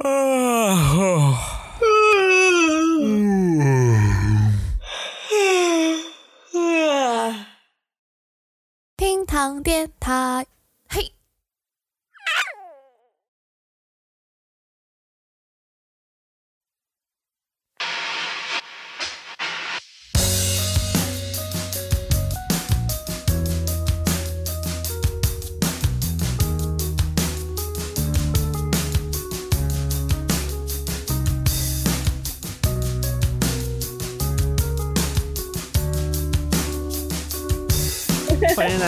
厅堂电台，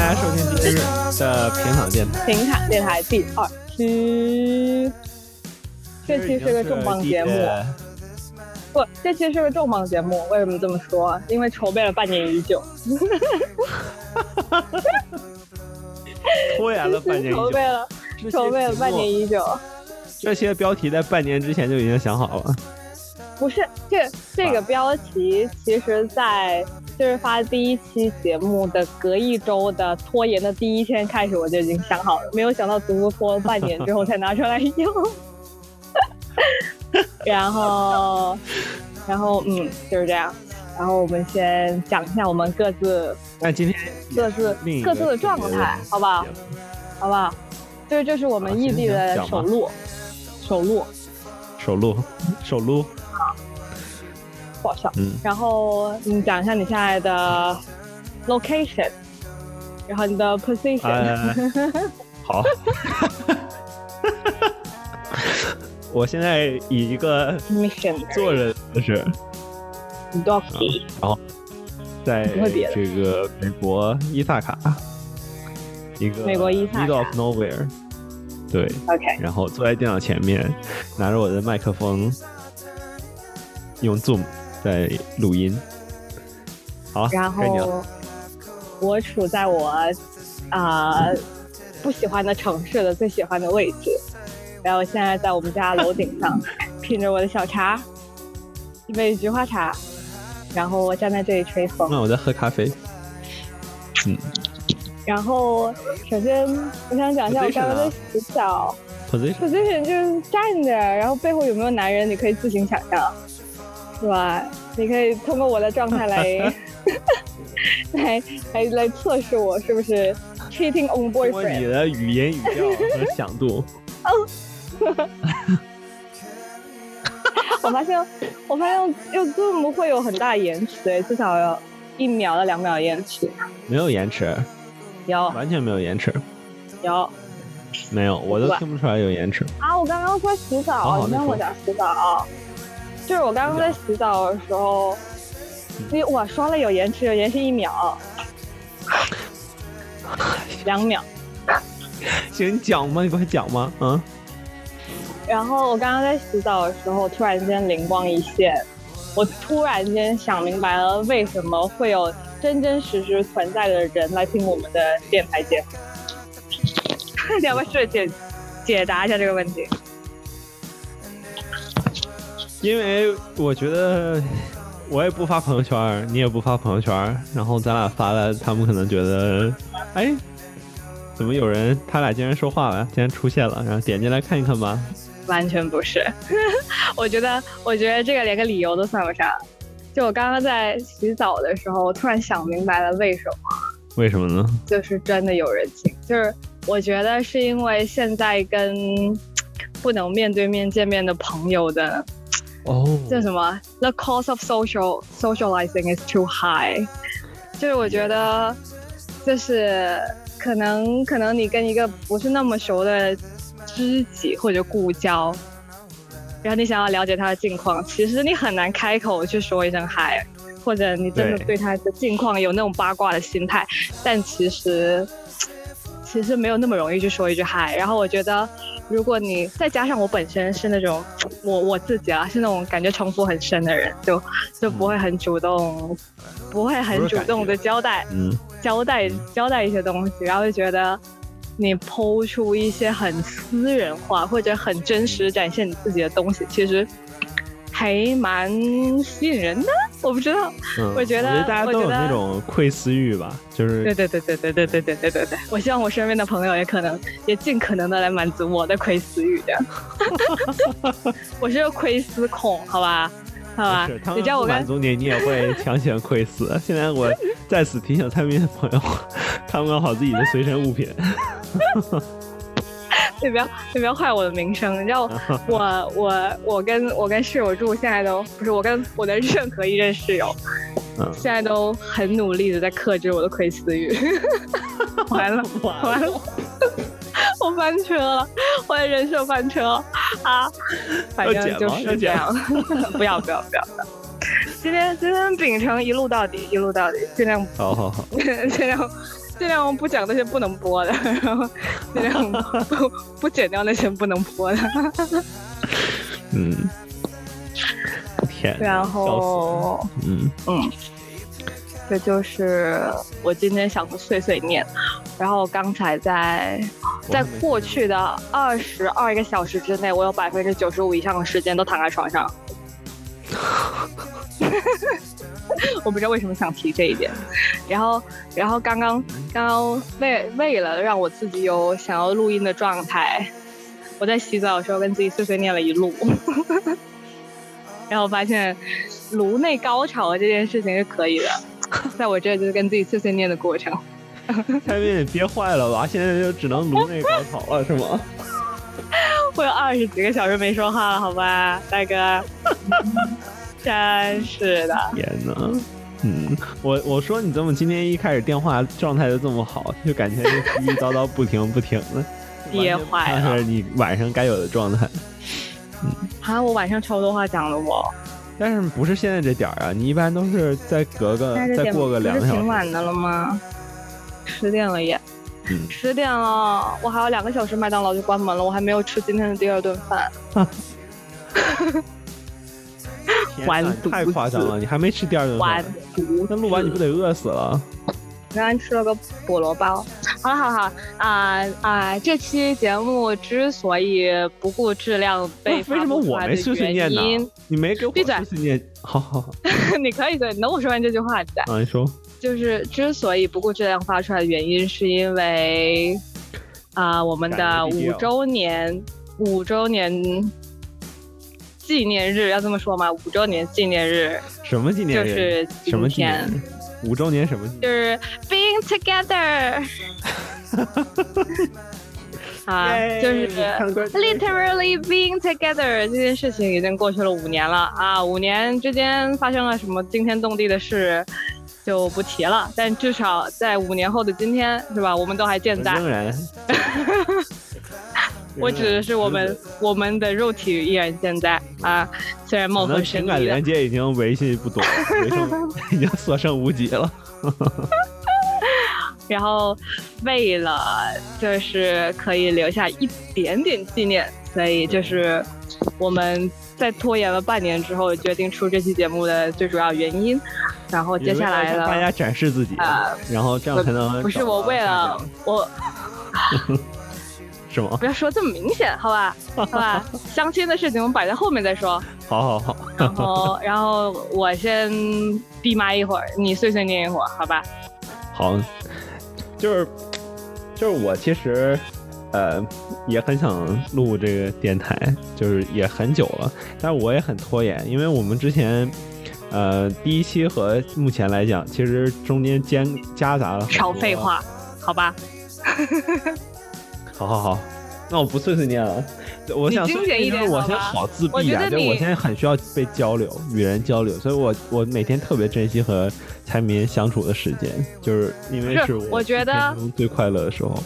家收听今天的平躺电台。平躺电台第二期，这期是个重磅节目。不，这期是个重磅节目。为什么这么说？因为筹备了半年已久。拖延了半年已久。筹备了，筹备了半年已久。这些标题在半年之前就已经想好了。不是，这这个标题其实，在就是发第一期节目的隔一周的拖延的第一天开始，我就已经想好了。没有想到足足拖了半年之后才拿出来用。然后，然后，嗯，就是这样。然后我们先讲一下我们各自，那今天各自各自的状态，好不好？好不好？就是这是我们异地的首录，首录，首录，首录。不好笑。嗯。然后你讲一下你现在的 location，然后你的 position。好。我现在以一个 mission 做人的是 doctor，然后在这个美国伊萨卡，一个美国伊萨 middle of nowhere，对，OK，然后坐在电脑前面，拿着我的麦克风，用 Zoom 在录音。好，然后我处在我啊不喜欢的城市的最喜欢的位置。然后我现在在我们家楼顶上，品着我的小茶，一杯菊花茶，然后我站在这里吹风。那我在喝咖啡。嗯。然后首先我想讲一下我刚刚在洗澡。Position 就是站着，然后背后有没有男人，你可以自行想象，是吧？你可以通过我的状态来，来来来测试我是不是 cheating on boyfriend。通过你的语言语调和响度。哦。我发现，我发现用 Zoom 会有很大延迟，至少有一秒到两秒延迟。没有延迟，有，完全没有延迟，有，没有，我都听不出来有延迟。啊，我刚刚说洗澡，你看我在洗澡，就是我刚刚在洗澡的时候，因为我刷了有延迟，有延迟一秒，两秒。行，你讲吗？你快讲吗？嗯。然后我刚刚在洗澡的时候，突然间灵光一现，我突然间想明白了为什么会有真真实实存在的人来听我们的电台节目。你 要不要解解答一下这个问题？因为我觉得我也不发朋友圈，你也不发朋友圈，然后咱俩发了，他们可能觉得，哎。怎么有人？他俩竟然说话了，竟然出现了，然后点进来看一看吧。完全不是，我觉得，我觉得这个连个理由都算不上。就我刚刚在洗澡的时候，我突然想明白了为什么。为什么呢？就是真的有人听。就是我觉得是因为现在跟不能面对面见面的朋友的哦，叫什么？The cost of social socializing is too high。就是我觉得，就是。可能可能你跟一个不是那么熟的知己或者故交，然后你想要了解他的近况，其实你很难开口去说一声嗨，或者你真的对他的近况有那种八卦的心态，但其实其实没有那么容易去说一句嗨。然后我觉得，如果你再加上我本身是那种 我我自己啊，是那种感觉城府很深的人，就就不会很主动，不会很主动的交代。嗯。交代交代一些东西，然后就觉得你剖出一些很私人化或者很真实展现你自己的东西，其实还蛮吸引人的。我不知道，嗯，我觉得大家都有我觉得那种窥私欲吧，就是对对对对对对对对对对对，我希望我身边的朋友也可能也尽可能的来满足我的窥私欲的。我是个窥私控，好吧，好吧你知道我满足你，你也会强行窥私。现在我在此提醒蔡明的朋友，看管好自己的随身物品。你不要你不要坏我的名声，你知道 我我我跟我跟室友住，现在都不是我跟我的任何一任室友，嗯，现在都很努力的在克制我的窥私欲。完了完了，我翻车了，我的人设翻车了啊！反正就是这样，不要不要不要不要。今天今天秉承一路到底，一路到底，尽量好好好，尽量尽量不讲那些不能播的，然 后尽量不不剪掉那些不能播的。嗯，天，然后，嗯，嗯，这就是我今天想的碎碎念。然后刚才在在过去的二十二个小时之内，我有百分之九十五以上的时间都躺在床上。我不知道为什么想提这一点。然后，然后刚刚刚刚为为了让我自己有想要录音的状态，我在洗澡的时候跟自己碎碎念了一路。然后发现颅内高潮这件事情是可以的，在我这就是跟自己碎碎念的过程。蔡明你憋坏了吧？现在就只能颅内高潮了是吗？我有二十几个小时没说话了，好吧，大哥。真是的，天哪！嗯，我我说你怎么今天一开始电话状态就这么好，就感觉就絮絮叨叨不停不停的，憋坏了。那是你晚上该有的状态。嗯，啊，我晚上超多话讲了我。但是不是现在这点儿啊？你一般都是再隔个再过个两个小时。挺晚的了吗？十点了也。嗯。十点了，我还有两个小时，麦当劳就关门了，我还没有吃今天的第二顿饭。完犊子！太夸张了！你还没吃第二顿饭？完犊！那录完你不得饿死了？刚刚吃了个菠萝包。好了好了好啊啊！这期节目之所以不顾质量被为什么我没碎碎念呢？你没给我闭嘴！碎碎念。好好好。你可以的，等我说完这句话再。啊，你说。就是之所以不顾质量发出来的原因，是因为啊，我们的五周年五周年。纪念日要这么说吗？五周年纪念日，什么纪念日？就是什么纪念日？五周年什么？就是 being together。啊，就是 literally being together 这件事情已经过去了五年了啊！五年之间发生了什么惊天动地的事就不提了，但至少在五年后的今天，是吧？我们都还健在。仍然。我指的是我们我们的肉体依然健在啊，虽然貌合神离情感连接已经维系不多，已经所剩无几了。然后为了就是可以留下一点点纪念，所以就是我们在拖延了半年之后决定出这期节目的最主要原因。然后接下来了，大家展示自己啊，然后这样才能不是我为了我。是吗？不要说这么明显，好吧，好吧。相亲的事情我们摆在后面再说。好好好。然后，然后我先闭麦一会儿，你碎碎念一会儿，好吧？好，就是就是我其实呃也很想录这个电台，就是也很久了，但是我也很拖延，因为我们之前呃第一期和目前来讲，其实中间间夹杂了少废话，好吧？好好好，那我不碎碎念了。我想精简一点，我现在好自闭啊，就我现在很需要被交流，与人交流，所以我我每天特别珍惜和财迷相处的时间，就是因为是我觉得最快乐的时候。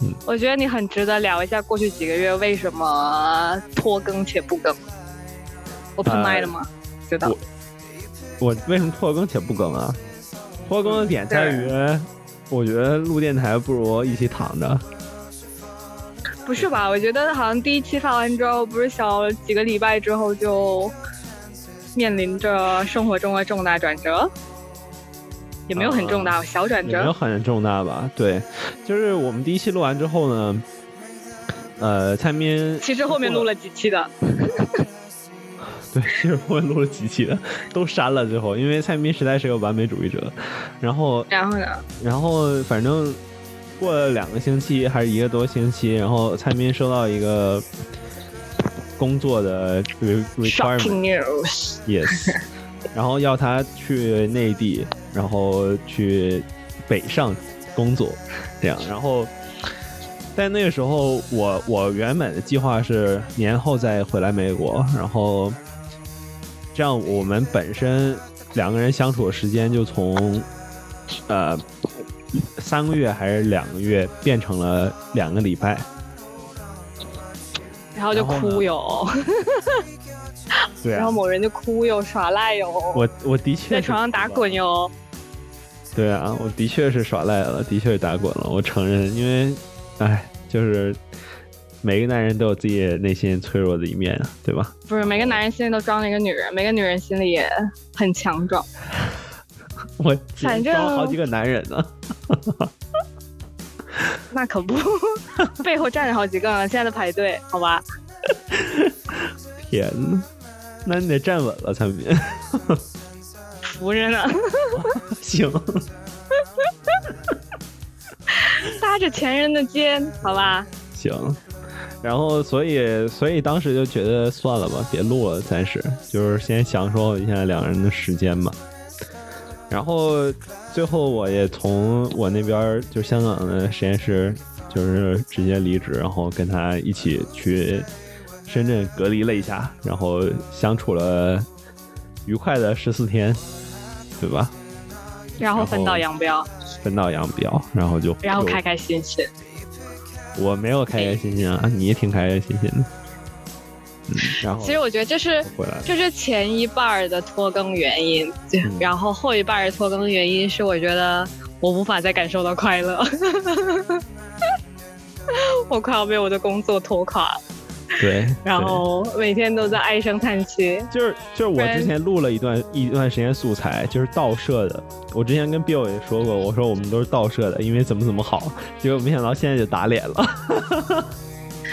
嗯，我觉得你很值得聊一下过去几个月为什么拖更且不更。我喷麦了吗？知道。我为什么拖更且不更啊？拖更的点在于，我觉得录电台不如一起躺着。不是吧？我觉得好像第一期发完之后，不是小几个礼拜之后就面临着生活中的重大转折，也没有很重大，小转折。没有很重大吧？对，就是我们第一期录完之后呢，呃，蔡明其实后面录了几期的。对，其实后面录了几期的，都删了最后，因为蔡明实在是个完美主义者。然后，然后呢？然后反正过了两个星期还是一个多星期，然后蔡明收到一个工作的 re- Shocking requirement。news！Yes，然后要他去内地，然后去北上工作，这样。然后，在那个时候，我我原本的计划是年后再回来美国，然后这样我们本身两个人相处的时间就从呃三个月还是两个月变成了两个礼拜。然后就哭哟，对啊然后，某人就哭哟，耍赖哟，我我的确在床上打滚哟。对啊，我的确是耍赖了，的确是打滚了，我承认，因为，哎，就是每个男人都有自己内心脆弱的一面啊，对吧？不是每个男人心里都装着一个女人，每个女人心里也很强壮。我反正装好几个男人呢，那可不，背后站着好几个呢，现在在排队，好吧？天呐，那你得站稳了，蔡明。扶着呢，行，搭着前人的肩，好吧？行。然后，所以，所以当时就觉得算了吧，别录了，暂时就是先享受一下两人的时间吧。然后最后我也从我那边就香港的实验室，就是直接离职，然后跟他一起去深圳隔离了一下，然后相处了愉快的十四天，对吧？然后分道扬镳，分道扬镳，然后就就然后开开心心。我没有开开心心啊，你也挺开开心心的。嗯，然后其实我觉得这是回来了，这是前一半的拖更原因，嗯 然后后一半的拖更原因是我觉得我无法再感受到快乐，我快要被我的工作拖垮了，对，然后每天都在唉声叹气。就是就是我之前录了一段一段时间素材，就是盗摄的。我之前跟 Bill 也说过，我说我们都是盗摄的，因为怎么怎么好，结果没想到现在就打脸了。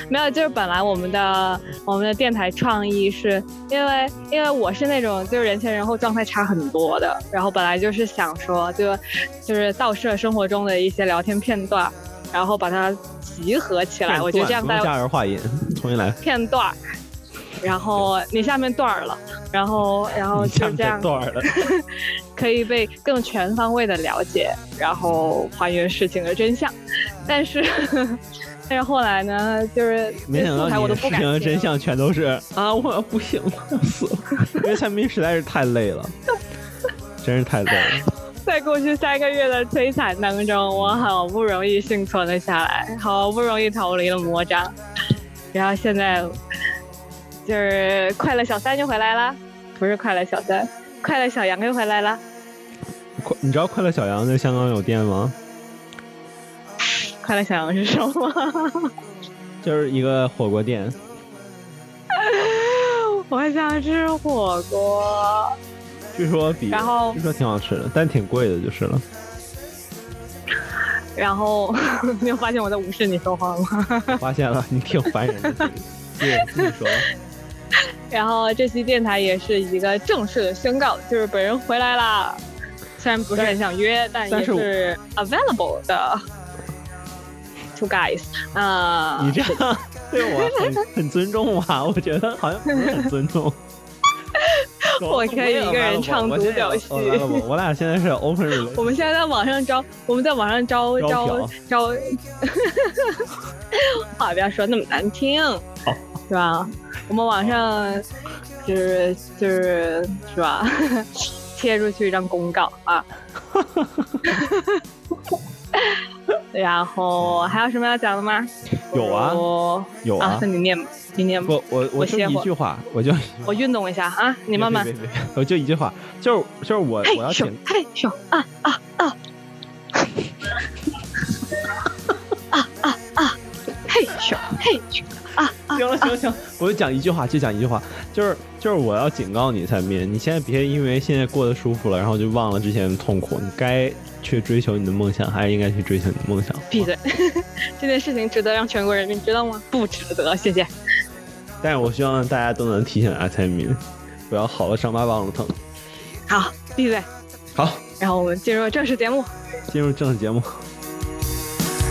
没有，就是本来我们的我们的电台创意是因为因为我是那种就是人前人后状态差很多的，然后本来就是想说就就是倒摄生活中的一些聊天片段，然后把它集合起来，我觉得这样大家加儿化音，重新来。片段，然后你下面段儿了，然后然后就这样段儿了，可以被更全方位的了解，然后还原事情的真相。但是但是后来呢，就是没想到我都你事情的不敢 听真相全都是啊，我不行了，我要死了，因为蔡明实在是太累了，真是太累了。在过去三个月的摧残当中，我好不容易幸存了下来，好不容易逃离了魔掌，然后现在就是快乐小三又回来了，不是快乐小三，快乐小杨又回来了。快你知道快乐小杨在香港有店吗？快乐小羊是什么？就是一个火锅店，我想吃火锅。据说比然后据说挺好吃的，但挺贵的，就是了。然后没有发现我在无视你说话吗？发现了，你挺烦人的。继续继续说，然后这期电台也是一个正式的宣告，就是本人回来啦。虽然不是很想约，但也是 available 的。Two guys，啊、你这样 对我很很尊重吗？我觉得好像不是很尊重。我可以一个人唱独角戏我俩现在是 open 我们现在在网上招，我们在网上招招招，话不要说那么难听，是吧？我们网上就是就是是吧？贴出去一张公告啊。然后还有什么要讲的吗？有啊有啊那你念吧，你念吧。不，我我就我歇会儿一句话，我就我运动一下啊，你慢慢别。别别别我就一句话，就是就是我我要嘿咻请嘿咻啊啊啊！啊啊啊！嘿咻嘿咻啊！行了行了行了，我就讲一句话，就讲一句话，就是就是我要警告你，蔡明，你现在别因为现在过得舒服了，然后就忘了之前的痛苦，你该去追求你的梦想，还是应该去追求你的梦想。闭嘴！这件事情值得让全国人民知道吗？不值得，谢谢。但是我希望大家都能提醒阿蔡明，不要好了伤疤忘了疼。好，闭嘴。好，然后我们进入正式节目。进入正式节目。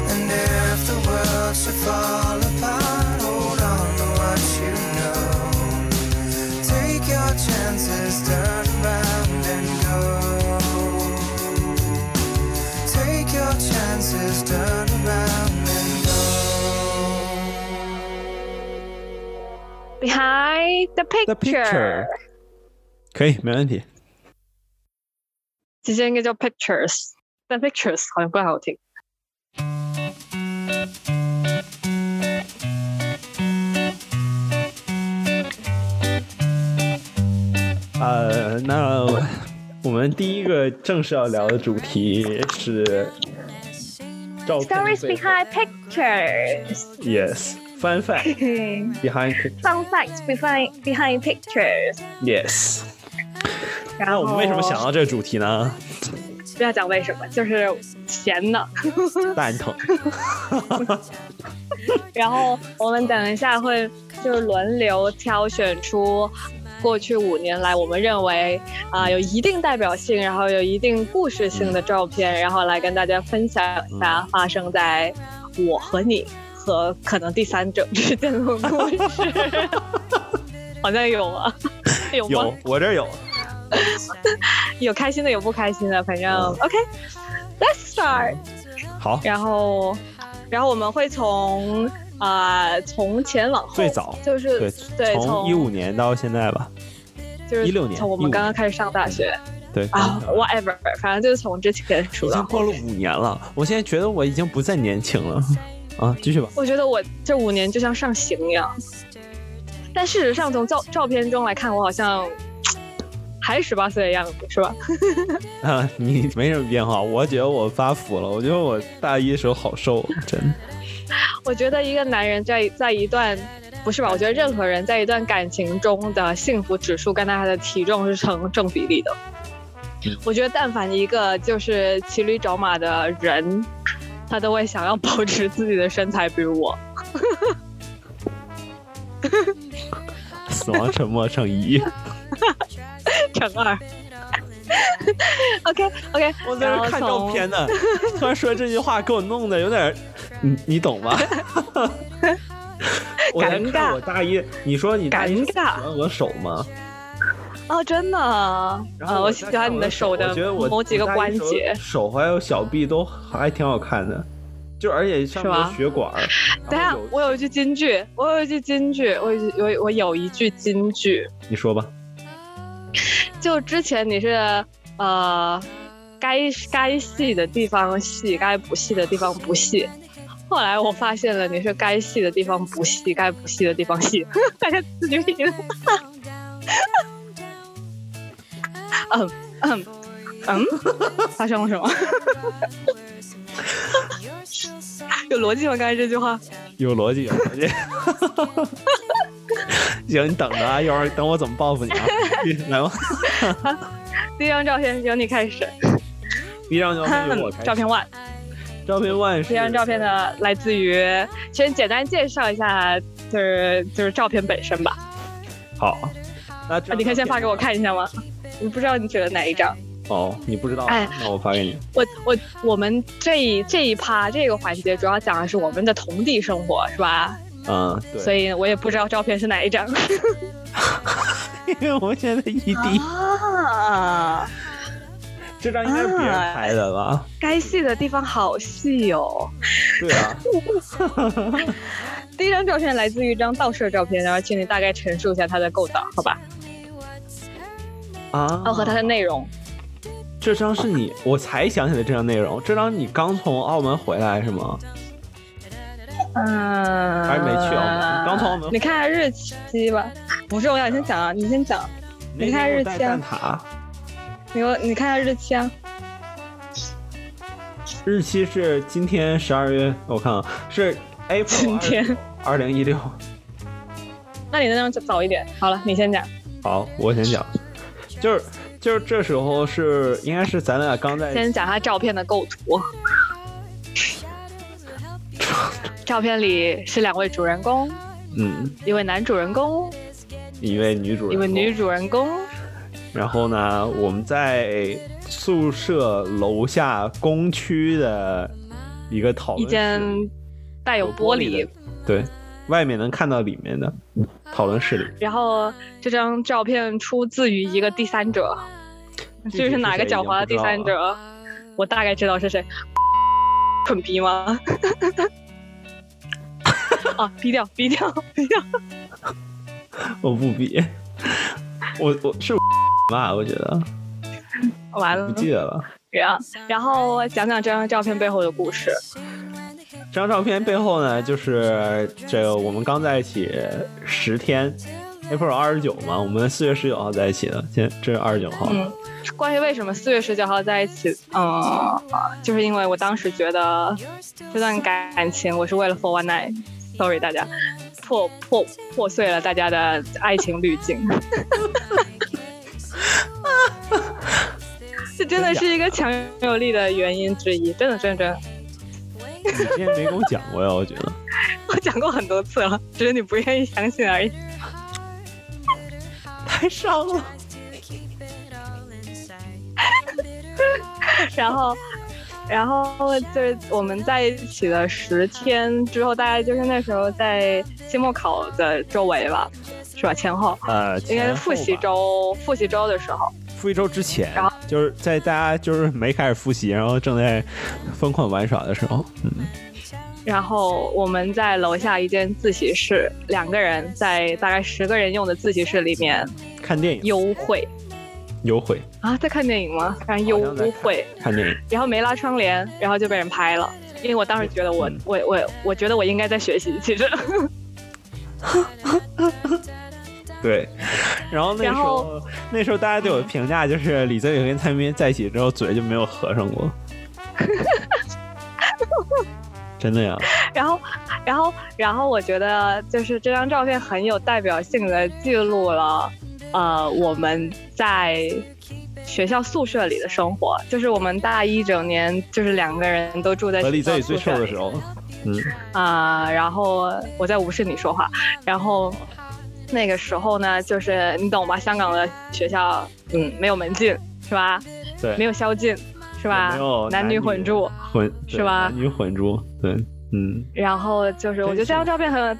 And if the world Behind the The picture， picture 可以，没问题。其实应该叫 pictures，但 pictures 好像不太好听。呃，那我们第一个正式要聊的主题是照片 Stories 背后 behind pictures， Yes, Fun fact behind picture. fun facts behind behind pictures。Yes. 然后那我们为什么想到这个主题呢？不要讲为什么，就是闲的。蛋疼。然后我们等一下会就是轮流挑选出过去五年来我们认为啊、有一定代表性，然后有一定故事性的照片，然后来跟大家分享一下发生在我和你和可能第三者之间的故事。好像有啊？有吗有？，我这有。有开心的，有不开心的，反正、嗯 OK，Let's start。好，然后，然后我们会从啊、从前往后，最早就是对，对从一五年到现在吧。就是一六年从我们刚刚开始上大学对啊，whatever，反正就是从之前数到已经过了。五年了，我现在觉得我已经不再年轻了。啊，继续吧。我觉得我这五年就像上刑一样，但事实上从照照片中来看，我好像还十八岁的样子，是吧？啊，你没什么变化，我觉得我发福了。我觉得我大一的时候好瘦，真的。我觉得一个男人在在一段不是吧？我觉得任何人在一段感情中的幸福指数跟他的体重是成正比例的。嗯我觉得但凡一个就是骑驴找马的人，他都会想要保持自己的身材，比如我。死亡沉默乘一。乘二。OK OK，我在这看照片呢，突然说这句话，给我弄的有点，你你懂吗？我在尴尬看我大一，你说你大一喜欢我手吗？哦，真的，呃，然后我喜欢你的手的某几个关节。手还有小臂都还挺好看的，就而且上面有血管。等下我有一句金句，我有一句金句，我有一句我我有一句金句，你说吧。就之前你是呃，该该细的地方细，该不细的地方不细。后来我发现了，你是该细的地方不细，该不细的地方细。大家自己品。嗯嗯嗯，发生了什么？有逻辑吗？刚才这句话？有逻辑，有逻辑。行，你等着啊，一会儿等我怎么报复你啊！来吧，第一张照片由你开始。第一张照片由我开始。照片 one，照片 one 是这张照片呢来自于，先简单介绍一下，就是就是照片本身吧。好。那你可以先发给我看一下吗？我不知道你选了哪一张。哦，你不知道？哎那我发给你。我我我们这一这一趴这个环节主要讲的是我们的同地生活，是吧？嗯，对。所以我也不知道照片是哪一张。因为我们现在在异地，啊，这张应该是别人拍的吧？该细的地方好细哦。对啊。第一张照片来自于一张倒摄照片，然后请你大概陈述一下它的构造，好吧？啊然后和它的内容。这张是你，我才想起来这张内容。这张你刚从澳门回来是吗？嗯，还是没去澳门刚从澳门你看下日期吧，不重要，你先讲啊，你先讲，你看日期啊你你看下日期啊。日期是今天十二月，我看啊，是 April 今天二零一六。那你那张早一点。好了，你先讲。好，我先讲，就是就是这时候是应该是咱俩刚在先讲他照片的构图。照片里是两位主人公，嗯，一位男主人公，一位女主人，一位女。主人公，然后呢，我们在宿舍楼下工区的一个讨论一间室，带有玻璃的，对，外面能看到里面的讨论室里。然后这张照片出自于一个第三者，具体至于是哪个狡猾的第三者，我大概知道是谁。蠢逼吗？啊，逼掉，逼掉，逼掉！我不比，我我是 吧？我觉得完了不，记得了。然后然后讲讲这张照片背后的故事。这张照片背后呢，就是这个我们刚在一起十天，April 二十九嘛，我们四月十九号在一起的，现在这是二十九号。嗯，关于为什么四月十九号在一起，嗯，就是因为我当时觉得这段感情我是为了 for one night，sorry 大家，破破破碎了大家的爱情滤镜。这真的是一个强有力的原因之一，真的真的真的，你之前没跟我讲过呀？我觉得 我讲过很多次了，只是你不愿意相信而已。太伤了。然后，然后就是我们在一起的十天之后，大概就是那时候在期末考的周围吧，是吧？前后呃，应该是复习周，复习周的时候。复习周之前就是在大家就是没开始复习，然后正在疯狂玩耍的时候，嗯，然后我们在楼下一间自习室，两个人在大概十个人用的自习室里面看电影。优惠，优惠，啊，在看电影吗？反正幽好像在看会，看电影，然后没拉窗帘，然后就被人拍了。因为我当时觉得我嗯我我我觉得我应该在学习，其实。对。然后那时候那时候大家对我的评价就是李泽宇跟蔡明在一起之后嘴就没有合上过，真的呀。然后，然后，然后，我觉得就是这张照片很有代表性的记录了，呃，我们在学校宿舍里的生活，就是我们大一整年，就是两个人都住在学校和李泽宇最宿舍里臭的时候，嗯，啊、然后我在无视你说话，然后那个时候呢，就是你懂吧？香港的学校，嗯，没有门禁是吧？对，没有宵禁是吧没有？男女混住。混是吧男女混住，对，嗯，然后就是，我觉得这张照片很有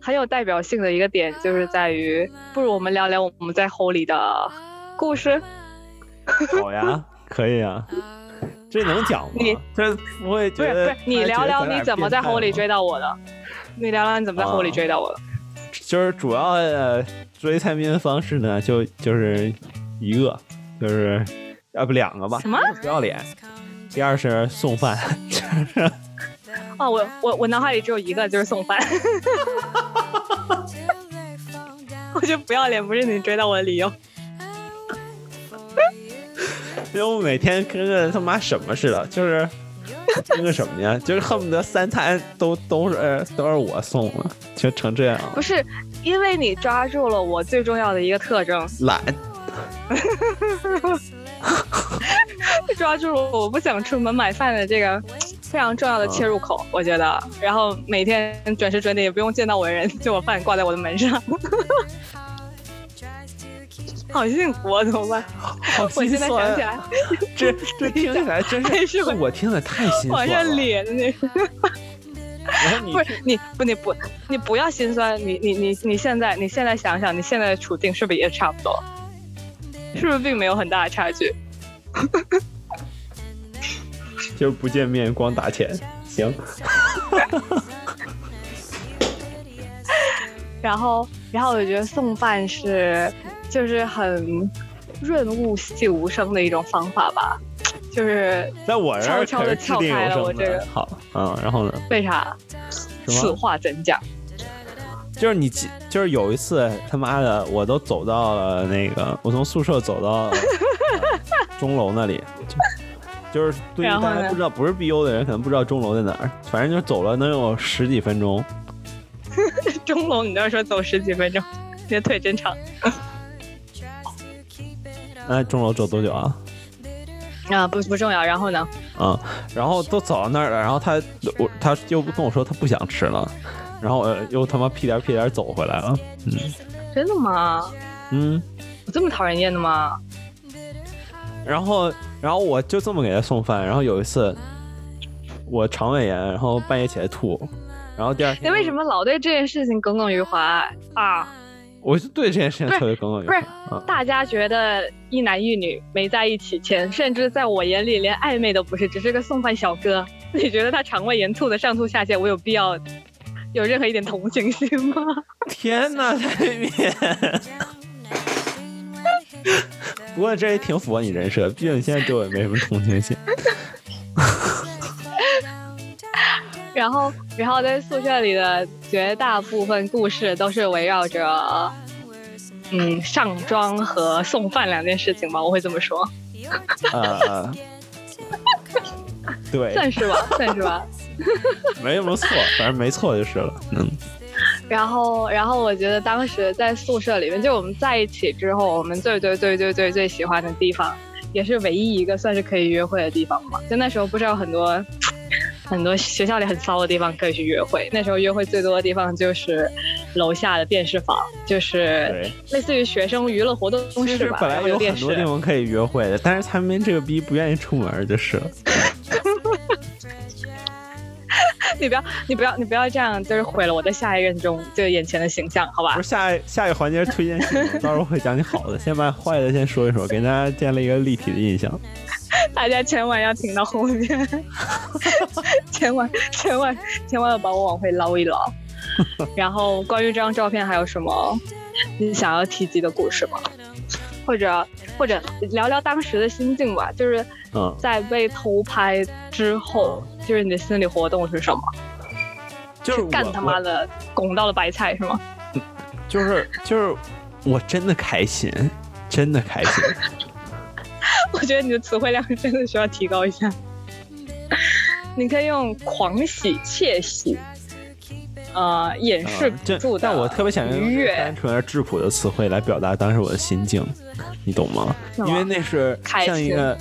很有代表性的一个点，就是在于，不如我们聊聊我们在 Holy 的故事。好呀，可以啊。这能讲吗你？这不会不是不是，你聊聊你怎么在 Holy 追到？我的？你聊聊你怎么在啊 Holy 追到我的？就是主要呃追蔡明的方式呢，就就是一个，就是要不两个吧。什么不要脸。第二是送饭，就 是哦，我我我脑海里只有一个，就是送饭。我觉得不要脸不是你追到我的理由。因为我每天跟个他妈什么似的，就是 跟个什么呀，就是恨不得三餐都都是呃都是我送了，就成这样了不是，因为你抓住了我最重要的一个特征，懒。抓住了我不想出门买饭的这个非常重要的切入口，我觉得。然后每天准时准点，也不用见到我的人，就我饭挂在我的门上，好幸福啊！怎么办？好我现在想起来，这这听起来真是 是，我我听着太心往酸了。上咧的那个。不是你不你不你不要心酸，你你你你现在你现在想想，你现在的处境是不是也差不多？是不是并没有很大的差距？就是不见面光打钱，行，然后，然后我觉得送饭是就是很润物细无声的一种方法吧，就是在我这儿可悄悄地是掷地有撬开了我这个。好，嗯，然后呢？为啥？此话怎讲？就是你记，就是有一次他妈的，我都走到了那个，我从宿舍走到 钟楼那里，就就是对于不知道不是 BU 的人，可能不知道钟楼在哪儿，反正就走了能有十几分钟。钟楼，你都要说走十几分钟，你的腿真长那钟楼走多久啊？啊！不不重要。然后呢？嗯，然后都走到那儿了，然后他我他又跟我说他不想吃了，然后我又他妈屁颠屁颠走回来了，嗯，真的吗？嗯，我这么讨人厌的吗？然后然后我就这么给他送饭，然后有一次我肠胃炎，然后半夜起来吐，然后第二天你为什么老对这件事情耿耿于怀啊？我就对这件事情特别耿耿于怀不是。大家觉得一男一女没在一起前，甚至在我眼里连暧昧都不是，只是个送饭小哥。你觉得他肠胃炎吐的上吐下泻，我有必要有任何一点同情心吗？天呐，太面！不过这也挺符合你人设，毕竟你现在对我也没什么同情心。然后，然后在宿舍里的绝大部分故事都是围绕着，嗯，上妆和送饭两件事情吧，我会这么说，啊，对，算是吧，算是吧。没什么错，反正没错就是了。嗯，然后，然后我觉得当时在宿舍里面，就我们在一起之后，我们最最最最最最喜欢的地方，也是唯一一个算是可以约会的地方嘛。就那时候不是有很多很多学校里很骚的地方可以去约会，那时候约会最多的地方就是楼下的电视房，就是。类似于学生娱乐活动其实室吧，本来有电视很多地。方可以约会的，但是他们这个逼不愿意出门就是了。你不要，你不要，你不要这样，就是毁了我在下一任中就眼前的形象，好吧不是？下一下一个环节推荐 到时候会讲你好的，先把坏的先说一说，给大家建立一个立体的印象。大家千万要听到后面，千万千万千万要把我往回捞一捞。然后关于这张照片还有什么你想要提及的故事吗？或者或者聊聊当时的心境吧，就是嗯，在被偷拍之后，就是你的心理活动是什么？就是干他妈的拱到了白菜是吗？就是就是我真的开心，真的开心。我觉得你的词汇量真的需要提高一下。你可以用狂喜、窃喜，呃，掩饰不住的但我特别想用愉悦单纯而质朴的词汇来表达当时我的心境，你懂吗？因为那是像一个，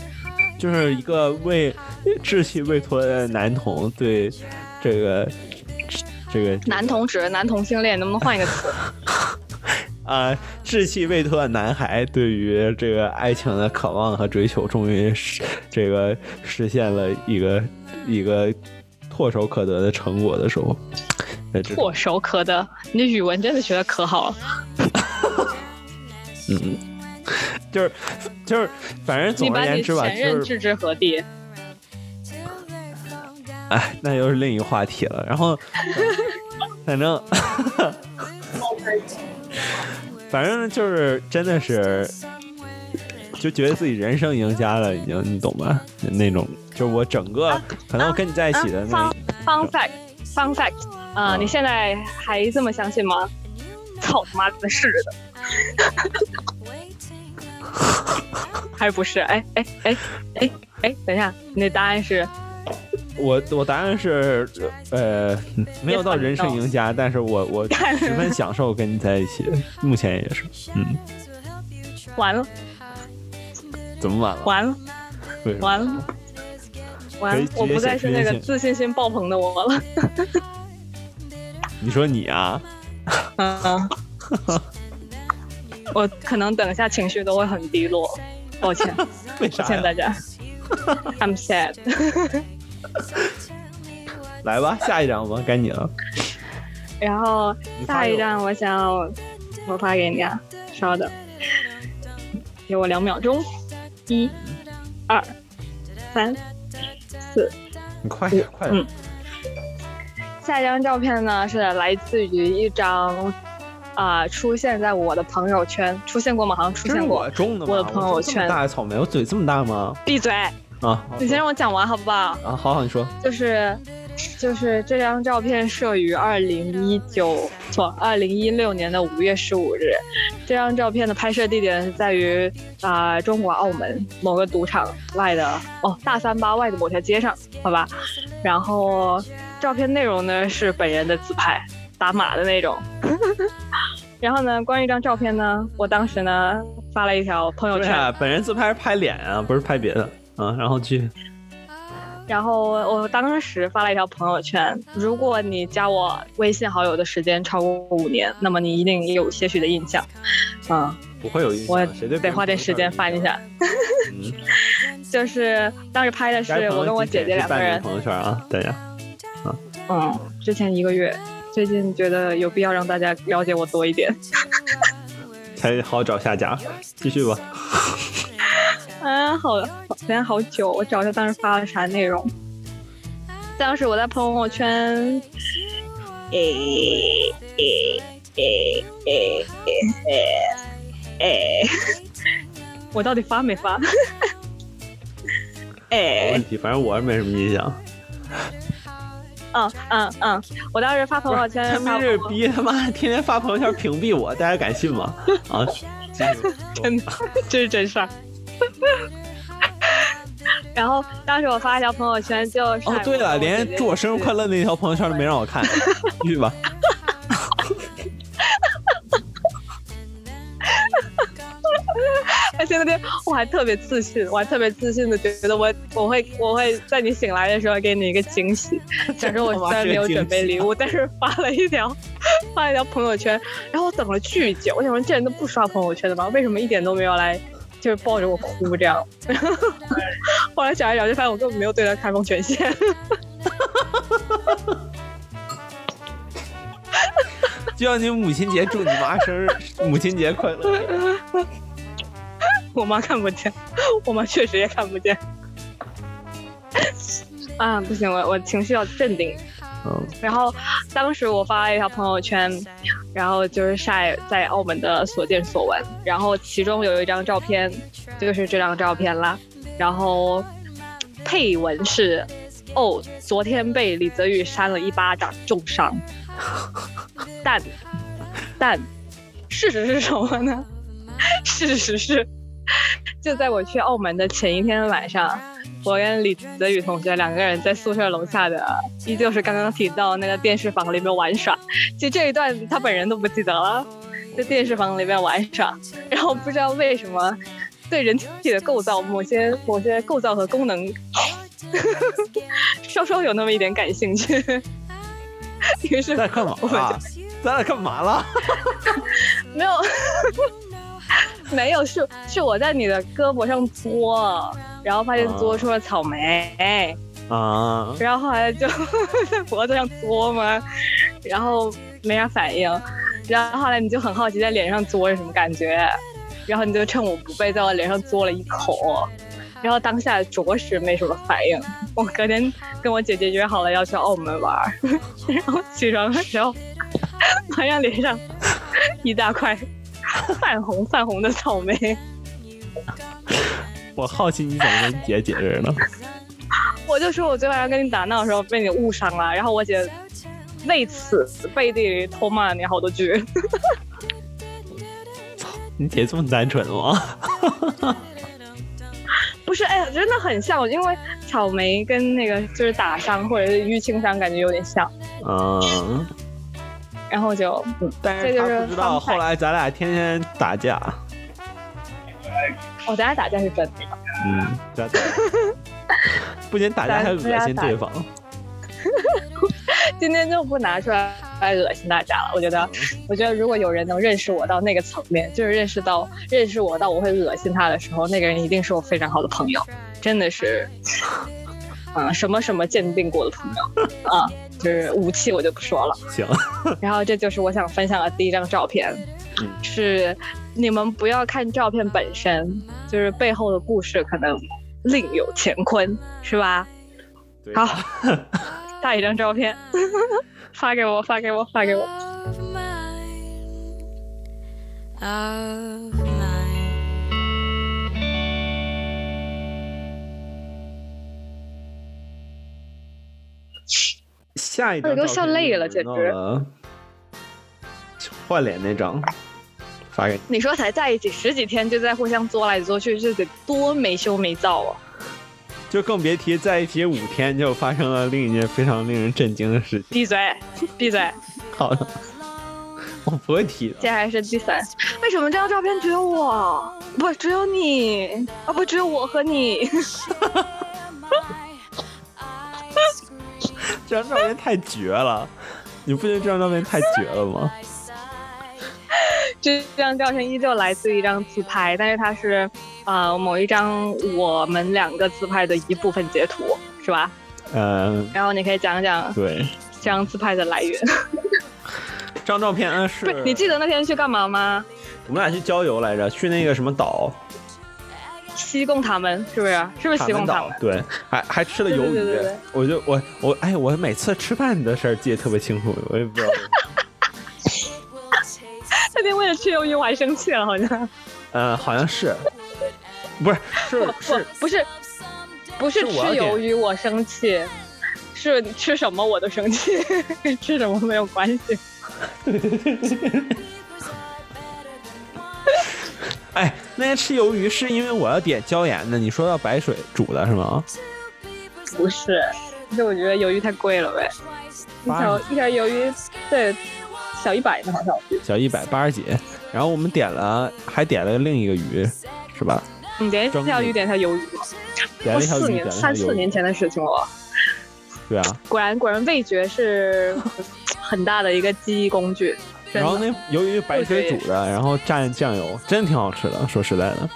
就是一个为稚气未脱的男童对这个这个男同志、男同性恋，能不能换一个词？啊、稚气未脱的男孩对于这个爱情的渴望和追求，终于实这个实现了一个一个唾手可得的成果的时候，唾手可得，你的语文真的学的可好了。嗯，就是就是，反正总而言之吧，就是前任置之何地？哎，那又是另一个话题了。然后，反正，反正就是真的是，就觉得自己人生赢家了，已经，你懂吧？那种，就是我整个可能我跟你在一起的那啊 fun fact，fun fact，啊、嗯你现在还这么相信吗？操他妈的是的，还是不是？哎哎哎哎哎，等一下，你的答案是我我答案是，呃，没有到人生赢家，但是我我十分享受跟你在一起，目前也是，嗯，完了怎么完了？完了？完了完了我不再是那个自信心爆棚的我了。你说你啊？嗯，我可能等一下情绪都会很低落，抱歉，抱？歉大家 I'm sad。来吧，下一张吧，该你了。然后下一张我想要我发给你啊，稍等，给我两秒钟，一、二、三、四。你快点，快点嗯。下一张照片呢是来自于一张啊、出现在我的朋友圈，出现过吗？好像出现过我。种的吗？我的朋友圈大的草莓，我嘴这么大吗？闭嘴！啊，你先让我讲完好不好？啊，好好你说。就是就是这张照片摄于二零一九错二零一六年的五月十五日。这张照片的拍摄地点是在于啊、中国澳门某个赌场外的哦大三巴外的某条街上，好吧。然后照片内容呢是本人的自拍，打码的那种。然后呢，关于这张照片呢，我当时呢发了一条朋友圈，本人自拍是拍脸啊，不是拍别的啊。然后去，然后我当时发了一条朋友圈：如果你加我微信好友的时间超过五年，那么你一定有些许的印象。嗯，不会有印象，我谁对得花点时间翻一下。嗯 就是当时拍的是我跟我姐姐两个人朋友圈啊，大家。嗯，之前一个月，最近觉得有必要让大家了解我多一点。才好找下家。继续吧。哎，好，好时间好久，我找一下当时发了啥内容。当时我在朋友圈，诶诶诶诶诶诶，我到底发没发？没问，题，反正我是没什么印象。嗯嗯嗯，我当时发朋友圈他发们这逼他妈天天发朋友圈屏蔽我，大家敢信吗？啊，真的，这是真事儿。然后当时我发一条朋友圈，就是哦，对了，连祝我生日快乐那条朋友圈都没让我看，继续吧。而且那天我还特别自信，我还特别自信的觉得我我会我会在你醒来的时候给你一个惊喜。想说我 虽然没有准备礼物，但是发了一条发了一条朋友圈，然后我等了巨久，我想说这人都不刷朋友圈的吗？为什么一点都没有来？就是抱着我哭这样，后来想一想就，发现我根本没有对他开放权限。就像你母亲节祝你妈生日，母亲节快乐。我妈看不见，我妈确实也看不见。啊，不行，我我情绪要镇定。嗯，然后当时我发了一条朋友圈，然后就是晒在澳门的所见所闻，然后其中有一张照片，就是这张照片啦。然后配文是：哦，昨天被李泽宇扇了一巴掌，重伤。但但事实是什么呢？事实是，就在我去澳门的前一天晚上，我跟李泽宇同学两个人在宿舍楼下的，依旧是刚刚提到那个电视房里面玩耍。其实这一段他本人都不记得了，在电视房里面玩耍，然后不知道为什么对人体的构造某些某些构造和功能 稍稍有那么一点感兴趣。于是在干嘛我们就啊？咱俩干嘛了？没有，没有，是是我在你的胳膊上嘬，然后发现嘬出了草莓，啊，然后后来就 在脖子上嘬嘛，然后没啥反应，然后后来你就很好奇在脸上嘬是什么感觉，然后你就趁我不备在我脸上嘬了一口，然后当下着实没什么反应。我隔天跟我姐姐约好了要去澳门玩，然后起床的时候发现脸上一大块 泛红泛红的草莓，我好奇你怎么跟你姐解释呢？我就说我昨天晚上跟你打闹的时候被你误伤了，然后我姐为此背地里偷骂了你好多句。你姐这么单纯吗？不是，哎呀，真的很像，因为草莓跟那个就是打伤或者是淤青伤感觉有点像，嗯，然后就嗯，但这就是不知道后来咱俩天天打架。哦，咱俩打架是真的。嗯，咱 不仅打架还恶心对方。今天就不拿出来来恶心大家了。我觉得，我觉得如果有人能认识我到那个层面，就是认识到认识我到我会恶心他的时候，那个人一定是我非常好的朋友，真的是，嗯，什么什么鉴定过的朋友啊，就是武器我就不说了。行，然后这就是我想分享的第一张照片，嗯是你们不要看照片本身，就是背后的故事可能另有乾坤，是吧？对好，下一张照片，发给我，发给我，发给我。下一张我都笑累了简直直。换脸那张，发给你。你说才在一起十几天就在互相作来作去，这得多没羞没臊啊！就更别提在一起五天就发生了另一件非常令人震惊的事情。闭嘴，闭嘴！好的，我不会提的。接下来是第三，为什么这张照片只有我？不，只有你啊！不，只有我和你。这张照片太绝了，你不觉得这张照片太绝了吗？这张照片依旧来自一张自拍，但是它是呃某一张我们两个自拍的一部分截图，是吧？嗯，然后你可以讲讲对，这张自拍的来源。这张照片呢是不是，你记得那天去干嘛吗？我们俩去郊游来着，去那个什么岛，西贡塔门是不是？是不是西贡塔门？，对，还还吃了鱿鱼。对对对对对我就我我哎，我每次吃饭的事儿记得特别清楚，我也不知道。那天为了吃鱿鱼我还生气了，好像。嗯，好像是，不是是不是不是不是吃鱿鱼我生气，是吃什么我都生气，跟 吃什么没有关系。哎，那天吃鱿鱼是因为我要点椒盐的，你说要白水煮的是吗？不是，就我觉得鱿鱼太贵了呗，一八条一条鱿鱼对小一百呢，好像。小一百八十几，然后我们点了，还点了另一个鱼，是吧？你点一条鱼点一条鱿鱼吗？点了一条鱼三四年。前的事情了。对啊，果然果然味觉是很大的一个记忆工具。真然后那鱿鱼白水煮的，然后蘸酱油，真挺好吃的。说实在的，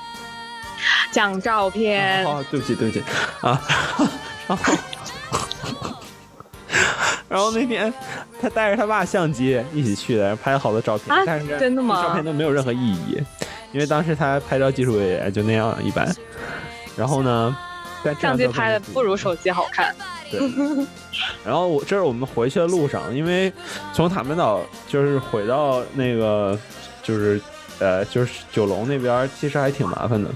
讲照片，哦，对不起，对不起啊。然后，然后那天他带着他爸相机一起去的，拍了好多照片，啊但是真的吗照片都没有任何意义，因为当时他拍照技术也就那样一般。然后呢，相机拍的不如手机好看。对。然后我这是我们回去的路上，因为从塔门岛就是回到那个就是呃就是九龙那边，其实还挺麻烦的，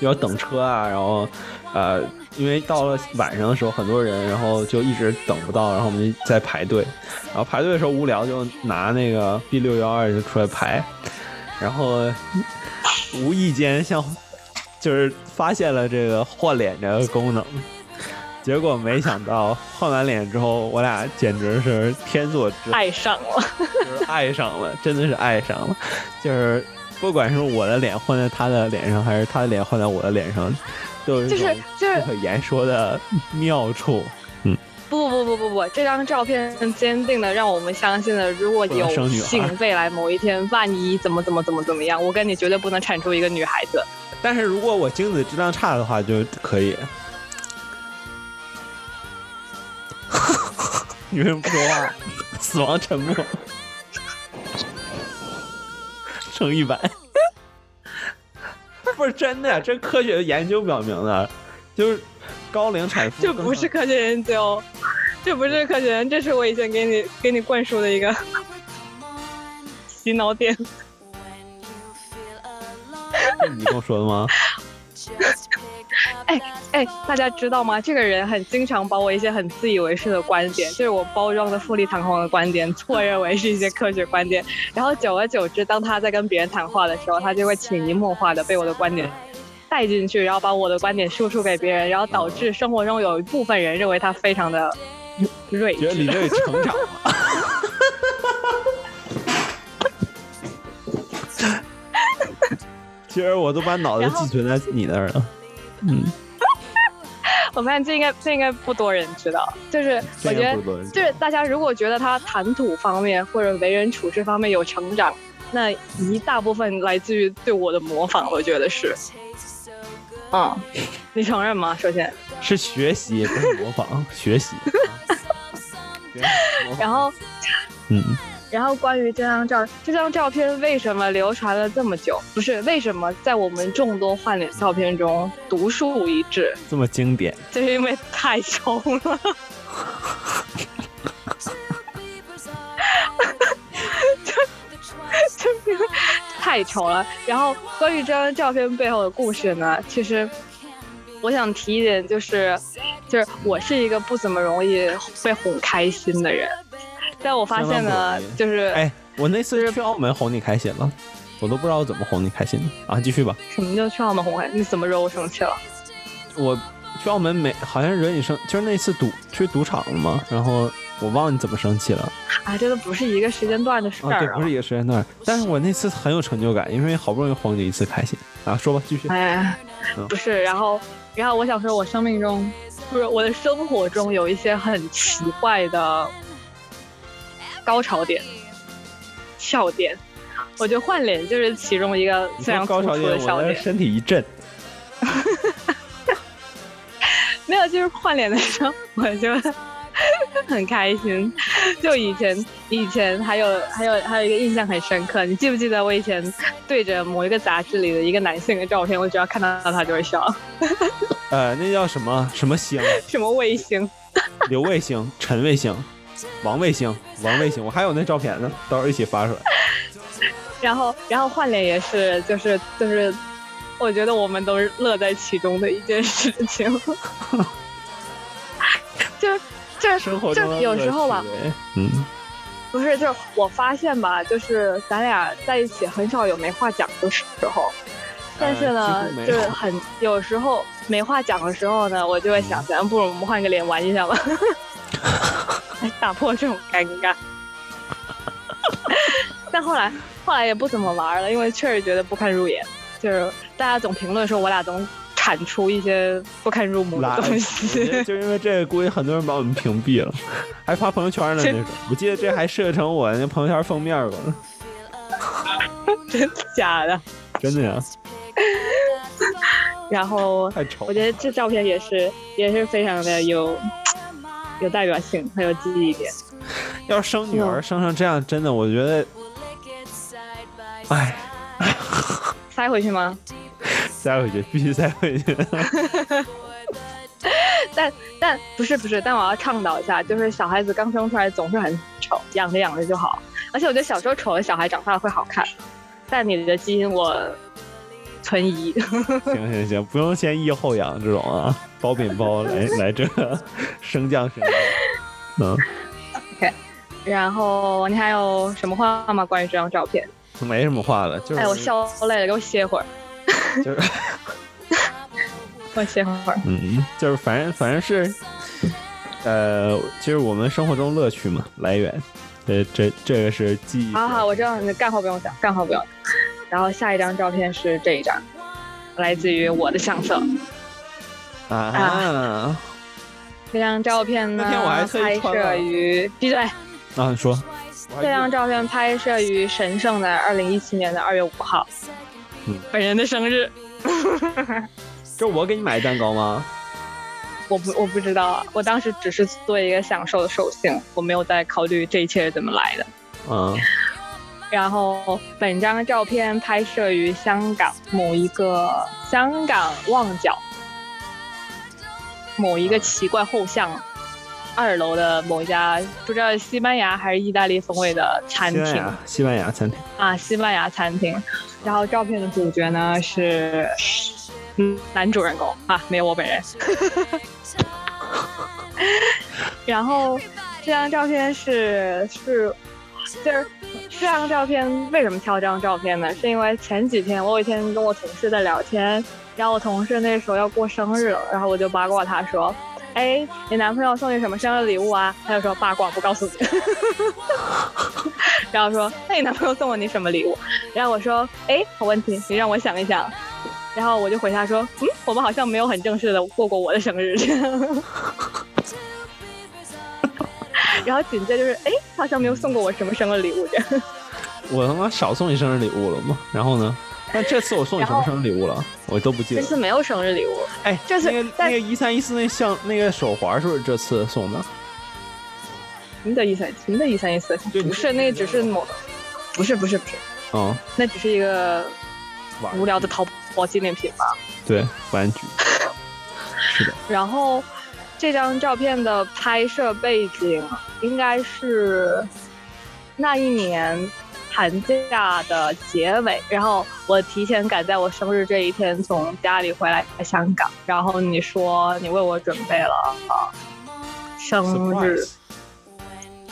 要等车啊，然后呃因为到了晚上的时候很多人，然后就一直等不到，然后我们在排队，然后排队的时候无聊就拿那个 B 六幺二就出来排，然后无意间像就是发现了这个换脸这个功能。结果没想到换完脸之后，我俩简直是天作之合，爱上了，就是爱上了，真的是爱上了。就是不管是我的脸换在他的脸上，还是他的脸换在我的脸上，都有一就是种就是不可言说的妙处。嗯不不不不不，这张照片坚定的让我们相信了，如果有幸未来某一天，万一怎么怎么怎么怎么样，我跟你绝对不能产出一个女孩子。但是如果我精子质量差的话，就可以。你为什么不说话？死亡沉默。乘一百，不是真的呀，这科学研究表明的，就是高龄产妇这不是科学研究，这不是科学研究，这是我以前给你给你灌输的一个 洗脑点。这是你跟我说的吗？哎哎，大家知道吗？这个人很经常把我一些很自以为是的观点，就是我包装的富丽堂皇的观点，错认为是一些科学观点。然后久而久之，当他在跟别人谈话的时候，他就会潜移默化的被我的观点带进去，然后把我的观点输出给别人，然后导致生活中有一部分人认为他非常的睿觉得李智。成长了。其实我都把脑子寄存在你那儿了。嗯，我发现这应该这应该不多人知道，就是我觉得就是大家如果觉得他谈吐方面或者为人处事方面有成长，那一大部分来自于对我的模仿，我觉得是。嗯，你承认吗？首先，是学习，不是模仿，学习。然后，嗯，然后关于这张照，这张照片为什么流传了这么久？不是为什么在我们众多换脸照片中独树一帜？这么经典，就是因为太丑了。太丑了。然后关于这张照片背后的故事呢，其实我想提一点，就是就是我是一个不怎么容易被哄开心的人，但我发现呢就是哎，我那就是次去澳门哄你开心了，我都不知道我怎么哄你开心的啊！继续吧，什么叫去澳门哄开？你怎么惹我生气了？我去澳门没好像惹你生，就是那次赌去赌场了嘛，然后我忘了你怎么生气了。啊，这都不是一个时间段的事哦，对，儿啊不是一个时间段，但是我那次很有成就感，因为好不容易哄你一次开心啊。说吧，继续。哎嗯，不是，然后，然后我想说，我生命中，不是我的生活中有一些很奇怪的高潮点、笑点，我觉得换脸就是其中一个非常突出说高潮点，的笑点。身体一震。没有，就是换脸的时候，我就 很开心。就以前，以前还有还有还有一个印象很深刻，你记不记得我以前对着某一个杂志里的一个男性的照片，我只要看到他就会笑，呃，那叫什么什么星？什么卫星？刘卫星、陈卫星、王卫星、王卫星，我还有那照片呢，到时候一起发出来。然后，然后换脸也是，就是就是，我觉得我们都是乐在其中的一件事情。就就生活中的就有时候吧嗯，不是，就是我发现吧，就是咱俩在一起很少有没话讲的时候，但是呢就是很有时候没话讲的时候呢，我就会想，咱不如我们换个脸玩一下吧，来 打破这种尴尬。但后来后来也不怎么玩了，因为确实觉得不堪入眼，就是大家总评论说我俩总产出一些不堪入目的东，西。就因为这个，估计很多人把我们屏蔽了，还发朋友圈呢。那这种，我记得这还设成我那朋友圈封面过呢，真的假的？真的呀，然后我。觉得这照片也是也是非常的有有代表性，很有记忆点。要是生女儿生成这样，真的，我觉得，哎，塞回去吗？塞回去，必须塞回去。但但不是不是，但我要倡导一下，就是小孩子刚生出来总是很丑，养着养着就好。而且我觉得小时候丑的小孩长大了会好看，但你的基因我存疑。行行行，不用先抑后扬这种啊，包饼包来 来这个升降升降。嗯，OK，然后你还有什么话吗？关于这张照片？没什么话了，就是哎，我笑累了，给我歇会儿，就是 给我歇会儿。嗯，就是反正反正是，呃，其实我们生活中乐趣嘛来源，这这这个是记忆。好好，我知道你干活不用想，干活不用讲。然后下一张照片是这一张，来自于我的相册。啊这张照片呢那天我还，拍摄于闭嘴。啊，你说，这张照片拍摄于神圣的二零一七年的二月五号，嗯本人的生日。这我给你买蛋糕吗？我不我不知道啊，我当时只是作为一个享受的手性，我没有在考虑这一切是怎么来的。嗯，然后本张照片拍摄于香港某一个香港旺角某一个奇怪后巷二楼的某一家不知道西班牙还是意大利风味的餐厅西班牙，西班牙餐厅。啊，西班牙餐厅。然后照片的主角呢是嗯男主人公啊，没有我本人。然后这张照片是是就是这张照片为什么挑这张照片呢？是因为前几天我有一天跟我同事在聊天，然后我同事那时候要过生日了，然后我就八卦他说。哎，你男朋友送你什么生日礼物啊？他就说八卦，不告诉你。然后说，那你男朋友送了你什么礼物？然后我说，哎，好问题，你让我想一想。然后我就回他说，嗯，我们好像没有很正式的过过我的生日。然后紧接着就是，哎，他好像没有送过我什么生日礼物这样。我他妈少送你生日礼物了吗？然后呢？但这次我送你什么生日礼物了？我都不记得。这次没有生日礼物，哎，这次那个那个一三一四那项那个手环是不是这次送的？什么的一三什么的一三一四，不是那个只是某，不是不是不是，哦，那只是一个无聊的淘宝纪念品吧。对玩具。是的，然后这张照片的拍摄背景应该是那一年寒假的结尾，然后我提前赶在我生日这一天从家里回来香港，然后你说你为我准备了啊生日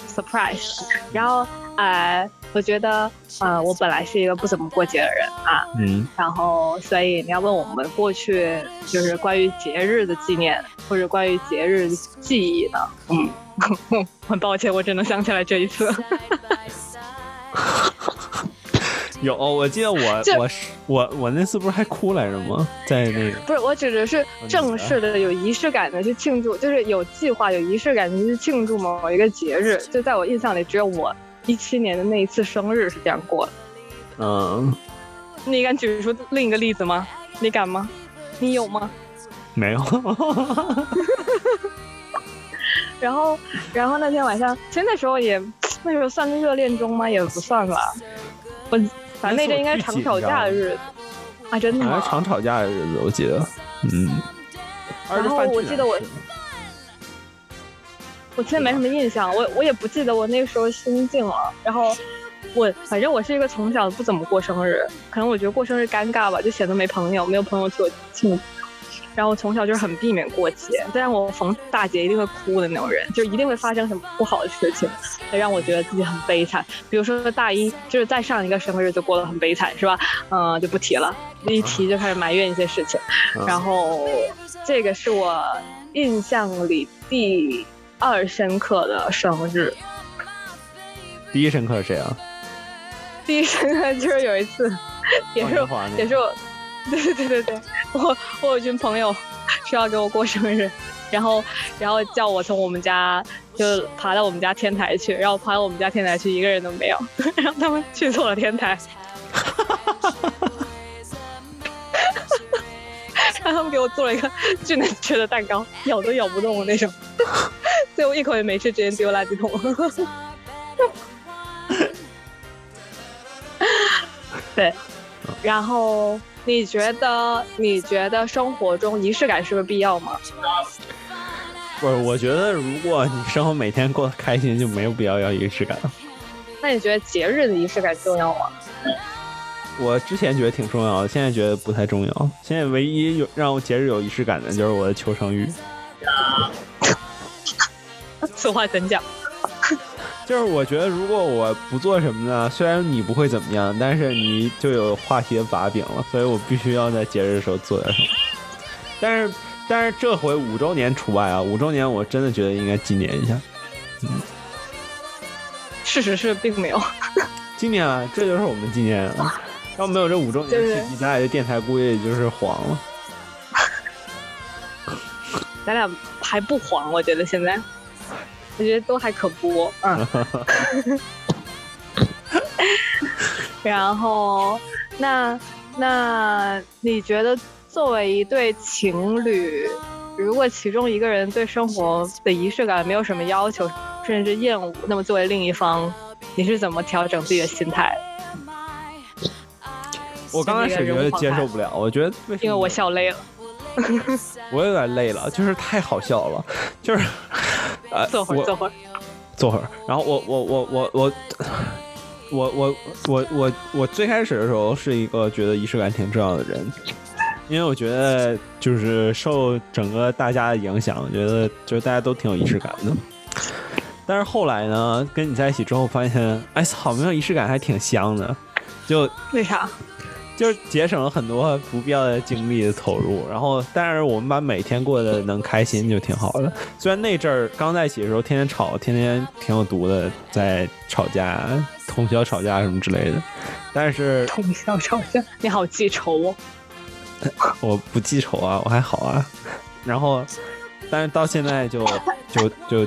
surprise，然后呃，我觉得呃我本来是一个不怎么过节的人啊，嗯，然后，所以你要问我们过去就是关于节日的纪念，或者关于节日的记忆呢？嗯，很抱歉，我只能想起来这一次。有，我记得我 我是我我那次不是还哭来着吗？在那个不是，我指的是正式的、有仪式感的去庆祝，就是有计划、有仪式感的去庆祝某一个节日。就在我印象里，只有我一七年的那一次生日是这样过的。嗯，你敢举出另一个例子吗？你敢吗？你有吗？没有，然后，然后那天晚上，其实那时候也，那时候算是热恋中吗？也不算吧。我反正那阵应该是常吵架的日子啊，真的是？常吵架的日子，我记得，嗯。然后我记得我我现在没什么印象，我我也不记得我那个时候心境了。然后我反正我是一个从小不怎么过生日，可能我觉得过生日尴尬吧，就显得没朋友，没有朋友替我庆祝。然后我从小就是很避免过节，但是我逢大节一定会哭的那种人，就一定会发生什么不好的事情，会让我觉得自己很悲惨。比如说大一就是再上一个生日就过得很悲惨，是吧？嗯、就不提了，一提就开始埋怨一些事情。嗯然后这个是我印象里第二深刻的生日，第一深刻是谁啊？第一深刻就是有一次，也是放烟花那个也是我，对 对对对对，我我有一群朋友说要给我过生日，然后然后叫我从我们家就爬到我们家天台去，然后爬到我们家天台去，一个人都没有，然后他们去错了天台。然后他们给我做了一个巨难吃的蛋糕，咬都咬不动的那种，所以我一口也没吃，直接丢垃圾桶。对，然后你觉得你觉得生活中仪式感是不是必要吗？不是，我觉得如果你生活每天过得开心，就没有必要要仪式感。那你觉得节日的仪式感重要吗？我之前觉得挺重要的，现在觉得不太重要。现在唯一有让我节日有仪式感的就是我的求生欲，此话怎讲？就是我觉得如果我不做什么呢，虽然你不会怎么样，但是你就有话题的把柄了，所以我必须要在节日的时候做点什么。但是但是这回五周年除外啊，五周年我真的觉得应该纪念一下。嗯事实是并没有。纪念啊，这就是我们纪念啊。要没有这五周年契机，咱俩这电台估计也就是黄了。咱俩还不黄，我觉得现在，我觉得都还可播，嗯。然后，那那你觉得作为一对情侣，如果其中一个人对生活的仪式感没有什么要求，甚至厌恶，那么作为另一方，你是怎么调整自己的心态？我刚开始觉得接受不了，我觉得因为我笑累了，我有点累了，就是太好笑了，就是呃，坐会儿，坐会儿。坐会儿。然后我我我我我我我我我我最开始的时候是一个觉得仪式感挺重要的人，因为我觉得就是受整个大家的影响，我觉得就是大家都挺有仪式感的。但是后来呢，跟你在一起之后发现，哎操，没有仪式感还挺香的，就为啥？就是节省了很多不必要的精力的投入，然后但是我们把每天过得能开心就挺好的。虽然那阵儿刚在一起的时候，天天吵，天天挺有毒的，在吵架、通宵吵架什么之类的，但是通宵吵架，你好记仇哦。我不记仇啊，我还好啊。然后，但是到现在就就就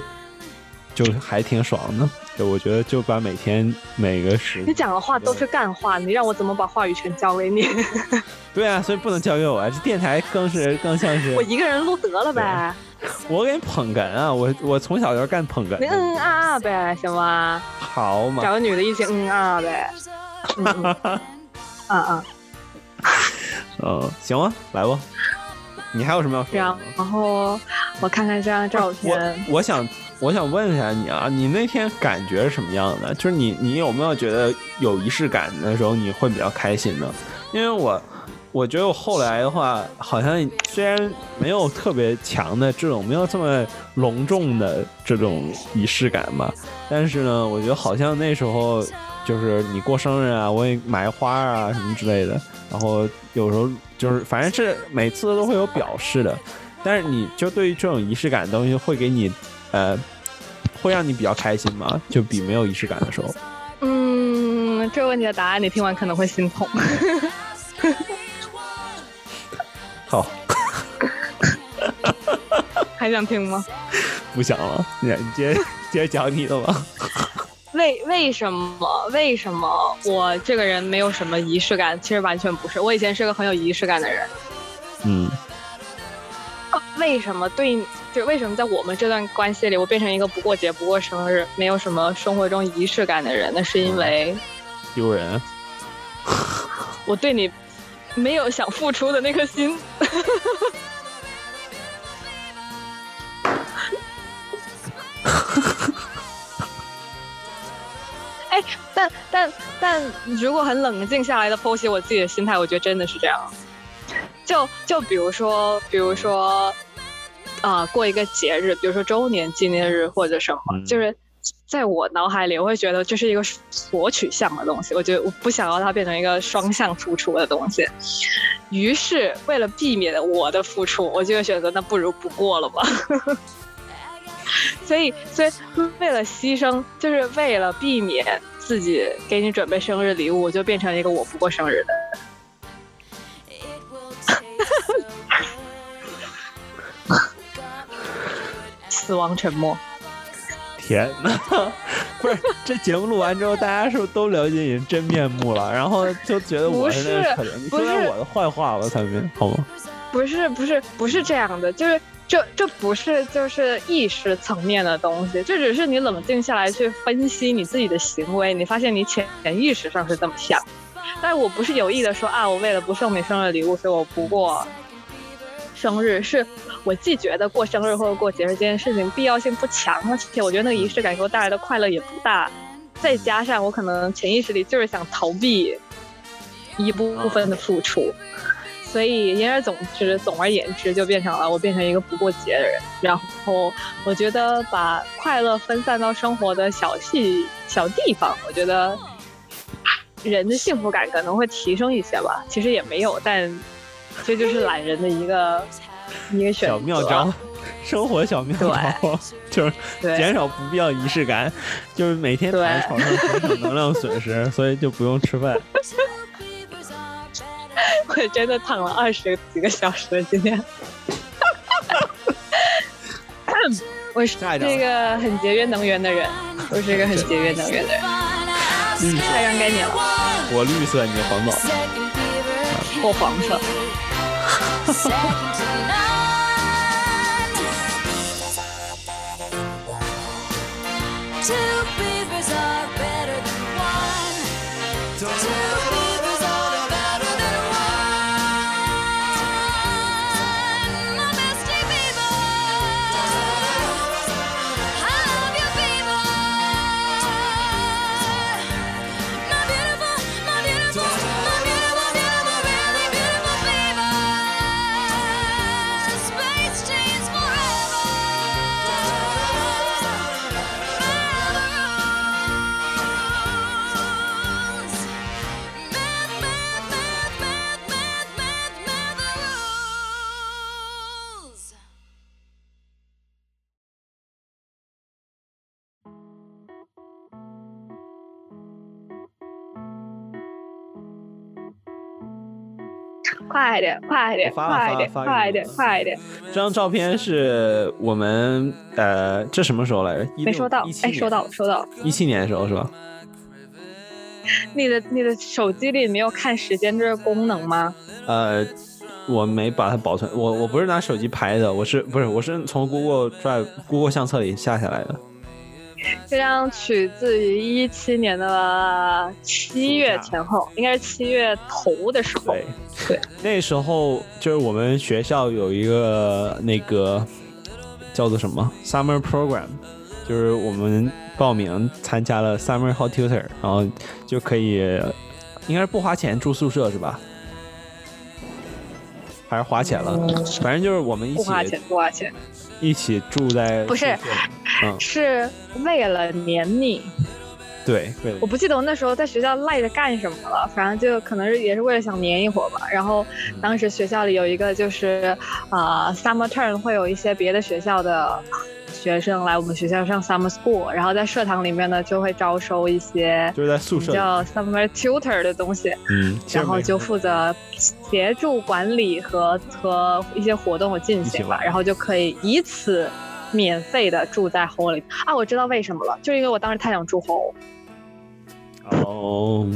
就还挺爽的。就我觉得就把每天每个时你讲的话都是干话，你让我怎么把话语权交给你？对啊，所以不能交给我啊。这电台更是更像是我一个人录得了呗，我给你捧哏啊！我我从小就是干捧哏你的。嗯啊啊呗，行吗？好嘛找，个女的一起嗯啊呗，嗯嗯啊啊。嗯，行啊，来吧。你还有什么要说的然？后我看看这张照我片，我想我想问一下你啊，你那天感觉是什么样的？就是你你有没有觉得有仪式感的时候你会比较开心呢？因为我我觉得我后来的话，好像虽然没有特别强的这种没有这么隆重的这种仪式感吧，但是呢，我觉得好像那时候就是你过生日啊，我也买花啊什么之类的，然后有时候就是反正是每次都会有表示的，但是你就对于这种仪式感的东西会给你呃会让你比较开心吗？就比没有仪式感的时候。嗯，这个问题的答案你听完可能会心痛。好，还想听吗？不想了，你你接着 接着讲你的吧。为为什么为什么我这个人没有什么仪式感？其实完全不是，我以前是个很有仪式感的人。嗯为什么对，就为什么在我们这段关系里，我变成一个不过节、不过生日、没有什么生活中仪式感的人？那是因为丢人。我对你没有想付出的那颗心。哎，但但但如果很冷静下来的剖析我自己的心态，我觉得真的是这样。就就比如说，比如说，啊、过一个节日，比如说周年纪念日或者什么，嗯就是在我脑海里，我会觉得这是一个索取向的东西。我觉得我不想要它变成一个双向付出的东西。于是，为了避免我的付出，我就会选择那不如不过了吧。所以，所以为了牺牲，就是为了避免自己给你准备生日礼物，我就变成一个我不过生日的 死亡沉默。天呐！不是，这节目录完之后，大家是不是都了解你的真面目了？然后就觉得我是那个可怜，你不是说点我的坏话吧，才明好吗？不是不是不是这样的，就是这这不是就是意识层面的东西，这只是你冷静下来去分析你自己的行为，你发现你潜意识上是这么想。但是我不是有意的说啊，我为了不送你生日礼物，所以我不过生日，是我既觉得过生日或者过节日这件事情必要性不强，而且我觉得那个仪式感给我带来的快乐也不大，再加上我可能潜意识里就是想逃避一部分的付出。所以言而总之，总而言之，就变成了我变成一个不过节的人。然后我觉得把快乐分散到生活的小细小地方，我觉得人的幸福感可能会提升一些吧。其实也没有，但这就是懒人的一个一个。小妙招，生活小妙招，就是减少不必要仪式感，就是每天躺在床上减少能量损失，所以就不用吃饭。我真的躺了二十几个小时今天。我是下一个很节约能源的人，我是一个很节约能源的人。绿色，太让该你了，我绿色，你黄宝。我黄色。to be resolved. 快一点，快一点，快一点快一点，快点给你，了快点！这张照片是我们呃，这什么时候来着？没收到，哎，收到，收到了。一七年的时候是吧？你的你的手机里没有看时间这个功能吗？呃，我没把它保存，我我不是拿手机拍的，我是不是我是从 Google Drive、Google 相册里下下来的。这张取自于一七年的七月前后，应该是七月头的时候。对。对，那时候就是我们学校有一个那个叫做什么？Summer Program，就是我们报名参加了 Summer Hot Tutor，然后就可以应该是不花钱住宿舍是吧？还是花钱了？反正就是我们一起不花钱，不花钱，一起住在不是是为了黏你。对，为了。我不记得我那时候在学校赖着干什么了，反正就可能是也是为了想黏一会儿吧。然后当时学校里有一个就是啊、呃 summer term 会有一些别的学校的学生来我们学校上 summer school，然后在社堂里面呢就会招收一些就是在宿舍，叫 summer tutor 的东西，嗯，然后就负责协助管理和和一些活动的进行吧，然后就可以以此免费的住在 hall 里啊！我知道为什么了，就因为我当时太想住 hall，哦，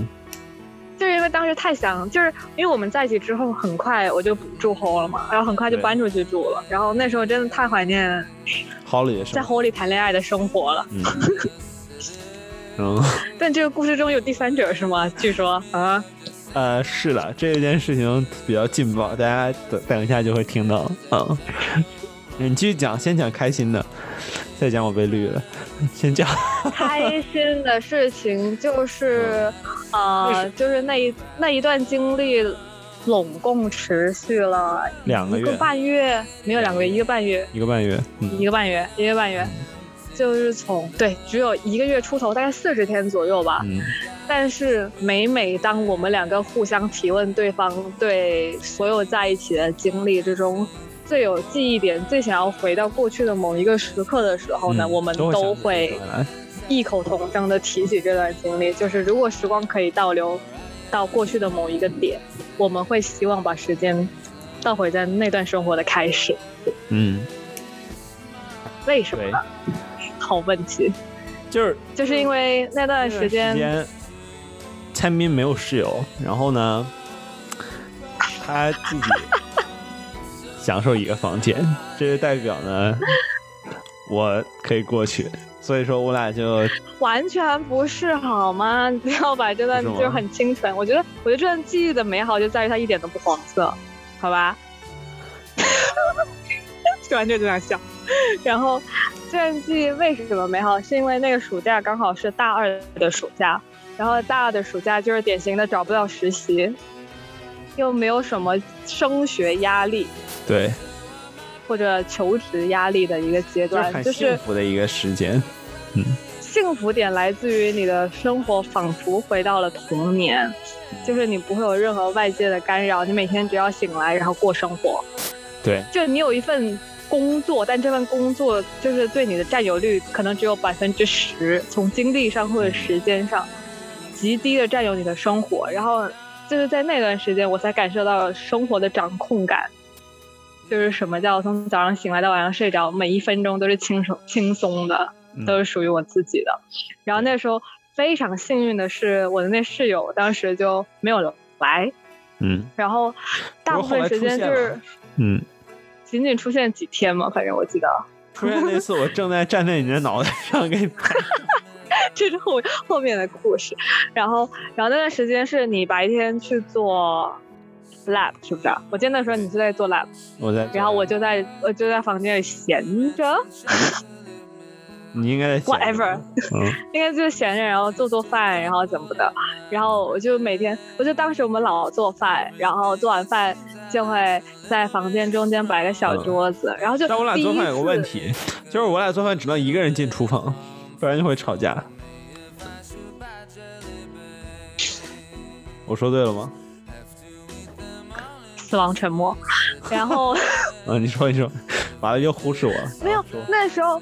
就是因为当时太想，就是因为我们在一起之后，很快我就不住 hall 了嘛，然后很快就搬出去住了，然后那时候真的太怀念好里的在生活，hall 里谈恋爱的生活了。嗯，嗯，但这个故事中有第三者是吗？据说啊，呃，是的，这件事情比较劲爆，大家等等一下就会听到，嗯，你继续讲，先讲开心的，再讲我被绿了，先讲，开心的事情就是，呃，就是那一那一段经历，拢共持续了两个月一个半月，没有两个月，一个半月，一个半月，嗯。一个半月，一个半月，就是从对，只有一个月出头，大概四十天左右吧。嗯，但是每每当我们两个互相提问对方对所有在一起的经历之中最有记忆点、最想要回到过去的某一个时刻的时候呢，嗯我们都会异口同声的提起这段经历。就是如果时光可以倒流到过去的某一个点，我们会希望把时间倒回在那段生活的开始。嗯，为什么呢？，好问题，就是就是因为那段时间，间，蔡斌没有室友，然后呢，他自己享受一个房间，这就代表呢，我可以过去，所以说我俩就完全不是好吗？你不要把这段就是很清纯。我觉得，我觉得这段记忆的美好就在于它一点都不黄色，好吧？说完就这样笑。然后，这段记忆为什么美好？是因为那个暑假刚好是大二的暑假，然后大二的暑假就是典型的找不到实习，又没有什么升学压力对，或者求职压力的一个阶就是段，很就是幸福的一个时间，嗯幸福点来自于你的生活仿佛回到了童年，就是你不会有任何外界的干扰，你每天只要醒来然后过生活。对，就你有一份工作，但这份工作就是对你的占有率可能只有百分之十，从精力上或者时间上，极低的占有你的生活。然后就是在那段时间，我才感受到生活的掌控感。就是什么叫从早上醒来到晚上睡着，每一分钟都是轻松轻松的，嗯都是属于我自己的。然后那时候非常幸运的是，我的那室友当时就没有来，嗯。然后大部分时间就是嗯，仅仅出现几天嘛，反正我记得。出现那次我正在站在你的脑袋上给你拍，这是后后面的故事。然后，然后那段时间是你白天去做 lab 是不是啊？我记得那时候你是在做 lab，我在，然后我就在我就在房间里闲着 你应该，whatever，嗯。应该就是闲着，然后做做饭，然后怎么的，然后我就每天，我就当时我们老做饭，然后做完饭就会在房间中间摆个小桌子，然后就但我俩做饭有个问题，就是我俩做饭只能一个人进厨房，不然就会吵架。我说对了吗？死亡沉默，然后。嗯，你说你说，完了又忽视我了。没有，那时候，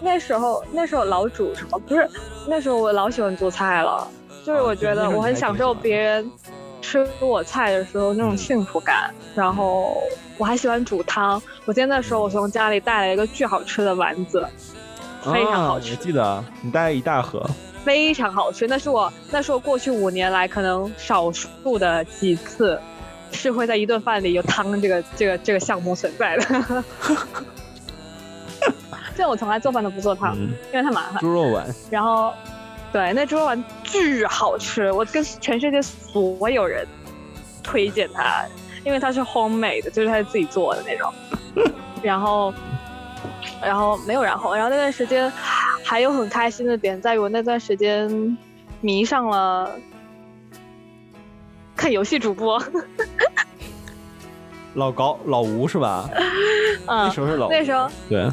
那时候，那时候老煮什么？不是，那时候我老喜欢做菜了，就是我觉得我很享受别人吃我菜的时候那种幸福感。然后我还喜欢煮汤，我记得那时候我从家里带了一个巨好吃的丸子，非常好吃记得你带了一大盒。非常好吃。那是我那是我过去五年来可能少数的几次。是会在一顿饭里有汤这个这个这个项目存在的，这我从来做饭都不做汤，嗯，因为太麻烦。猪肉丸。然后，对，那猪肉丸巨好吃，我跟全世界所有人推荐它，因为它是 homemade 的，就是他自己做的那种。然后，然后没有然后，然后那段时间还有很开心的点在于我那段时间迷上了看游戏主播，老高老吴是吧？那嗯时，候是老吴那时候对。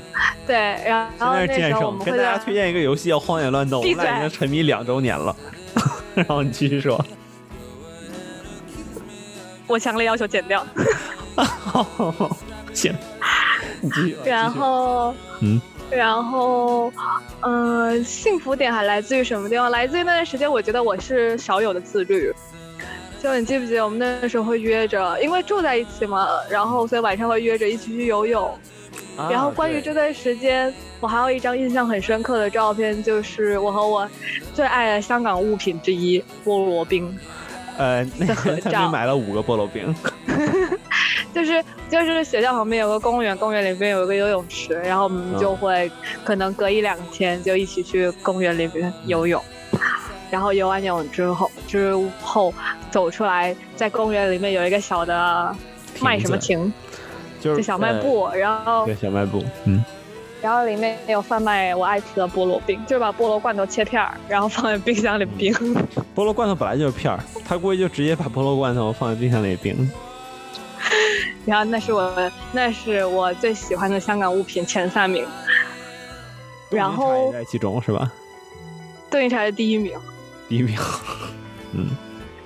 对，然现后那在是剑圣，时候我们跟大家推荐一个游戏叫《荒野乱斗》，我闭们俩已经沉迷两周年了。然后你继续说。我强烈要求剪掉。行，你继续吧 然后，嗯，然后，嗯、幸福点还来自于什么地方？来自于那段时间，我觉得我是少有的自律。就你记不记得我们那时候会约着，因为住在一起嘛，然后所以晚上会约着一起去游泳。然后关于这段时间，我还有一张印象很深刻的照片，就是我和我最爱的香港物品之一菠萝冰。呃，那的合照们买了五个菠萝冰，就是就是学校旁边有个公园，公园里面有一个游泳池，然后我们就会可能隔一两天就一起去公园里面游泳，然后游完泳之后之后走出来，在公园里面有一个小的卖什么亭亭，就是小卖呃部，然后对小卖部，嗯，然后里面有贩卖我爱吃的菠萝冰，就是把菠萝罐头切片儿，然后放在冰箱里冰。菠萝罐头本来就是片儿，他估计就直接把菠萝罐头放在冰箱里冰。然后那是我那是我最喜欢的香港物品前三名，然后也在其中是吧？冻柠茶是第一名。第一名，嗯，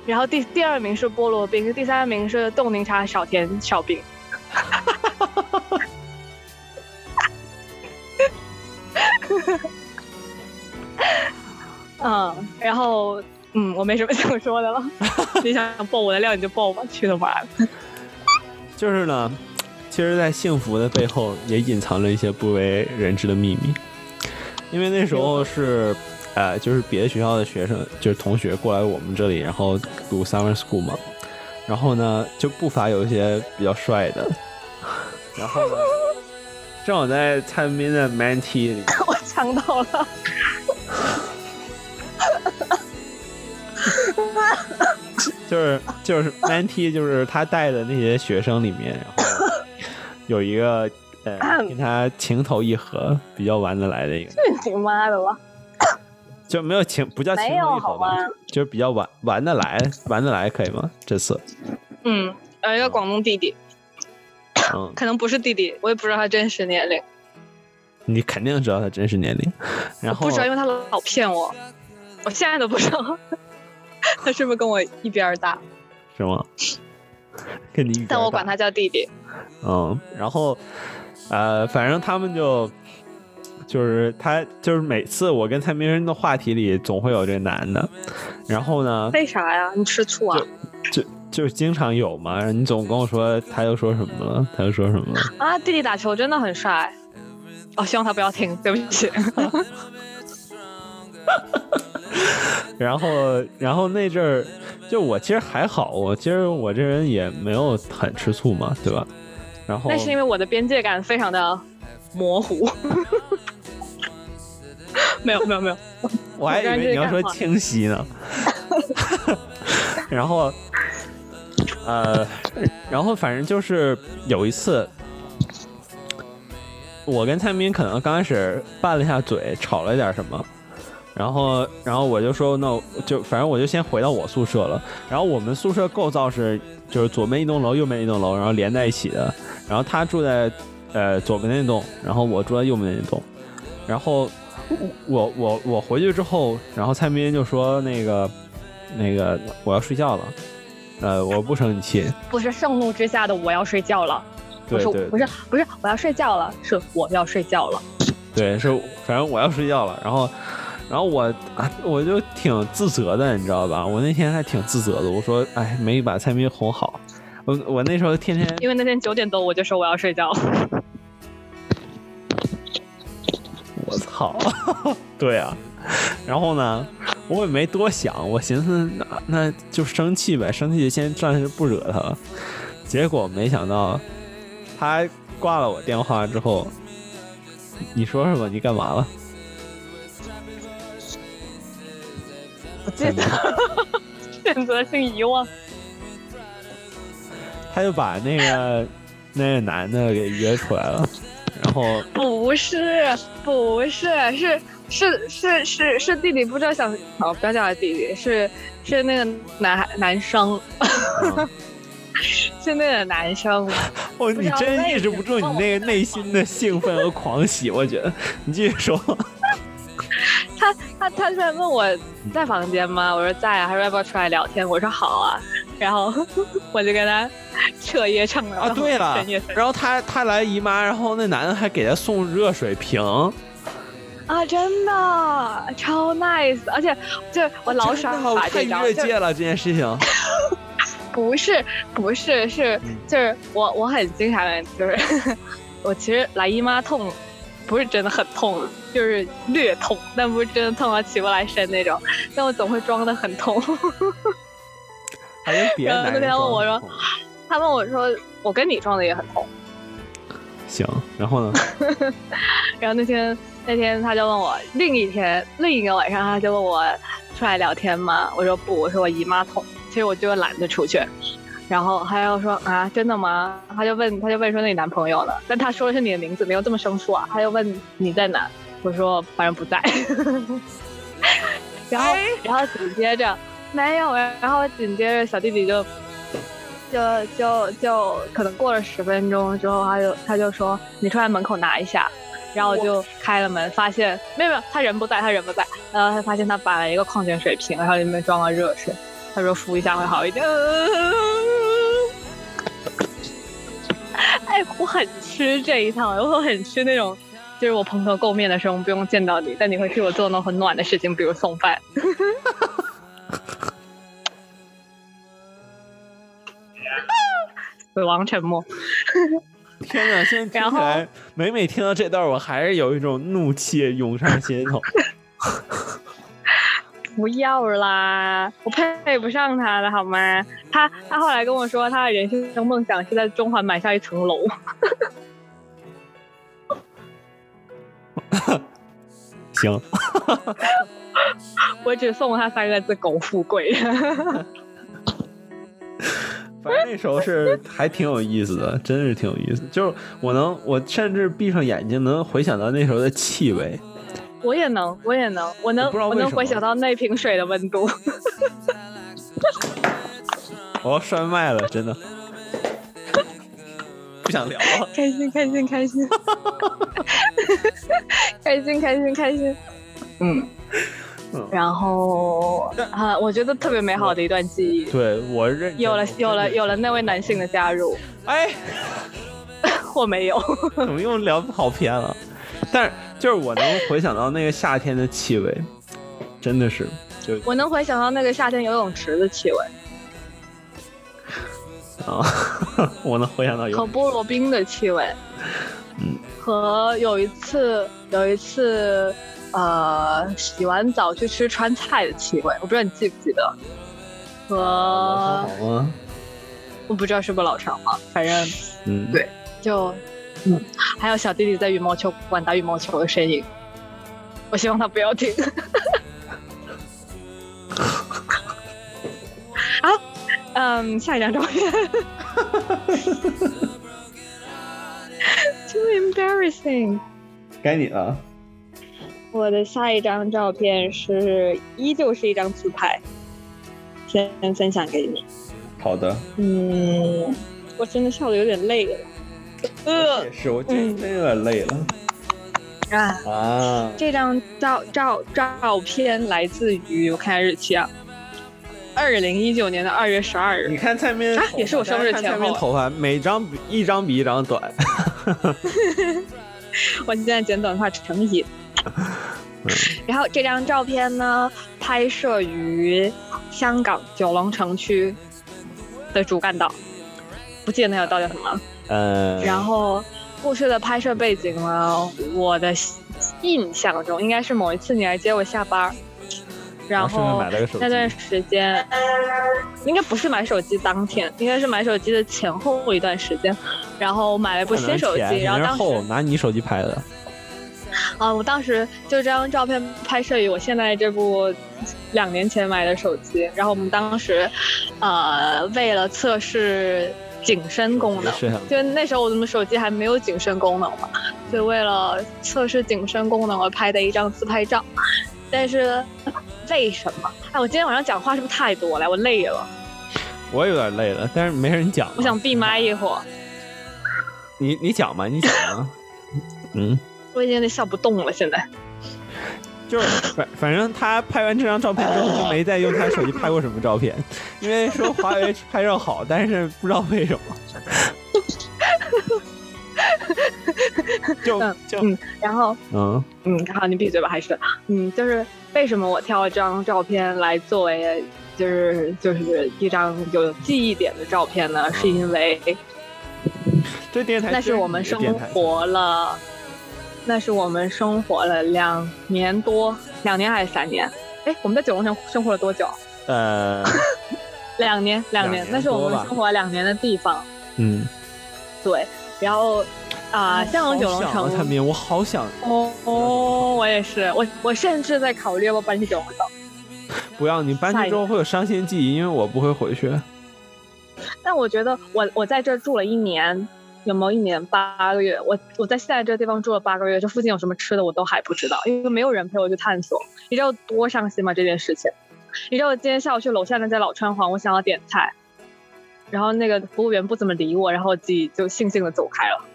然后第第二名是菠萝冰，第三名是冻柠茶少甜少冰。嗯，然后嗯，我没什么想说的了。你想爆我的料你就爆吧，去他妈的！就是呢，其实，在幸福的背后也隐藏着一些不为人知的秘密。因为那时候是，呃，就是别的学校的学生，就是同学过来我们这里，然后读 summer school 嘛，然后呢，就不乏有一些比较帅的，然后呢，正好在蔡文斌的 man T 里，我抢到了。就是就是 man T，就是他带的那些学生里面，然后有一个呃 跟他情投意合、比较玩得来的一个，去你妈的吧！就没有情不叫情投意合吧好吗，就是比较玩玩得来，玩得来可以吗？这次，嗯，有一个广东弟弟，嗯，可能不是弟弟，我也不知道他真实年龄，你肯定知道他真实年龄，然后不知道，因为他老骗我，我现在都不知道 他是不是跟我一边大，是吗？跟你一边大但我管他叫弟弟。嗯，然后呃，反正他们就就是他就是每次我跟蔡明仁的话题里总会有这男的，然后呢，为啥呀？你吃醋啊？就就经常有嘛，你总跟我说他又说什么了，他又说什么了，啊，弟弟打球真的很帅。哦，希望他不要听，对不起。然后然后那阵儿就我其实还好，我其实我这人也没有很吃醋嘛，对吧？然后那是因为我的边界感非常的模糊。没有没有没有，我还以为你要说清晰呢。然后，呃，然后反正就是有一次，我跟蔡明可能刚开始拌了一下嘴，吵了点什么，然后，然后我就说，那就反正我就先回到我宿舍了。然后我们宿舍构造是就是左边一栋楼，右边一栋楼，然后连在一起的。然后他住在呃左边那栋，然后我住在右边那栋。然后我我我回去之后，然后蔡明就说那个那个我要睡觉了，呃，我不生你气，不是 盛怒之下的我要睡觉了，不是不是不是我要睡觉了，是我要睡觉了。对，是反正我要睡觉了，然后。然后我啊，我就挺自责的，你知道吧？我那天还挺自责的。我说，哎，没把蔡明哄好。我我那时候天天因为那天九点多我就说我要睡觉。我操，对啊，然后呢，我也没多想，我寻思那那就生气呗，生气就先暂时不惹他了。结果没想到，他挂了我电话之后，你说说吧，你干嘛了？记得，选择性遗忘。他就把那个那个男的给约出来了，然后不是，不是，是是是是是弟弟，不知道想哦，不要叫他弟弟，是是那个男孩男生，嗯 是那个男生。哦，你真抑制不住你那个内心的兴奋和狂喜，我觉得你继续说。他他他突然问我在房间吗？我说在啊，他说要不要出来聊天？我说好啊。然后 我就跟他彻夜畅聊啊，对了然后他他来姨妈，然后那男的还给他送热水瓶，啊，真的超 nice，而且就是我老爽真的把这张，太越界了这件事情。不是不是是嗯就是我我很经常就是 我其实来姨妈痛，不是真的很痛，就是略痛，但不是真的痛到起不来身那种，但我总会装的很痛。还跟别的然后那天问我说他问我说我跟你装的也很痛，行，然后呢？然后那天那天他就问我，另一天另一个晚上他就问我出来聊天吗？我说不，我说我姨妈痛，其实我就懒得出去。然后他又说啊，真的吗？他就问他就问说那你男朋友呢？但他说的是你的名字，没有这么生疏啊。他就问你在哪？我说反正不在。然后然后紧接着没有，然后紧接着小弟弟就就就就可能过了十分钟之后，他就他就说你出来门口拿一下，然后我就开了门，发现没有没有，他人不在，他人不在，然后他发现他摆了一个矿泉水瓶，然后里面装了热水，他说敷一下会好一点。哎，我很吃这一套，我很吃那种。就是我蓬头垢面的时候，不用见到你，但你会替我做那种很暖的事情，比如送饭。死亡沉默。天哪！现在听起来，每每听到这段，我还是有一种怒气涌上心头。不要啦，我配不上他的好吗？他他后来跟我说，他的人生梦想是在中环买下一层楼。行，我只送他三个字：苟富贵。反正那时候是还挺有意思的，真是挺有意思。就是我能，我甚至闭上眼睛能回想到那时候的气味。我也能，我也能，我能我能回想到那瓶水的温度。我要摔麦了，真的。不想聊了。开心，开心，开心，开心，开心，开心。嗯嗯，然后啊，我觉得特别美好的一段记忆。对我认有了，有了，有了那位男性的加入，哎，我没有。怎么又聊跑偏了？但是就是我能回想到那个夏天的气味，真的是。就我能回想到那个夏天游泳池的气味。啊 我能回想到和有菠萝冰的气味，嗯，和有一次有一次呃洗完澡去吃川菜的气味，我不知道你记不记得。和好吗？我不知道是不是老长嘛，反正嗯，对就嗯，还有小弟弟在羽毛球馆打羽毛球的身影，我希望他不要听。好，嗯，下一张照片。Too embarrassing。该你了。我的下一张照片是依旧是一张自拍，先分享给你。好的，嗯，我真的笑的有点累了。呃也是，我真真有点累了啊，啊。这张照照照片来自于我看下日期啊，二零一九年的二月十二日。你看蔡明啊也是我生日前后蔡明头发每张比一张比一张短。我现在剪短发成瘾。然后这张照片呢，拍摄于香港九龙城区的主干道，不记得那条道叫什么。呃，然后故事的拍摄背景呢，我的印象中应该是某一次你来接我下班儿，然然后那段时间应该不是买手机当天，应该是买手机的前后一段时间，然后买了一部新手机，然后当时后拿你手机拍的，啊，我当时就这张照片拍摄于我现在这部两年前买的手机，然后我们当时呃为了测试景深功能，是啊就那时候我们手机还没有景深功能嘛，就为了测试景深功能而拍的一张自拍照。但是为什么？哎，我今天晚上讲话是不是太多了？我累了，我有点累了，但是没人讲。我想闭麦一会儿，你你讲吧，你讲吧。嗯，我已经有点笑不动了。现在就是反反正他拍完这张照片之后就没再用他手机拍过什么照片，因为说华为拍照好，但是不知道为什么。就嗯就嗯，然后嗯嗯，好，你闭嘴吧，还是嗯，就是为什么我挑了这张照片来作为就是就是一张有记忆点的照片呢？是因为这电台那是我们生活了，那是我们生活了两年多，两年还是三年？哎，我们在九龙城生活了多久？呃 两年，两年，那是我们生活了两年的地方。嗯对，然后啊，向往九龙城我好想哦哦，我也是，我我甚至在考虑要不要搬去九龙城。不要你搬去之后会有伤心记忆，因为我不会回去。但我觉得我我在这住了一年，有没有一年八个月？我我在现在这个地方住了八个月，这附近有什么吃的我都还不知道，因为没有人陪我去探索。你知道多伤心吗？这件事情？你知道我今天下午去楼下那家老川皇，我想要点菜，然后那个服务员不怎么理我，然后我自己就悻悻的走开了。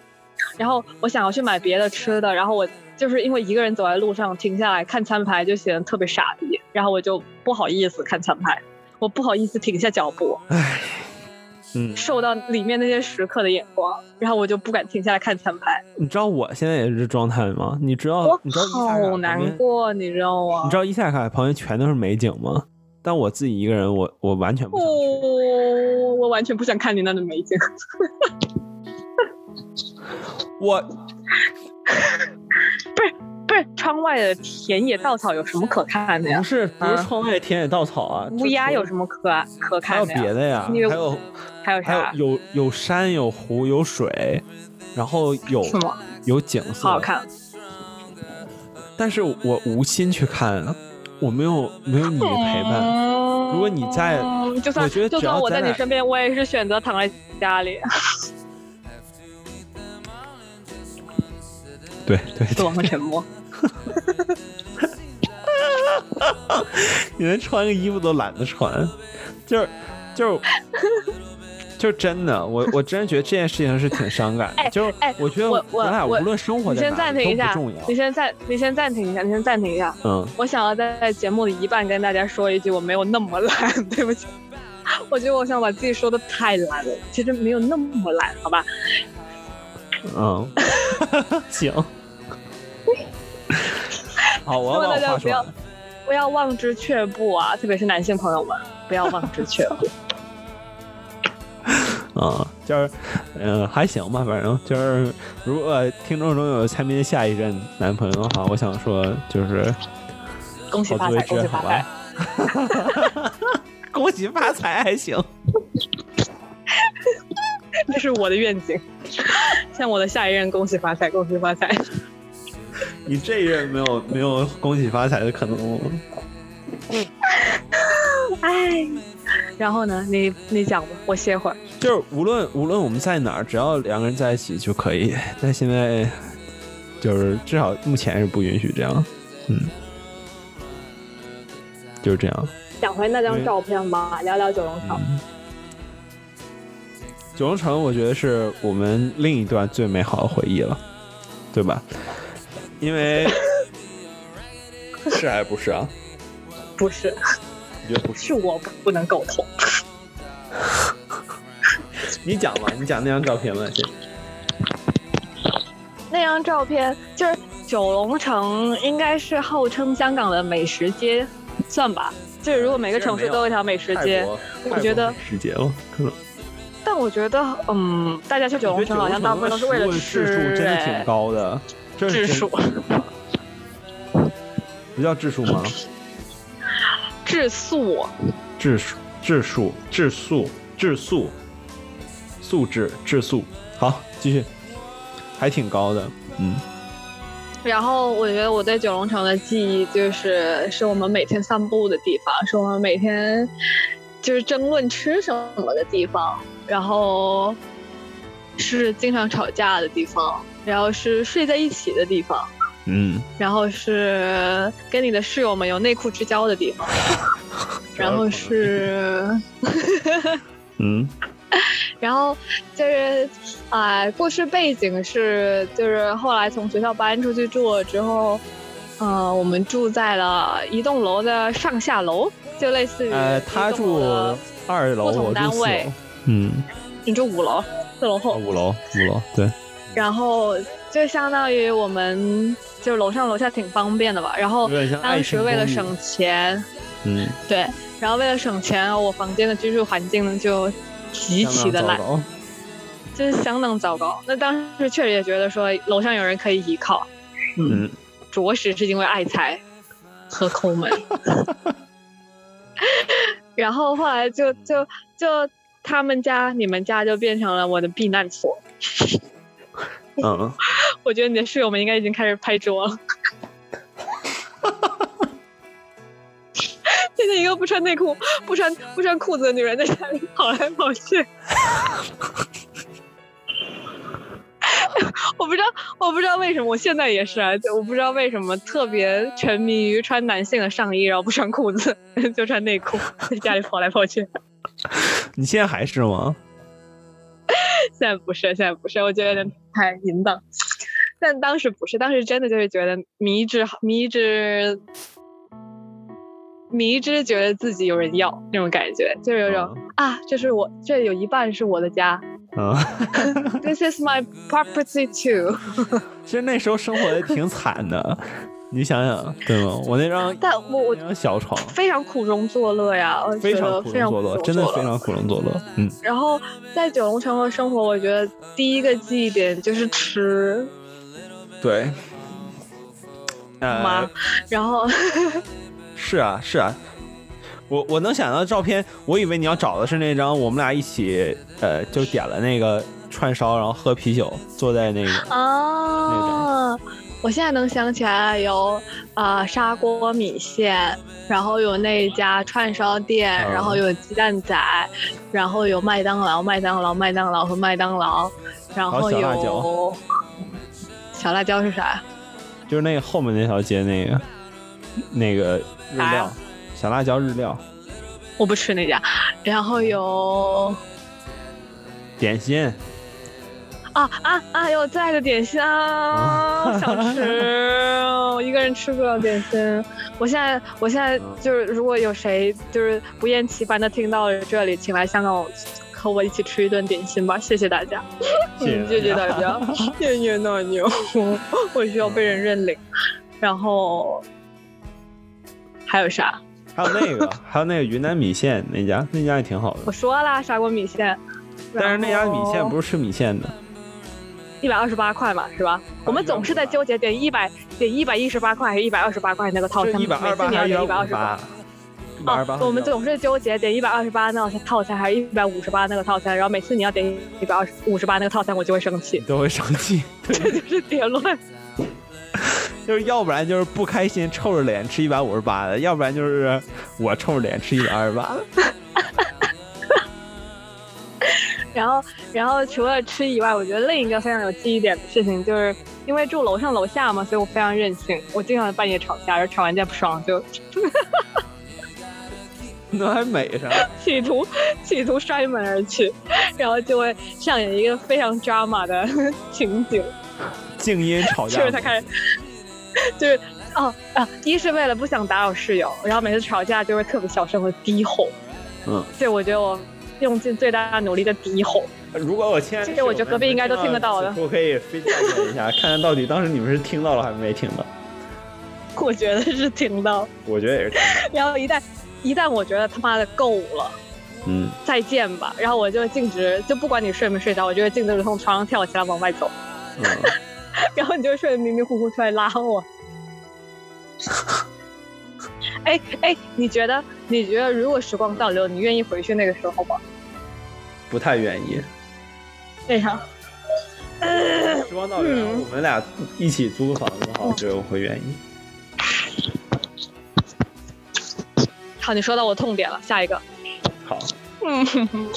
然后我想要去买别的吃的，然后我就是因为一个人走在路上停下来看餐牌，就显得特别傻逼，然后我就不好意思看餐牌，我不好意思停下脚步，嗯，受到里面那些食客的眼光，然后我就不敢停下来看餐牌，你知道我现在也是这状态吗？你知道我好难过，你知道吗？你知道伊萨卡旁边全都是美景吗？但我自己一个人，我我完全不想。哦，我完全不想看你那的美景。我不是窗外的田野稻草有什么可看的呀不？是不是啊窗外田野稻草啊，乌鸦有？什么可可看的还有？别的呀，还有还有还有啥？有有山有湖有水，然后有？有景色，好好。看。但是我无心去看，我没有没有你陪伴。如果你在嗯就算就算我在你身边，我也是选择躺在家里。对对死亡的沉默。你连穿个衣服都懒得穿，就是就是就是真的，我我真的觉得这件事情是挺伤感的。哎就是哎我觉得我俩无论生活你先在哪里暂停一下都不重要，。你先暂，你先暂停一下，你先暂停一下。嗯，我想要在节目的一半跟大家说一句，我没有那么懒，对不起。我觉得我想把自己说的太懒了，其实没有那么懒，好吧？嗯，行。好，我要把我大家不要话说完。不要望之却步啊，特别是男性朋友们，不要望之却步。啊、就是，嗯、还行吧，反正就是，如果听众中有蔡明下一任男朋友的话，我想说就是恭喜发财，恭喜发财。？恭喜发财还行。这是我的愿景，向我的下一任恭喜发财，恭喜发财。你这一任没有没有恭喜发财的可能吗？哎，然后呢？你你讲吧，我歇会儿。就是无论无论我们在哪儿，只要两个人在一起就可以。但现在就是至少目前是不允许这样，嗯，就是这样。想回那张照片吗，聊聊九龙城。嗯九龙城，我觉得是我们另一段最美好的回忆了，对吧？因为 是还不是啊？不是，我觉得不是。是我不能苟同。你讲吧，你讲那张照片吧，先。那张照片就是九龙城，应该是号称香港的美食街，算吧。就是如果每个城市都有一条美食街，我觉得美食街哦，可能。但我觉得，嗯，大家去九龙城好像大部分都是为了吃，真的挺哎，高的，这是真质数，不叫质数吗？质素，质数、质数、质素、质素、素质、质素。好，继续，还挺高的，嗯。然后我觉得我对九龙城的记忆就是，是我们每天散步的地方，是我们每天就是争论吃什么的地方，然后是经常吵架的地方，然后是睡在一起的地方，嗯，然后是跟你的室友们有内裤之交的地方，然后是。嗯。然后就是，啊、故事背景是，就是后来从学校搬出去住了之后，呃，我们住在了一栋楼的上下楼，就类似于呃，他住二楼，不同单位。楼。嗯，你住五楼，四楼哦后，五楼，五楼，对，然后就相当于我们就楼上楼下挺方便的吧。然后当时为了省钱，嗯，对，然后为了省钱，我房间的居住环境呢就极其的烂就是相当糟糕。那当时确实也觉得说楼上有人可以依靠，嗯，着实是因为爱财和抠门。然后后来就就就他们家、你们家就变成了我的避难所。嗯，我觉得你的室友们应该已经开始拍桌了。现在一个不穿内裤、不穿不穿裤子的女人在家里跑来跑去。我不知道，我不知道为什么，我现在也是啊，就我不知道为什么特别沉迷于穿男性的上衣，然后不穿裤子，就穿内裤，在家里跑来跑去。你现在还是吗？现在不是，现在不是，我觉得有点太淫荡。但当时不是，当时真的就是觉得迷之迷之迷之觉得自己有人要那种感觉，就是有种、啊，这是我这有一半是我的家嗯，，This is my property too。其实那时候生活的挺惨的，你想想，对吗？我那张 但我我那张小床，非常苦中作乐呀，我非常觉得非常苦中作乐，真的非常苦中作乐。嗯，然后在九龙城的生活，我觉得第一个记忆点就是吃对。妈呃，，然后 是啊，是啊。我我能想到的照片，我以为你要找的是那张我们俩一起，呃，就点了那个串烧，然后喝啤酒，坐在那个，啊，我现在能想起来有呃、砂锅米线，然后有那家串烧店，嗯然后有鸡蛋仔，然后有麦当劳、麦当劳、麦当劳和麦当劳，然后有小辣椒小辣椒是啥？就是那个后面那条街那个那个日料小辣椒日料。我不吃那家，然后有点心，啊啊啊！有最爱的点心啊，想吃，我一个人吃不了点心。我现在，我现在就是，如果有谁就是不厌其烦的听到了这里，请来香港和我一起吃一顿点心吧，谢谢大家，嗯，谢谢大家，谢谢奶牛，我需要被人认领。然后还有啥？还有那个还有那个云南米线那家那家也挺好的，我说了，砂锅米线。但是那家米线不是是吃米线的，一百二十八块嘛，是吧？我们总是在纠结点一百点一百一十八块还是一百二十八块那个套餐，一百二每次你要十八还是点一百二十八一百五十八？。一百二十八哦，，我们总是纠结点一百二十八那个套餐还是一百五十八那个套餐，然后每次你要点一百二十五十八那个套餐，我就会生气，都会生气，这就是结论。就是要不然就是不开心臭着脸吃一百五十八的，要不然就是我臭着脸吃一百二十八的。然后，然后除了吃以外，我觉得另一个非常有记忆点的事情，就是因为住楼上楼下嘛，所以我非常任性，我经常半夜吵架，然后吵完架不爽就 那还美啥？企图企图摔门而去，然后就会上演一个非常 drama 的情景。静音吵架就是他开始，就是哦啊，一是为了不想打扰室友，然后每次吵架就会特别小声的低吼，嗯，就我觉得我用尽最大的努力的低吼，如果我亲爱的，这个我觉得隔壁应该都听得到的我可以飞调一下，看看到底当时你们是听到了还是没听到。我觉得是听到，我觉得也是听到。然后一旦一旦我觉得他妈的够了。嗯，再见吧，然后我就径直，就不管你睡没睡着，我就会径直从床上跳起来往外走，嗯 然后你就睡得迷迷糊糊出来拉我。哎哎，你觉得？你觉得如果时光倒流，你愿意回去那个时候吗？不太愿意。为啥？时光倒流，嗯我们俩一起租个房子，好，我觉得我会愿意。好，你说到我痛点了，下一个。好，嗯，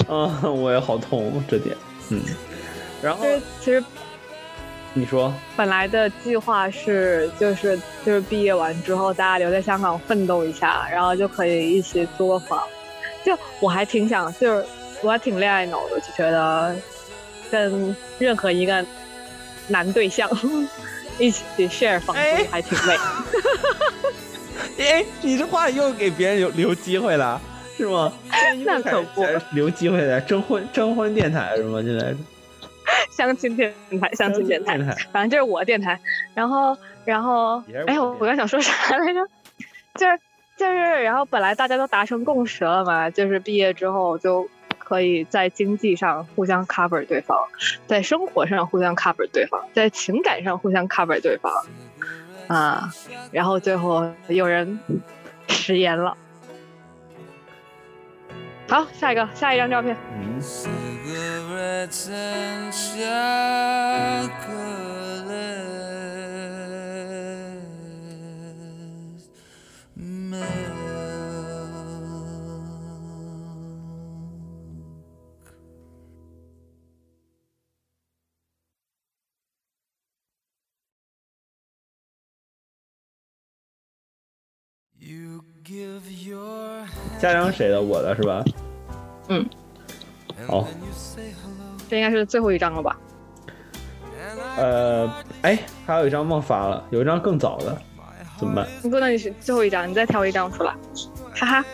嗯，我也好痛这点。嗯，然后就是其实你说，本来的计划是，就是就是毕业完之后，大家留在香港奋斗一下，然后就可以一起租个房。就我还挺想，就是我还挺恋爱脑的，就觉得跟任何一个男对象 一起 share 房租哎还挺累。哎，你这话又给别人留留机会了，是吗？那可不留机会的征婚征婚电台是吗？现在是相亲电台，相亲电台，台，反正就是我电台。然后，然后哎，我刚想说啥来着？就是就是，然后本来大家都达成共识了嘛，就是毕业之后就可以在经济上互相 cover 对方，在生活上互相 cover 对方，在情感上互相 cover 对方啊。然后最后有人食言了。好，下一个，下一张照片。下张谁的？我的是吧？嗯。好，这应该是最后一张了吧？呃，哎，还有一张忘发了，有一张更早的，怎么办？你不能是最后一张，你再挑一张出来，哈哈。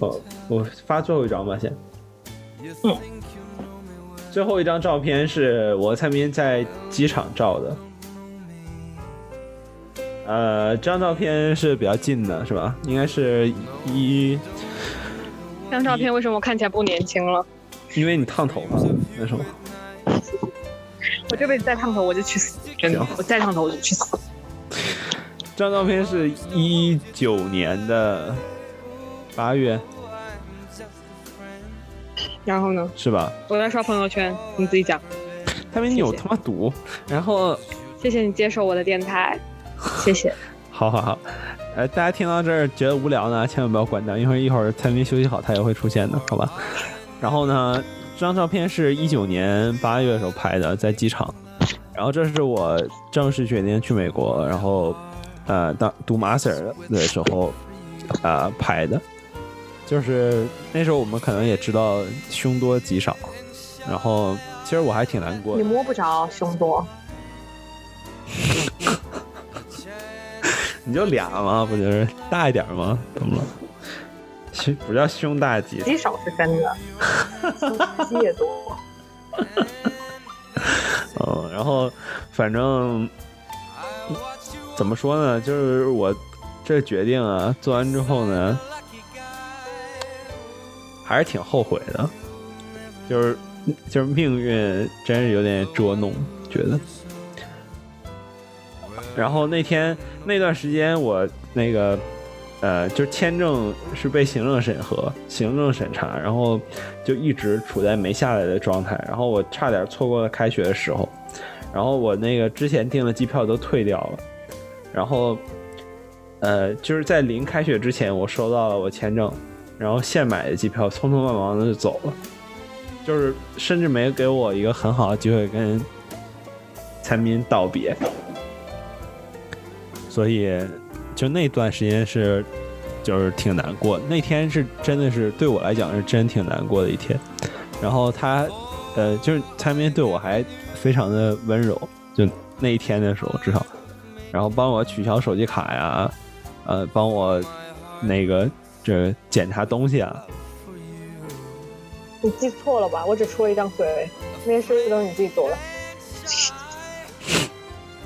哦我发最后一张吧，先。嗯。最后一张照片是我和蔡明在机场照的。呃，这张照片是比较近的，是吧？应该是一，这张照片为什么我看起来不年轻了？因为你烫头发了那什么。我这辈子再烫头我就去死，真的，我再烫头我就去死。这张照片是一九年的八月，然后呢，是吧？我在刷朋友圈，你自己讲。他们有他妈毒。然后，谢谢你接受我的电台，谢谢。好好好，呃，大家听到这儿觉得无聊呢，千万不要关掉，因为一会儿蔡明休息好，他也会出现的，好吧？然后呢，这张照片是一九年八月的时候拍的，在机场。然后这是我正式决定去美国，然后呃当读 master 的时候呃拍的，就是那时候我们可能也知道凶多吉少，然后其实我还挺难过的你。摸不着凶多，你就俩吗？不就是大一点吗？怎么了？胸不叫胸大肌，肌少是真的，肌也多。嗯，然后反正怎么说呢，就是我这个决定啊，做完之后呢，还是挺后悔的，就是就是命运真是有点捉弄，觉得。然后那天那段时间，我那个呃，就是签证是被行政审核、行政审查，然后就一直处在没下来的状态。然后我差点错过了开学的时候，然后我那个之前订的机票都退掉了，然后呃，就是在临开学之前，我收到了我签证，然后现买的机票，匆匆忙忙的就走了，就是甚至没给我一个很好的机会跟参民道别。所以就那段时间是，就是挺难过。那天是真的是对我来讲是真挺难过的一天。然后他，呃，就是蔡明对我还非常的温柔，就那一天的时候至少，然后帮我取消手机卡呀，呃，帮我那个这检查东西啊，你记错了吧？我只出了一张嘴，那些事都是你自己做的。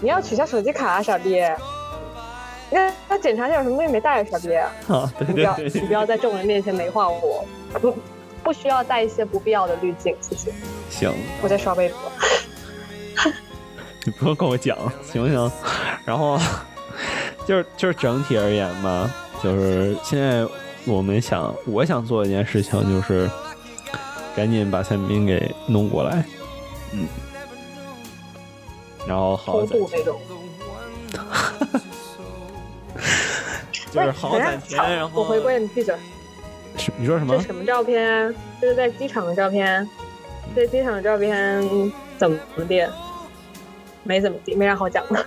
你要取消手机卡啊，傻逼！那那检查一下有什么东西没带啊，傻逼！啊，对你不要，对对对，你不要在众人面前美化我，不不需要带一些不必要的滤镜，谢谢。行，我在刷微博。你不用跟我讲，行不行？然后就是就是整体而言吧，就是现在我们想，我想做一件事情，就是赶紧把蔡明给弄过来，嗯，然后好好偷那种。就是好好攒钱，然后我回归，你闭嘴。是你说什么？什么照片？这是在机场的照片。在机场的照片怎么地？没怎么地，没啥好讲的。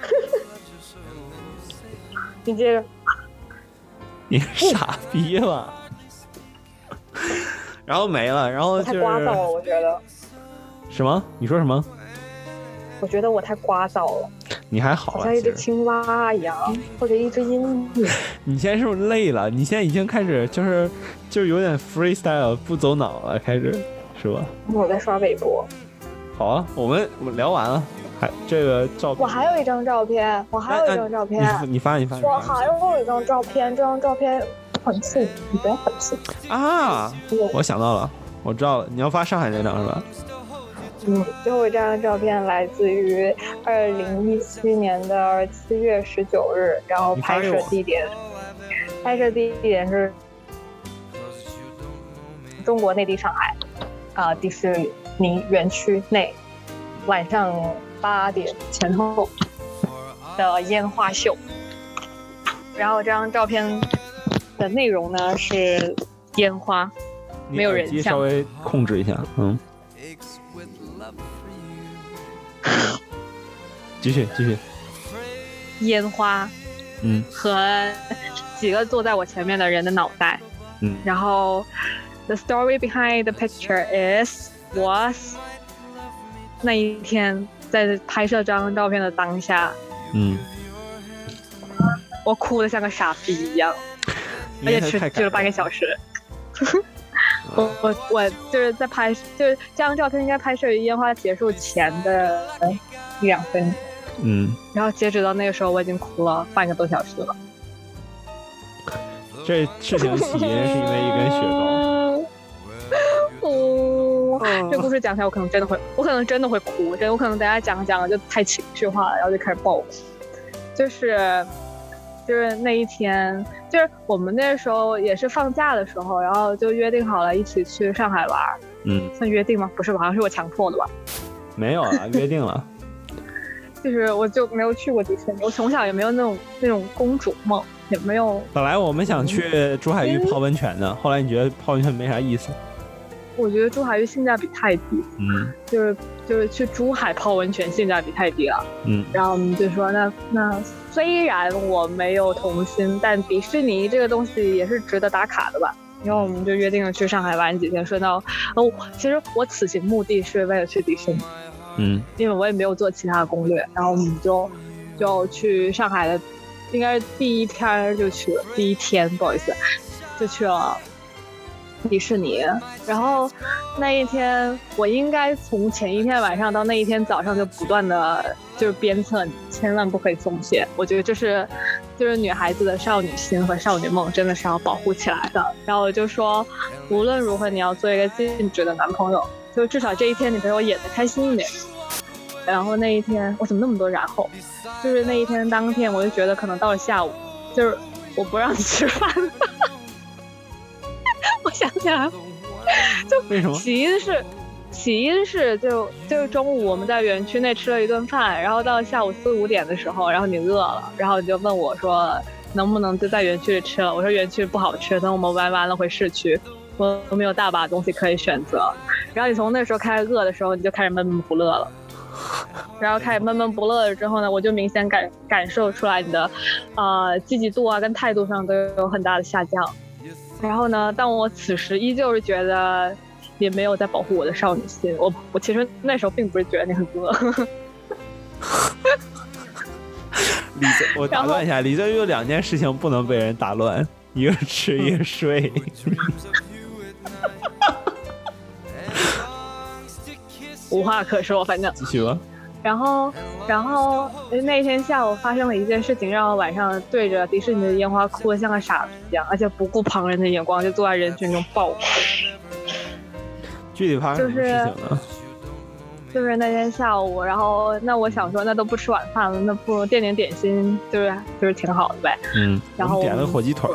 你接着。你傻逼吧？然后没了，然后太就是聒噪了，我觉得。什么？你说什么？我觉得我太聒噪了。你还好好像一只青蛙一样，或者一只鹦鹉。你现在是不是累了？你现在已经开始就是就是有点 freestyle 不走脑了，开始是吧？我在刷微博，好啊，我们我们聊完了，还这个照片，我还有一张照片，我还有一张照片，哎你你发你发你我发还有一张照片，这张照片很气，你不要很气。啊！我想到了，我知道了，你要发上海那张是吧？嗯，最后一张照片来自于二零一七年的七月十九日，然后拍摄地点，拍摄地点是中国内地上海，啊、迪士尼园区内，晚上八点前后的烟花秀。然后这张照片的内容呢是烟花，没有人像。稍微控制一下，嗯，继续继续，烟花嗯和几个坐在我前面的人的脑袋。嗯然后，the story behind the picture is was 那一天在拍摄这张照片的当下，嗯，我哭的像个傻逼一样，而且持续了半个小时。我我我就是在拍，就是这张照片应该拍摄于烟花结束前的一两分钟，嗯，然后截止到那个时候，我已经哭了半个多小时了。这事情起因是因为一根雪糕。哦，这故事讲起来，我可能真的会，我可能真的会哭，真的，我可能等下讲讲就太情绪化了，然后就开始爆哭。就是，就是那一天，就是我们那时候也是放假的时候，然后就约定好了一起去上海玩儿，嗯，算约定吗？不是吧，好像是我强迫的吧。没有啊，约定了。就是我就没有去过迪士尼，我从小也没有那种那种公主梦，也没有本来我们想去珠海玉泡温泉的，后来你觉得泡温泉没啥意思。我觉得珠海玉性价比太低，嗯就是就是去珠海泡温泉性价比太低了。嗯然后我们就说，那那虽然我没有童心，但迪士尼这个东西也是值得打卡的吧。因为我们就约定了去上海玩几天，顺道，哦，其实我此行目的是为了去迪士尼，嗯因为我也没有做其他的攻略。然后我们就就去上海的，应该是第一天就去了，第一天不好意思，就去了迪士尼。然后那一天，我应该从前一天晚上到那一天早上就不断的就是鞭策你，千万不可以松懈。我觉得这是就是女孩子的少女心和少女梦，真的是要保护起来的。然后我就说，无论如何你要做一个尽职的男朋友，就至少这一天你陪我演的开心一点。然后那一天我怎么那么多然后？就是那一天当天，我就觉得可能到了下午，就是我不让你吃饭。我想起来了，为什么？起因是，起因是就就是中午我们在园区内吃了一顿饭，然后到下午四五点的时候，然后你饿了，然后你就问我说能不能就在园区里吃了？我说园区不好吃，等我们玩完了回市区，我我们有大把东西可以选择。然后你从那时候开始饿的时候，你就开始闷闷不乐了。然后开始闷闷不乐了之后呢，我就明显感感受出来你的，呃，积极度啊跟态度上都有很大的下降。然后呢，但我此时依旧是觉得也没有在保护我的少女心。我我其实那时候并不是觉得你很饿，李泽，我打断一下，李泽有两件事情不能被人打乱，一个吃，一个睡。无话可说，反正。继续吧。然后，然后那天下午发生了一件事情，让我晚上对着迪士尼的烟花哭得像个傻子一样，而且不顾旁人的眼光，就坐在人群中爆哭。具体发生什么事情呢？就是那天下午，然后那我想说，那都不吃晚饭了，那不如垫点点心，就是就是挺好的呗。嗯，然后我们点了火鸡腿。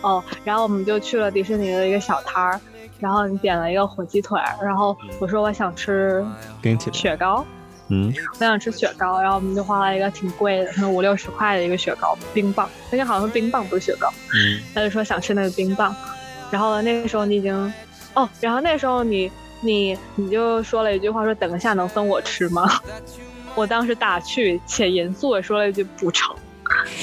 哦，然后我们就去了迪士尼的一个小摊儿，然后你点了一个火鸡腿，然后我说我想吃冰淇淋。雪糕，嗯我想吃雪糕，然后我们就花了一个挺贵的，可能五六十块的一个雪糕冰棒，那天好像是冰棒不是雪糕，嗯他就说想吃那个冰棒，然后那个时候你已经，哦，然后那时候你你你就说了一句话说等一下能分我吃吗？我当时打趣且严肃的说了一句不成。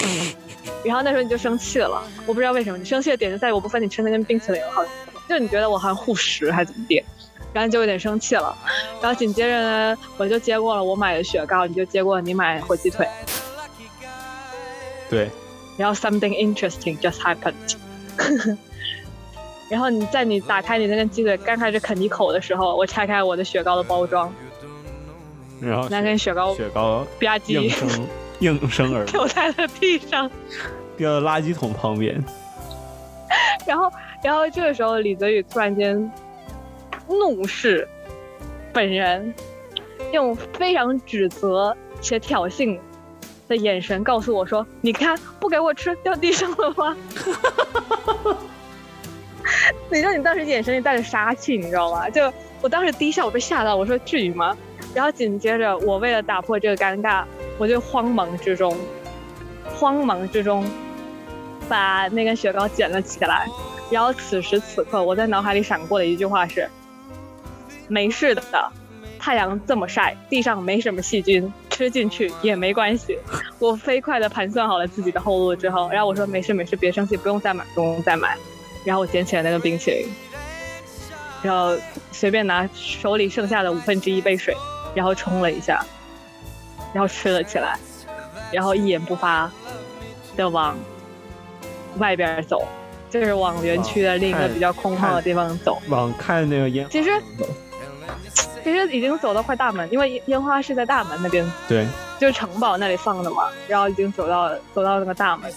然后那时候你就生气了，我不知道为什么，你生气的点就在于我不分你吃那根冰淇淋，好像就你觉得我好像护食还是怎么地。然后就有点生气了。然后紧接着呢，我就接过了我买的雪糕，你就接过了你买的火鸡腿。对，然后 something interesting just happened。然后你在你打开你那根鸡腿刚开始啃一口的时候，我拆开我的雪糕的包装，然后那根雪糕雪糕吧唧应声 应声而掉在了地上。掉到垃圾桶旁边。然后，然后这个时候李泽宇突然间怒视本人，用非常指责且挑衅的眼神告诉我说：“你看，不给我吃，掉地上了吗？” 你知道你当时眼神里带着杀气，你知道吗？就我当时第一下我被吓到，我说至于吗？然后紧接着我为了打破这个尴尬，我就慌忙之中，慌忙之中把那根雪糕捡了起来。然后此时此刻，我在脑海里闪过的一句话是：没事的，太阳这么晒，地上没什么细菌，吃进去也没关系。我飞快地盘算好了自己的后路之后，然后我说没事没事，别生气，不用再买，不用再买。然后我捡起了那个冰淇淋，然后随便拿手里剩下的五分之一杯水，然后冲了一下，然后吃了起来，然后一言不发的往外边走，就是往园区的另一个比较空旷的地方走。往看那个烟花其实其实已经走到快大门，因为烟花是在大门那边，对，就是城堡那里放的嘛。然后已经走到走到那个大门，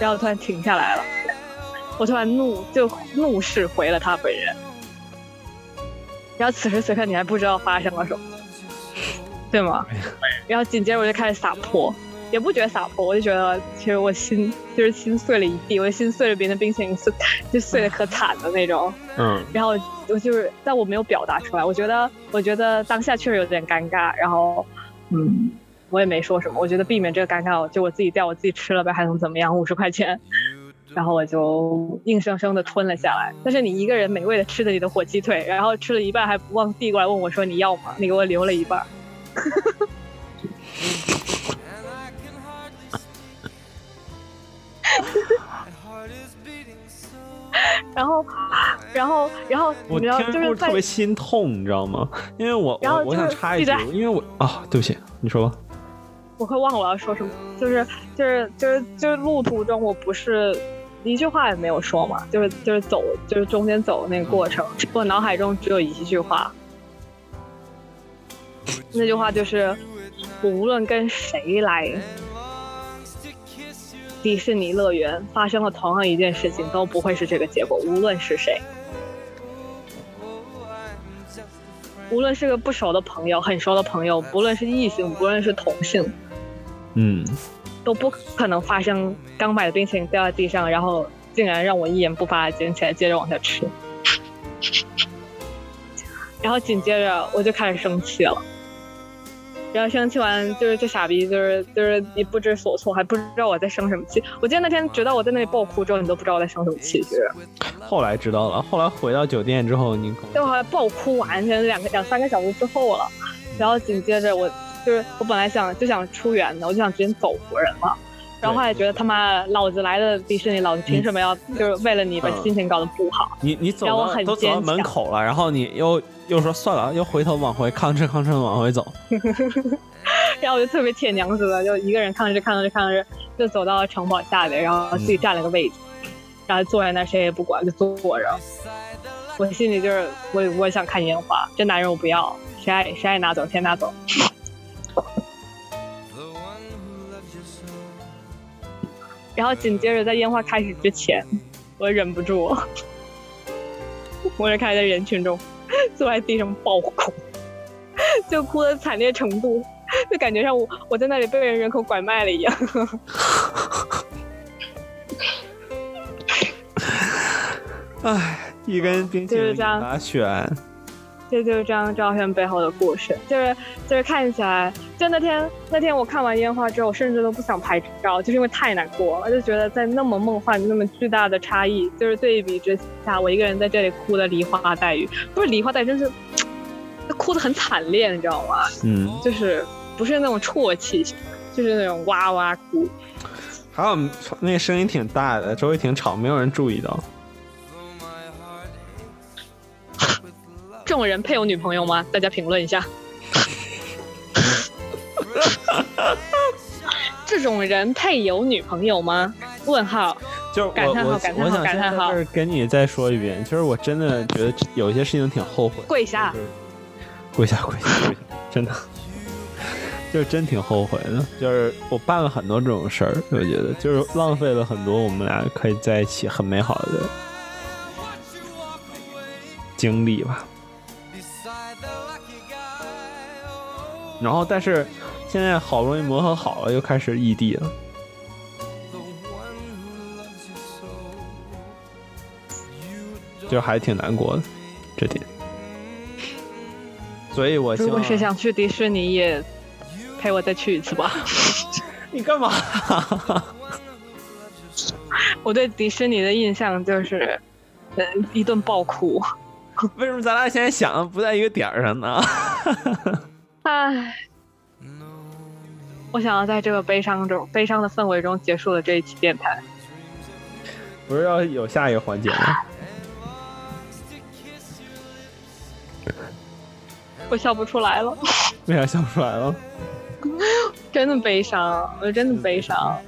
然后突然停下来了。我突然怒就怒视回了他本人，然后此时此刻你还不知道发生了什么，对吗？然后紧接着我就开始撒泼，也不觉得洒脱，我就觉得其实我心就是心碎了一地，我的心碎了，别人的冰淇淋碎 就碎的可惨的那种。嗯，然后我就是，但我没有表达出来。我觉得，我觉得当下确实有点尴尬。然后，嗯，我也没说什么。我觉得避免这个尴尬，就我自己掉，我自己吃了呗，还能怎么样？五十块钱，然后我就硬生生的吞了下来。但是你一个人美味的吃着你的火鸡腿，然后吃了一半还不忘递过来问我说你要吗？你给我留了一半。然后，然后，然后，我听就是特别心痛，你知道吗？因为我我我然后就是想插一句因为我啊，对不起，你说吧。我会忘了我要说什么，就是就是就是就是路途中我不是一句话也没有说嘛，就是就是走就是中间走的那个过程，我脑海中只有一句话，那句话就是我无论跟谁来迪士尼乐园发生了同样一件事情，都不会是这个结果，无论是谁。无论是个不熟的朋友、很熟的朋友，不论是异性，不论是同性，嗯，都不可能发生刚买的冰淇淋掉在地上，然后竟然让我一言不发地捡起来，接着往下吃。然后紧接着我就开始生气了，然后生气完就是这傻逼就是就是你不知所措，还不知道我在生什么气。我记得那天直到我在那里爆哭之后，你都不知道我在生什么气，就是后来知道了，后来回到酒店之后，你对我就后来爆哭完全两个两三个小时之后了，然后紧接着我就是我本来想就想出园的，我就想直接走人了。然后后来觉得他妈老子来的迪士尼，老子凭什么要就是为了你把心情搞得不好？你你走都走到门口了，然后你又又说算了，又回头往回吭哧吭哧地往回走。然后我就特别铁娘子的，就一个人看着看着看着，就走到了城堡下面，然后自己占了个位置，然后坐在那谁也不管，就坐着。我心里就是我我想看烟花，这男人我不要，谁爱谁爱拿走先拿走。然后紧接着在烟花开始之前，我忍不住，我就开始在人群中坐在地上暴哭，就哭的惨烈程度，就感觉像我我在那里被人人口拐卖了一样。唉，一根冰淇淋就是这样打选，这就是这张照片背后的故事，就是就是看起来，就那天那天我看完烟花之后，我甚至都不想拍照，就是因为太难过了，就觉得在那么梦幻、那么巨大的差异，就是对比之下，我一个人在这里哭的梨花带雨，不是梨花带雨，真是哭的很惨烈，你知道吗？嗯，就是不是那种啜泣，就是那种哇哇哭。还有那个声音挺大的，周围挺吵，没有人注意到。这种人配有女朋友吗？大家评论一下。这种人配有女朋友吗？问号。就是感叹号感叹号我想感叹号先在这儿跟你再说一遍，就是我真的觉得有些事情挺后悔。跪下跪下跪下跪下，真的，就是真挺后悔的。就是我办了很多这种事儿，我觉得就是浪费了很多我们俩可以在一起很美好的经历吧。然后，但是现在好不容易磨合好了，又开始异地了。就还挺难过的，这点。所以我如果是想去迪士尼，也陪我再去一次吧。你干嘛？我对迪士尼的印象就是，嗯，一顿爆哭。为什么咱俩现在想的不在一个点儿上呢？唉，我想要在这个悲伤中、悲伤的氛围中结束了这一期电台。不是要有下一个环节吗？我笑不出来了，为啥笑不出来了？真的悲伤，我真的悲伤，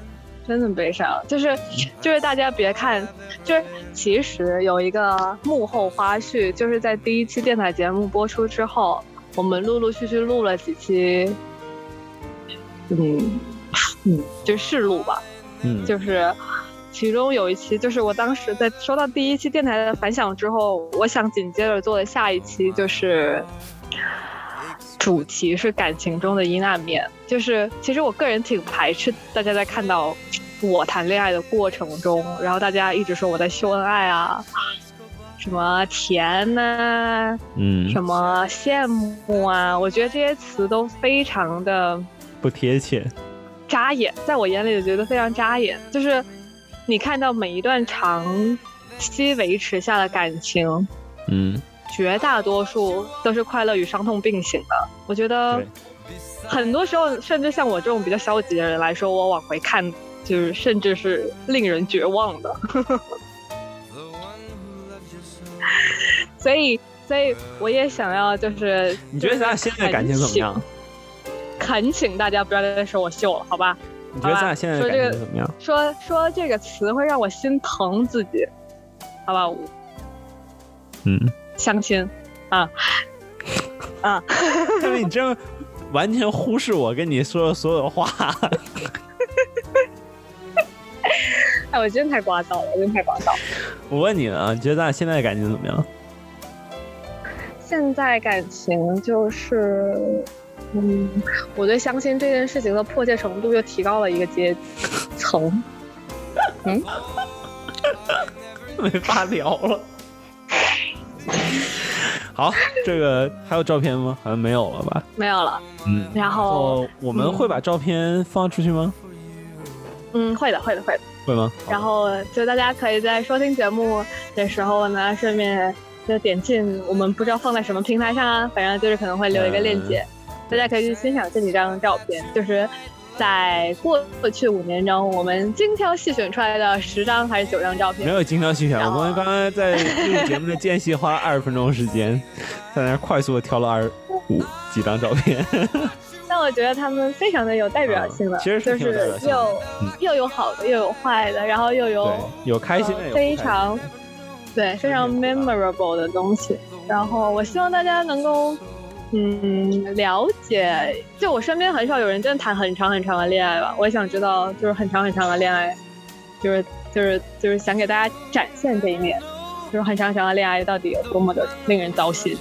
真的悲伤。就是，就是大家别看，就是其实有一个幕后花絮，就是在第一期电台节目播出之后，我们陆陆续续录了几期，嗯嗯，就试录吧，嗯，就是其中有一期，就是我当时在收到第一期电台的反响之后，我想紧接着做的下一期就是主题是感情中的阴暗面。就是其实我个人挺排斥大家在看到我谈恋爱的过程中，然后大家一直说我在秀恩爱啊，什么甜呐、嗯，什么羡慕啊，我觉得这些词都非常的。不贴切。扎眼，在我眼里就觉得非常扎眼。就是你看到每一段长期维持下的感情，嗯，绝大多数都是快乐与伤痛并行的。我觉得很多时候，甚至像我这种比较消极的人来说，我往回看，就是甚至是令人绝望的。所以，所以我也想要，就是你觉得咱俩现在感情怎么样？恳请大家不要再说我秀了，好吧？你觉得咱俩现在感情怎么样？说说这个词会让我心疼自己，好吧？嗯，相亲啊啊！因为你这样 完全忽视我跟你说的所有话。哎，我真的太聒噪了，我真的太聒噪。我问你呢，你觉得咱俩现在的感情怎么样？现在感情就是，嗯，我对相亲这件事情的迫切程度又提高了一个阶层。嗯没法聊了。好，这个还有照片吗？好像没有了吧？没有了，嗯。然后哦，我们会把照片放出去吗？嗯，会的，会的，会的。会吗？然后就大家可以在收听节目的时候呢，顺便就点进我们不知道放在什么平台上啊，反正就是可能会留一个链接，大家可以去欣赏这几张照片，就是在过去五年中我们精挑细选出来的十张还是九张照片没。有精挑细选，我们刚刚在录节目的间隙花了二十分钟时间，在那快速的挑了二五几张照片。但我觉得他们非常的有代表性的，嗯其实是就是又、嗯又有好的，又有坏的，然后又有，有开心的，呃有不开心的非常对非常 memorable 的东西。然后我希望大家能够嗯了解，就我身边很少有人真的谈很长很长的恋爱吧。我也想知道，就是很长很长的恋爱，就是就是就是想给大家展现这一面，就是很长很长的恋爱到底有多么的令人糟心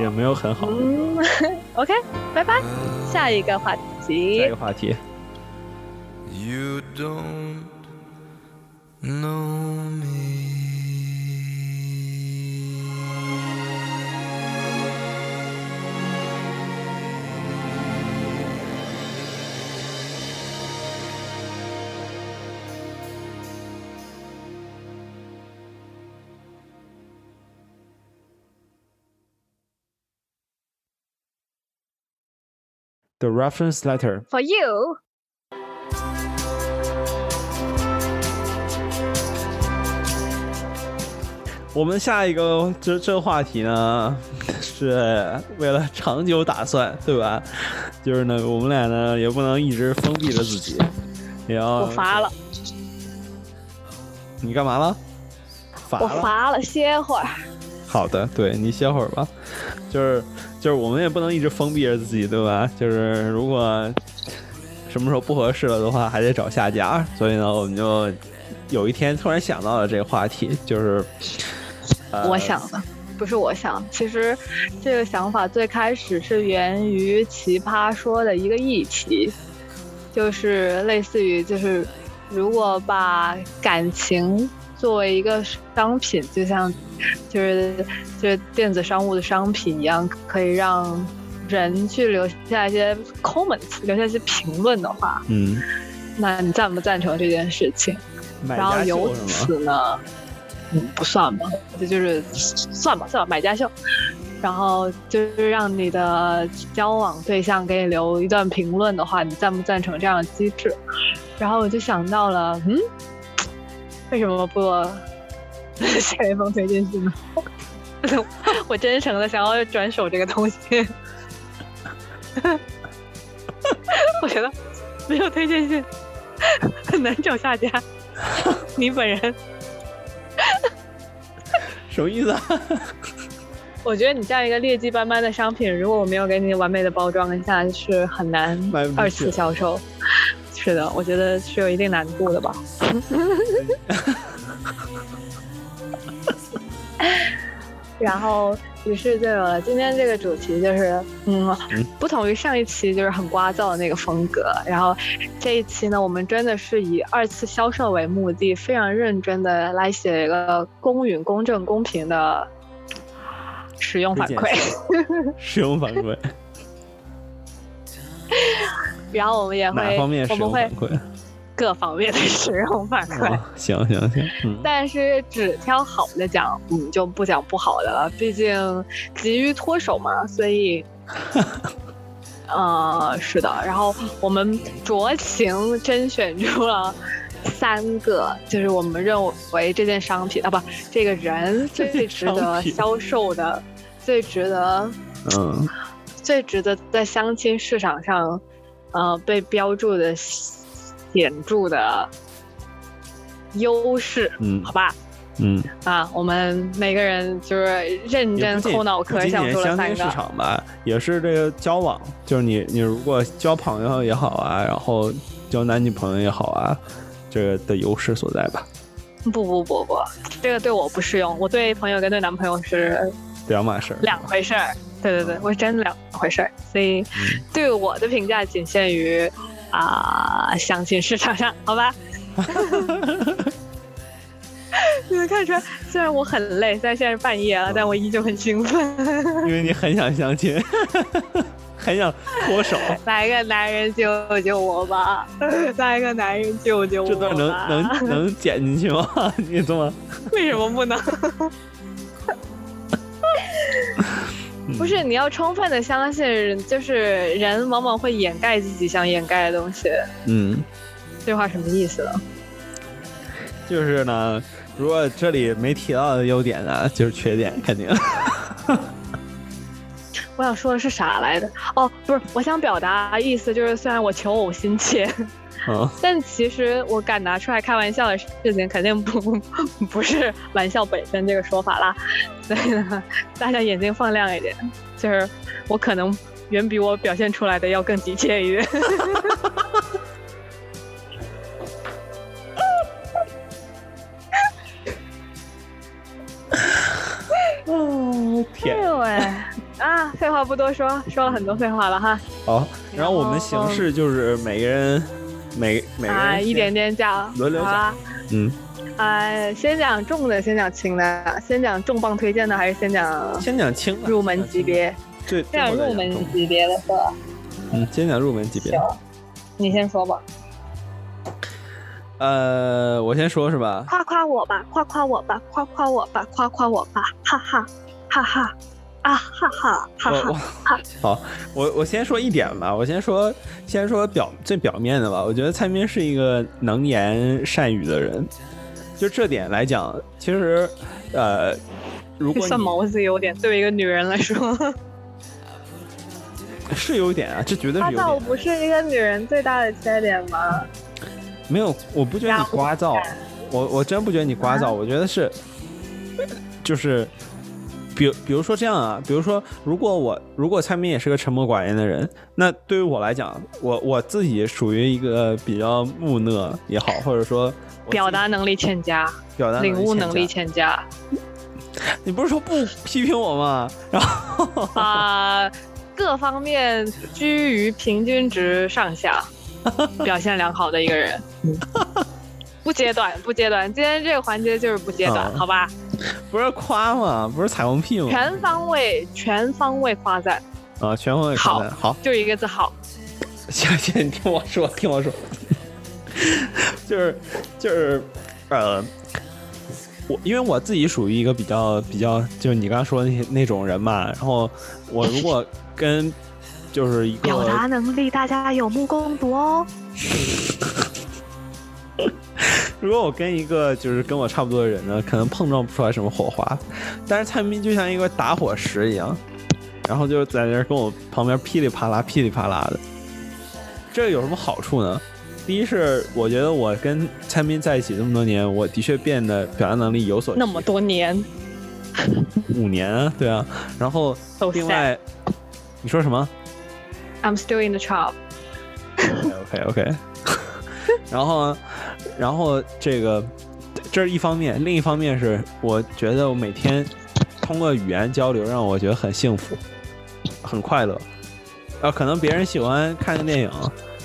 也没有很好。嗯，OK，拜拜，下一个话题下一题个。话题，You don't know me. The reference letter，For you，我们下一个这这话题呢，是为了长久打算，对吧？就是呢，我们俩呢也不能一直封闭着自己，也要我乏了，你干嘛了？乏我了。乏了，歇会儿。好的，对你歇会儿吧。就是就是，我们也不能一直封闭着自己，对吧？就是如果什么时候不合适了的话，还得找下家。所以呢，我们就有一天突然想到了这个话题，就是、我想的，不是我想。其实这个想法最开始是源于《奇葩说》的一个议题，就是类似于就是如果把感情作为一个商品，就像就是就是电子商务的商品一样，可以让人去留下一些 comments，留下一些评论的话，嗯，那你赞不赞成这件事情？然后由？此呢，嗯，不算吧，这就是算吧，算吧，买家秀。然后就是让你的交往对象给你留一段评论的话，你赞不赞成这样的机制？然后我就想到了，嗯，为什么不 写一封推荐信呢？我真诚的想要转手这个东西，我觉得没有推荐信很难找下家。你本人，什么意思啊？我觉得你这样一个劣迹斑斑的商品，如果我没有给你完美的包装一下，是很难二次销售。是的，我觉得是有一定难度的吧。然后，于是就有了今天这个主题，就是嗯，不同于上一期就是很聒噪的那个风格。然后这一期呢，我们真的是以二次销售为目的，非常认真的来写一个公允、公正、公平的使用反馈。使用反馈，然后我们也哪会方面，我们会？各方面的使用反馈。哦，行行行，嗯，但是只挑好的讲，嗯，就不讲不好的了。毕竟急于脱手嘛，所以，呃，是的。然后我们酌情甄选出了三个，就是我们认为这件商品啊，不，这个人最值得销售的，最值得嗯，最值得在相亲市场上，呃，被标注的显著的优势，嗯好吧？嗯，啊，我们每个人就是认真抠脑壳想仅相亲市出了三个，场吧，也是这个交往，就是你你如果交朋友也好啊，然后交男女朋友也好啊，这个的优势所在吧，不不不不，这个对我不适用，我对朋友跟对男朋友是两码事儿。两回事儿。对对对，我是真的两回事儿，所以嗯对我的评价仅限于啊、相亲市场上，好吧？你能看出来，虽然我很累，虽然现在是半夜了，但我依旧很兴奋。因为你很想相亲，很想脱手，来个男人救救我吧！来个男人救救我吧！这段能能能剪进去吗？你这么为什么不能？不是，你要充分的相信，就是人往往会掩盖自己想掩盖的东西。嗯，这话什么意思呢？就是呢，如果这里没提到的优点呢，就是缺点，肯定。我想说的是啥来着？哦，不是，我想表达意思就是，虽然我求偶心切，嗯，但其实我敢拿出来开玩笑的事情，肯定不 不是玩笑本身这个说法啦。所以呢，大家眼睛放亮一点，就是我可能远比我表现出来的要更急切一点。哎天，呦喂！啊，废话不多说，说了很多废话了哈。好。然后我们形式就是每个人每每个人啊，一点点讲，轮流讲。嗯，啊，先讲重的，先讲轻的，先讲重磅推荐的，还是先讲先讲轻的入门级，别？对先讲入门级别的是吧？嗯，先讲入门级别。的。你先说吧，呃，我先说是吧？夸夸我吧，夸夸我吧，夸夸我吧，夸夸我吧，哈哈，哈哈，啊哈哈，哈我我哈，好，我我先说一点吧，我先说先说表最表面的吧。我觉得蔡明是一个能言善语的人，就这点来讲，其实呃，如果你算毛子优点，对于一个女人来说，是有点啊，这绝对是有点。不是一个女人最大的缺点吗？没有，我不觉得你聒噪，我我真不觉得你聒噪，我觉得是，就是，比比如说这样啊，比如说，如果我如果蔡明也是个沉默寡言的人，那对于我来讲，我我自己属于一个比较木讷也好，或者说表达能力欠佳，表达领悟能力欠欠佳佳，你不是说不批评我吗？然后啊、各方面居于平均值上下，表现良好的一个人。嗯不揭短，不揭短，今天这个环节就是不揭短，嗯好吧？不是夸吗？不是彩虹屁吗？全方位，全方位夸赞，啊，全方位夸赞好。就一个字好。行行，你听我说，听我说，就是就是呃，我因为我自己属于一个比较比较，就是你刚刚说的那些那种人嘛，然后我如果跟就是一个表达能力大家有目共睹哦。如果我跟一个就是跟我差不多的人呢，可能碰撞不出来什么火花，但是蔡明就像一个打火石一样，然后就在那跟我旁边噼里啪啦噼里啪啦的。这有什么好处呢？第一是我觉得我跟蔡明在一起这么多年，我的确变得表达能力有所那么多年五年啊，对啊。然后另。外，你说什么 I'm still in the job。？OK OK。然后，然后这个这是一方面，另一方面是我觉得我每天通过语言交流，让我觉得很幸福，很快乐。啊，可能别人喜欢看个电影，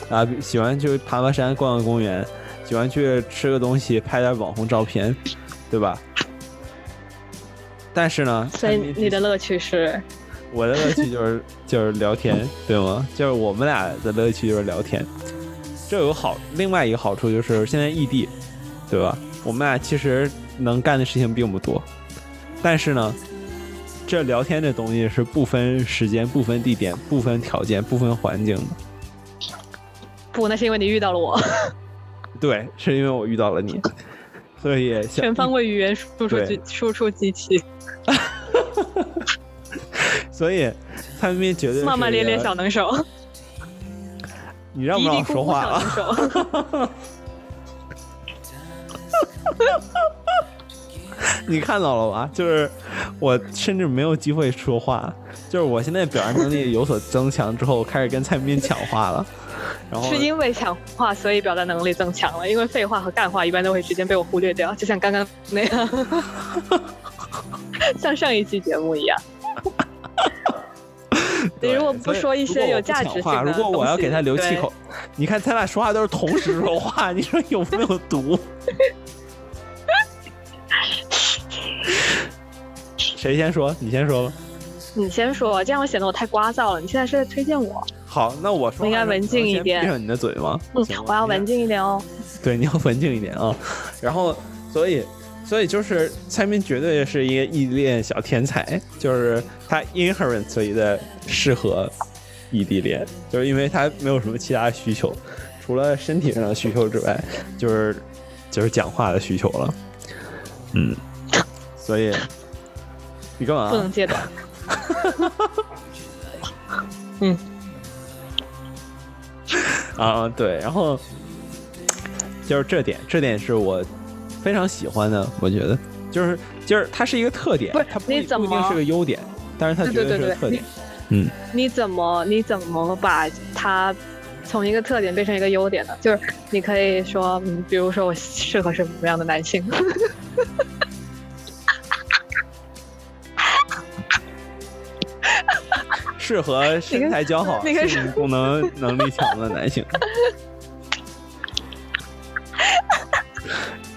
啊，喜欢去爬爬山、逛个公园，喜欢去吃个东西、拍点网红照片，对吧？但是呢，所以你的乐趣是我的乐趣就是 就是聊天，对吗？就是我们俩的乐趣就是聊天。这有好，另外一个好处就是现在异地，对吧？我们俩其实能干的事情并不多，但是呢，这聊天这东西是不分时间、不分地点、不分条件、不分环境的。不？那是因为你遇到了我，对，是因为我遇到了你，所以 全方位语言输出机输出机器，所以蔡明绝对是骂骂咧咧小能手，你让不让我说话了？你看到了吧？就是我甚至没有机会说话，就是我现在表达能力有所增强之后，我开始跟蔡明抢话了，然后是因为抢话，所以表达能力增强了。因为废话和干话一般都会直接被我忽略掉，就像刚刚那样，像上一期节目一样。你如果不说一些有价值话，的如果我要给他留气口，你看咱俩说话都是同时说话，你说有没有毒？谁先说？你先说吧。你先说，这样显得我太聒噪了。你现在是在推荐我？好，那我说应该文静一点闭上你的嘴吗？嗯，我要文静一点哦。对，你要文静一点啊。然后，所以，所以就是蔡明绝对是一个异地恋小天才，就是他 inherently 的适合异地恋，就是因为他没有什么其他需求，除了身体上的需求之外，就是就是讲话的需求了。嗯，所以你干嘛？不能戒短。啊，对，然后就是这点，这点是我非常喜欢的，我觉得就是就是它是一个特点，不是它不一定是个优点，但是它对绝对是个特点。嗯，你怎么你怎么把它从一个特点变成一个优点呢？就是你可以说，嗯，比如说我适合什么样的男性？适合身材姣好、性功能能力强的男性，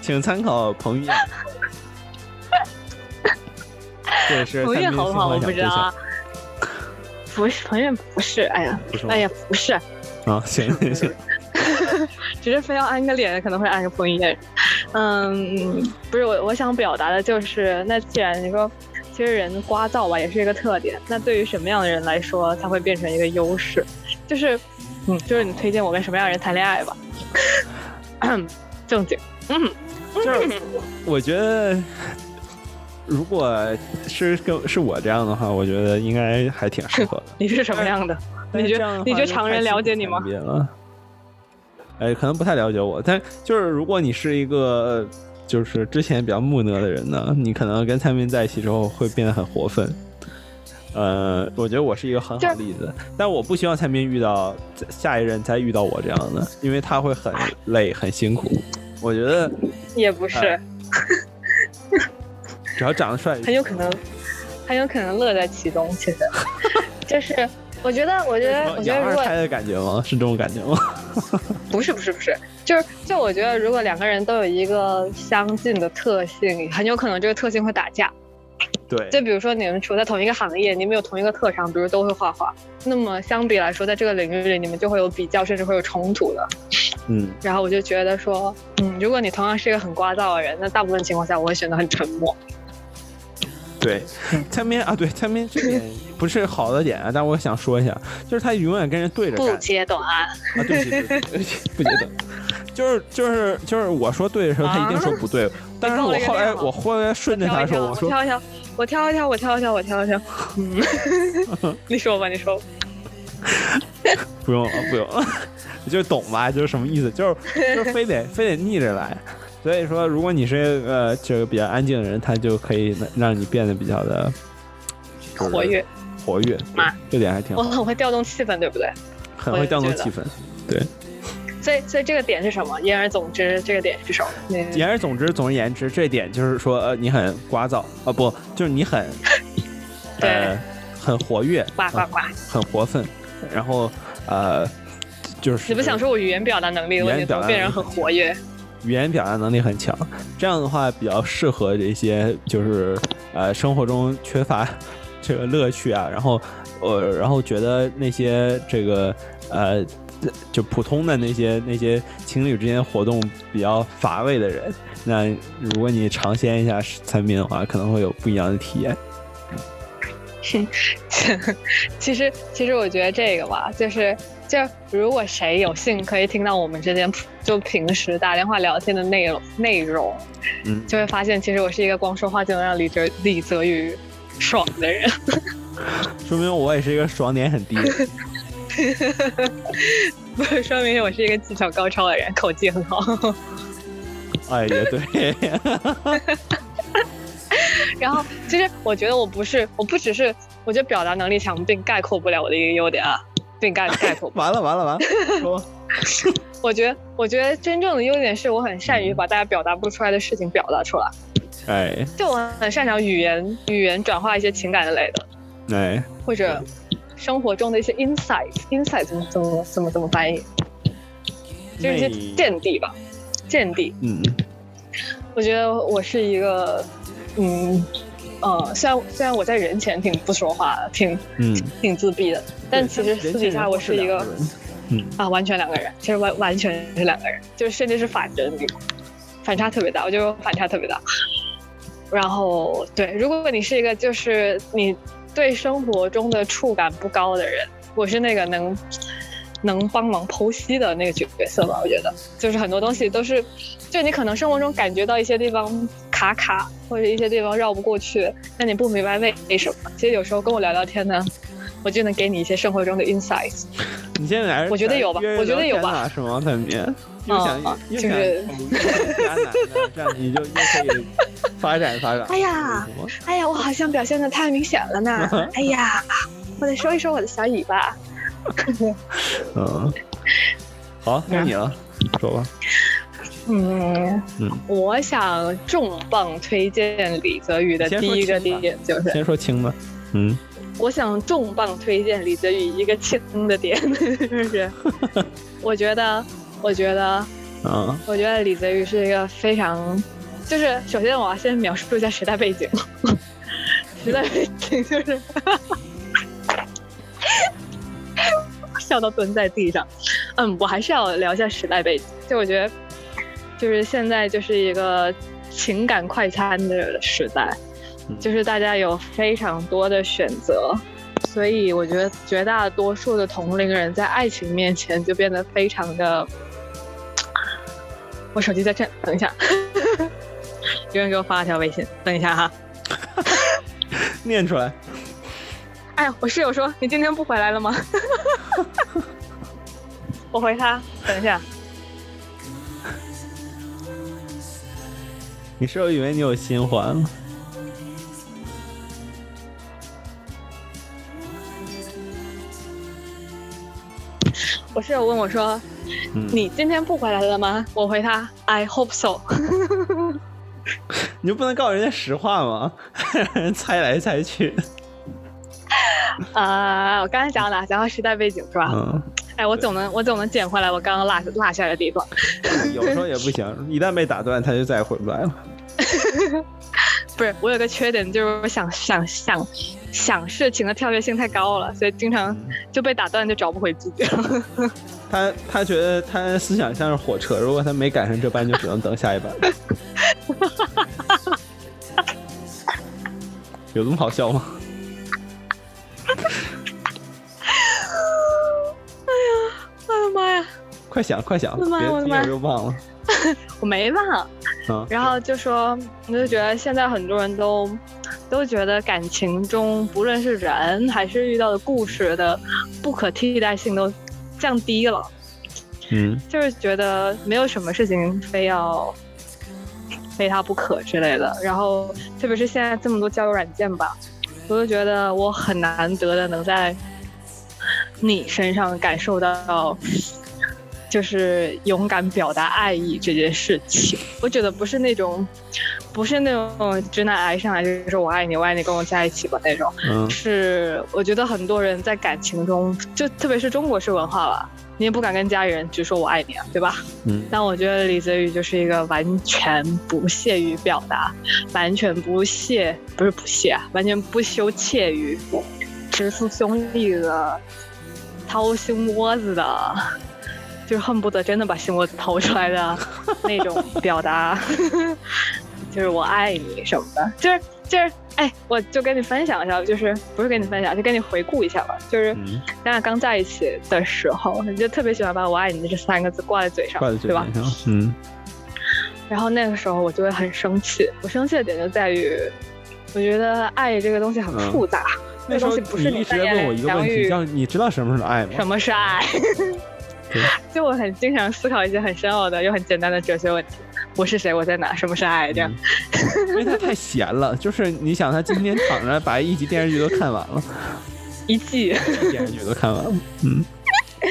请参考彭于晏。这是彭于晏好不好？我不知道。不是彭于晏，不是。哎呀哎呀，不是，啊，行行行，只是非要安个脸，可能会安个彭于晏。嗯，不是我我想表达的就是，那既然你说，其实人聒噪吧也是一个特点，那对于什么样的人来说，它会变成一个优势？就是，嗯，就是你推荐我跟什么样的人谈恋爱吧。正经，嗯，就是我觉得，如果是跟是我这样的话，我觉得应该还挺适合的。你是什么样的？你觉这样的话你觉得常人了解你吗？哎，可能不太了解我，但就是如果你是一个就是之前比较木讷的人呢，你可能跟蔡明在一起之后会变得很活分。呃，我觉得我是一个很好的例子，但我不希望蔡明遇到下一任再遇到我这样的，因为他会很累很辛苦。我觉得 也不是，哎只要长得帅，很有可能，很有可能乐在其中。其实，就是我觉得，我觉得，我觉得如果养二胎的感觉吗？是这种感觉吗？不是不是不是，就是就我觉得，如果两个人都有一个相近的特性，很有可能这个特性会打架。对，就比如说你们处在同一个行业，你们有同一个特长，比如都会画画，那么相比来说，在这个领域里，你们就会有比较，甚至会有冲突的。嗯，然后我就觉得说，嗯，如果你同样是一个很聒噪的人，那大部分情况下我会选择很沉默。对，蔡明啊，对，蔡明这点不是好的点啊，但我想说一下，就是他永远跟人对着干不揭短，啊，对不起，对不起，对不接短，就是就是就是我说对的时候，他一定说不对，但是我我后来我后来顺着他说，我我说挑一挑，我挑一挑，我挑一挑，我挑一挑。嗯，你说吧，你说。不用了，不用了，你就懂吧，就是什么意思，就是就是非得非得逆着来。所以说，如果你是呃这个比较安静的人，他就可以让你变得比较的活跃，活跃，这点还挺好，我很会调动气氛，对不对？很会调动气氛。对，所以，所以这个点是什么？言而总之，这个点是什么？你 言而总之，总而言之，这点就是说，呃，你很聒噪啊，不，就是你很 呃很活跃，啊呱呱呱！很活分，然后呃，就是你不想说我语言表达能力的问题，变成很活跃？语言表达能力很强，这样的话比较适合这些就是呃生活中缺乏这个乐趣啊，然后呃然后觉得那些这个呃就普通的那些那些情侣之间活动比较乏味的人，那如果你尝鲜一下餐宾的话，可能会有不一样的体验。其实，其实我觉得这个吧，就是就如果谁有幸可以听到我们之间就平时打电话聊天的内容内容，嗯，就会发现其实我是一个光说话就能让李哲李泽宇爽的人。说明我也是一个爽点很低的人。不是说明我是一个技巧高超的人，口技很好。哎，也对，然后，其实我觉得我不是，我不只是，我觉得表达能力强并概括不了我的一个优点啊，并概概括。完了完了完了，说 我觉得，我觉得真正的优点是我很善于把大家表达不出来的事情表达出来，哎就我很擅长语言语言转化一些情感的类的，哎，或者生活中的一些 insight，insight 怎么怎么怎么怎么翻译，就是一些见地吧，见地。嗯我觉得我是一个，嗯，呃，虽然虽然我在人前挺不说话的，挺嗯，挺自闭的，但其实私底下我是一个嗯啊，完全两个人，其实完完全是两个人，就是甚至是反着的那种，反差特别大，我觉得反差特别大。然后对，如果你是一个就是你对生活中的触感不高的人，我是那个能能帮忙剖析的那个角色吧。我觉得就是很多东西都是，就你可能生活中感觉到一些地方卡卡，或者一些地方绕不过去，但你不明白为为什么。其实有时候跟我聊聊天呢，我就能给你一些生活中的 insight。你现在还是我觉得有吧我觉得有吧是吗？在里面又想啊又想就是渣男的，这样你就又可以发展发展。哎呀哎呀，我好像表现的太明显了呢。哎呀，我得收一收我的小尾巴。嗯，好，该你了，说吧。嗯嗯。我想重磅推荐李泽宇的第一个地点就是，先说轻的，嗯。我想重磅推荐李泽宇一个轻的点，就是 我觉得，我觉得，啊。我觉得李泽宇是一个非常，就是首先我要先描述一下时代背景，时代背景就是 笑到蹲在地上。嗯，我还是要聊一下时代背景，就我觉得，就是现在就是一个情感快餐的时代，嗯就是大家有非常多的选择。所以我觉得绝大多数的同龄人在爱情面前就变得非常的，我手机在这，等一下，有人给我发了条微信，等一下哈。念出来。哎呀，我室友说你今天不回来了吗？我回他，等一下。你室友以为你有新欢了？我室友问我说：“嗯你今天不回来了吗？”我回他：“I hope so。你就不能告诉人家实话吗？让人猜来猜去。”啊，我刚才讲到哪？讲到时代背景是吧？嗯，哎，我总能我总能捡回来我刚刚落落下的地方。有时候也不行，一旦被打断，他就再也回不来了。不是，我有个缺点，就是我想想想想事情的跳跃性太高了，所以经常就被打断，就找不回自己了。他他觉得他思想像是火车，如果他没赶上这班，就只能等下一班。有这么好笑吗？我的妈呀，快想快想，别别我的妈又忘了。我没忘。嗯，然后就说，我就觉得现在很多人都都觉得感情中，不论是人还是遇到的故事的不可替代性都降低了，嗯就是觉得没有什么事情非要非他不可之类的。然后特别是现在这么多交友软件吧，我就觉得我很难得的能在你身上感受到。就是勇敢表达爱意这件事情，我觉得不是那种，不是那种直男癌上来就是说我爱你，我爱你，跟我在一起吧那种。嗯是我觉得很多人在感情中，就特别是中国式文化吧，你也不敢跟家里人直说我爱你啊，对吧？嗯但我觉得李泽宇就是一个完全不屑于表达，完全不屑，不是不屑啊，完全不羞怯于直抒胸臆的、掏心窝子的，就是恨不得真的把心窝子掏出来的那种表达，就是我爱你什么的，就是就是，哎，我就跟你分享一下，就是不是跟你分享，就跟你回顾一下吧，就是嗯，咱俩刚在一起的时候，你就特别喜欢把我爱你这三个字挂在嘴上，挂在嘴对吧。嗯然后那个时候我就会很生气，我生气的点就在于，我觉得爱这个东西很嗯复杂，那时候这东西不是你一直三在问我一个问题，你知道什么是爱吗？什么是爱。就我很经常思考一些很深奥的又很简单的哲学问题：我是谁？我在哪？什么是爱？这样。因为他太闲了，就是你想他今天躺着把一集电视剧都看完了，一季，电视剧都看完了，嗯，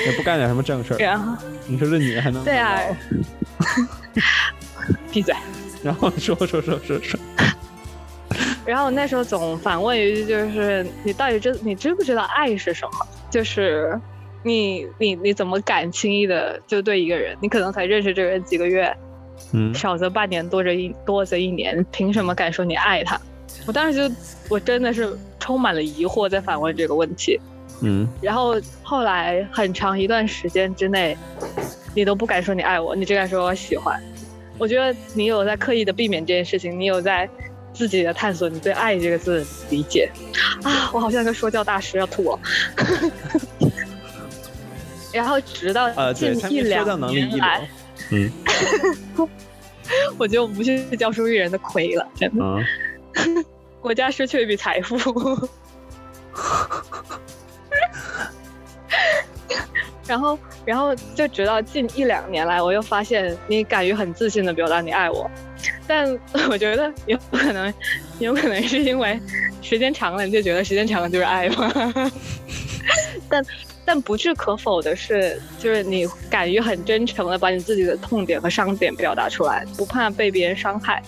也不干点什么正事儿。然后你说这女人还能对啊闭嘴。然后说说说说说，然后那时候总反问一句，就是你到底知你知不知道爱是什么？就是你你你怎么敢轻易的就对一个人，你可能才认识这个人几个月，嗯少则半年，多则一多则一年，凭什么敢说你爱他？我当时就我真的是充满了疑惑在反问这个问题。嗯然后后来很长一段时间之内，你都不敢说你爱我，你只敢说我喜欢。我觉得你有在刻意的避免这件事情，你有在自己的探索你对“爱”这个字的理解。啊，我好像个说教大师要吐了。然后直到呃，对，他们说近一两教能力一嗯 我觉得我不是教书育人的亏了，真的，嗯 国家失去一笔财富。然后，然后就直到近一两年来，我又发现你敢于很自信的表达你爱我，但 我觉得有可能，有可能是因为时间长了，你就觉得时间长了就是爱嘛。但但不置可否的是，就是你敢于很真诚的把你自己的痛点和伤点表达出来，不怕被别人伤害，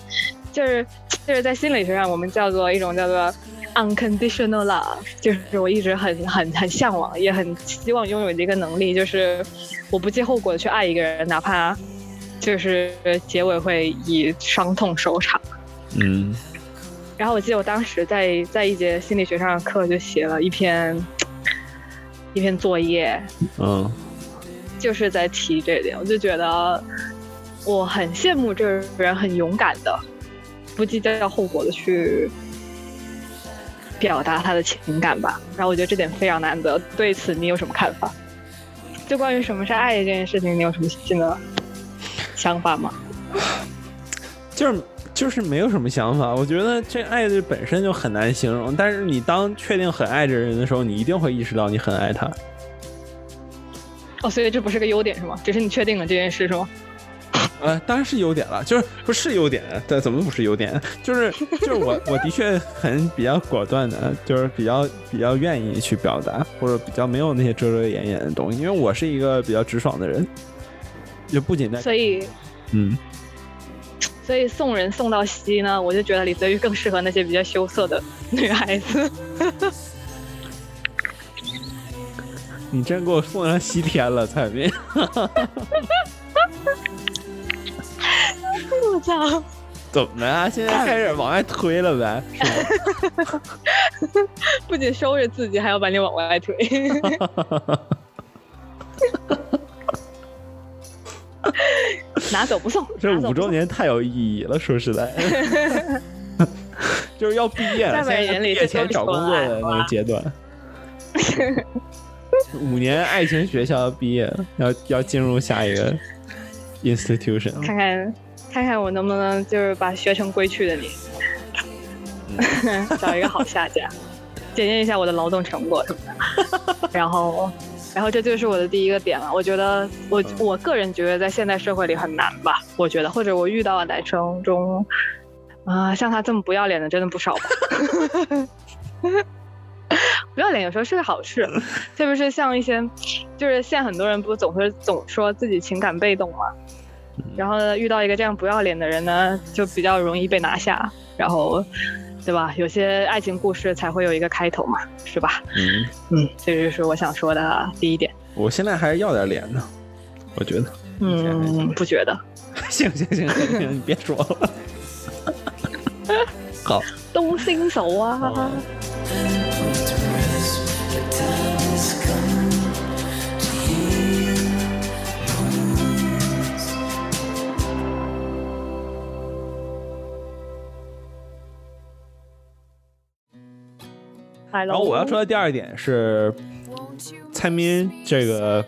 就是就是在心理学上我们叫做一种叫做 unconditional love，就是我一直很很很向往，也很希望拥有的一个能力，就是我不计后果的去爱一个人，哪怕就是结尾会以伤痛收场。嗯然后我记得我当时在在一节心理学上的课就写了一篇一篇作业，嗯就是在提这点，我就觉得我很羡慕这个人很勇敢的，不计较后果的去表达他的情感吧。然后我觉得这点非常难得。对此你有什么看法？就关于什么是爱这件事情，你有什么新的想法吗？就是就是没有什么想法。我觉得这爱的本身就很难形容，但是你当确定很爱这人的时候，你一定会意识到你很爱他。哦，所以这不是个优点是吗？只是你确定了这件事是吗？呃，当然是优点了，就是不是优点，对，怎么不是优点？就是就是我 我的确很比较果断的，就是比较比较愿意去表达，或者比较没有那些遮遮掩掩的东西，因为我是一个比较直爽的人，就不仅在所以嗯，所以送人送到西呢，我就觉得李泽宇更适合那些比较羞涩的女孩子。你真给我送上西天了，蔡明。我操！怎么了啊？现在开始往外推了呗？不仅收拾自己，还要把你往外推。拿走不送，这五周年太有意义了，说实在，就是要毕业了，在毕业前找工作的那个阶段。五年爱情学校毕业了，要要进入下一个 institution。看看看看我能不能就是把学成归去的你，找一个好下家，检验一下我的劳动成果什么的。然后，然后这就是我的第一个点了。我觉得我我个人觉得在现代社会里很难吧，我觉得或者我遇到的男生中，啊、像他这么不要脸的真的不少吧。不要脸有时候是个好事，特别是像一些，就是现在很多人不总是总说自己情感被动嘛，然后呢，遇到一个这样不要脸的人呢，就比较容易被拿下，然后，对吧？有些爱情故事才会有一个开头嘛，是吧？嗯，嗯，这就是我想说的第一点。我现在还是要点脸呢，我觉得。嗯，不觉得，行行行行行，你别说了。好，都新手啊。然然后我要说的第二点是，蔡明这个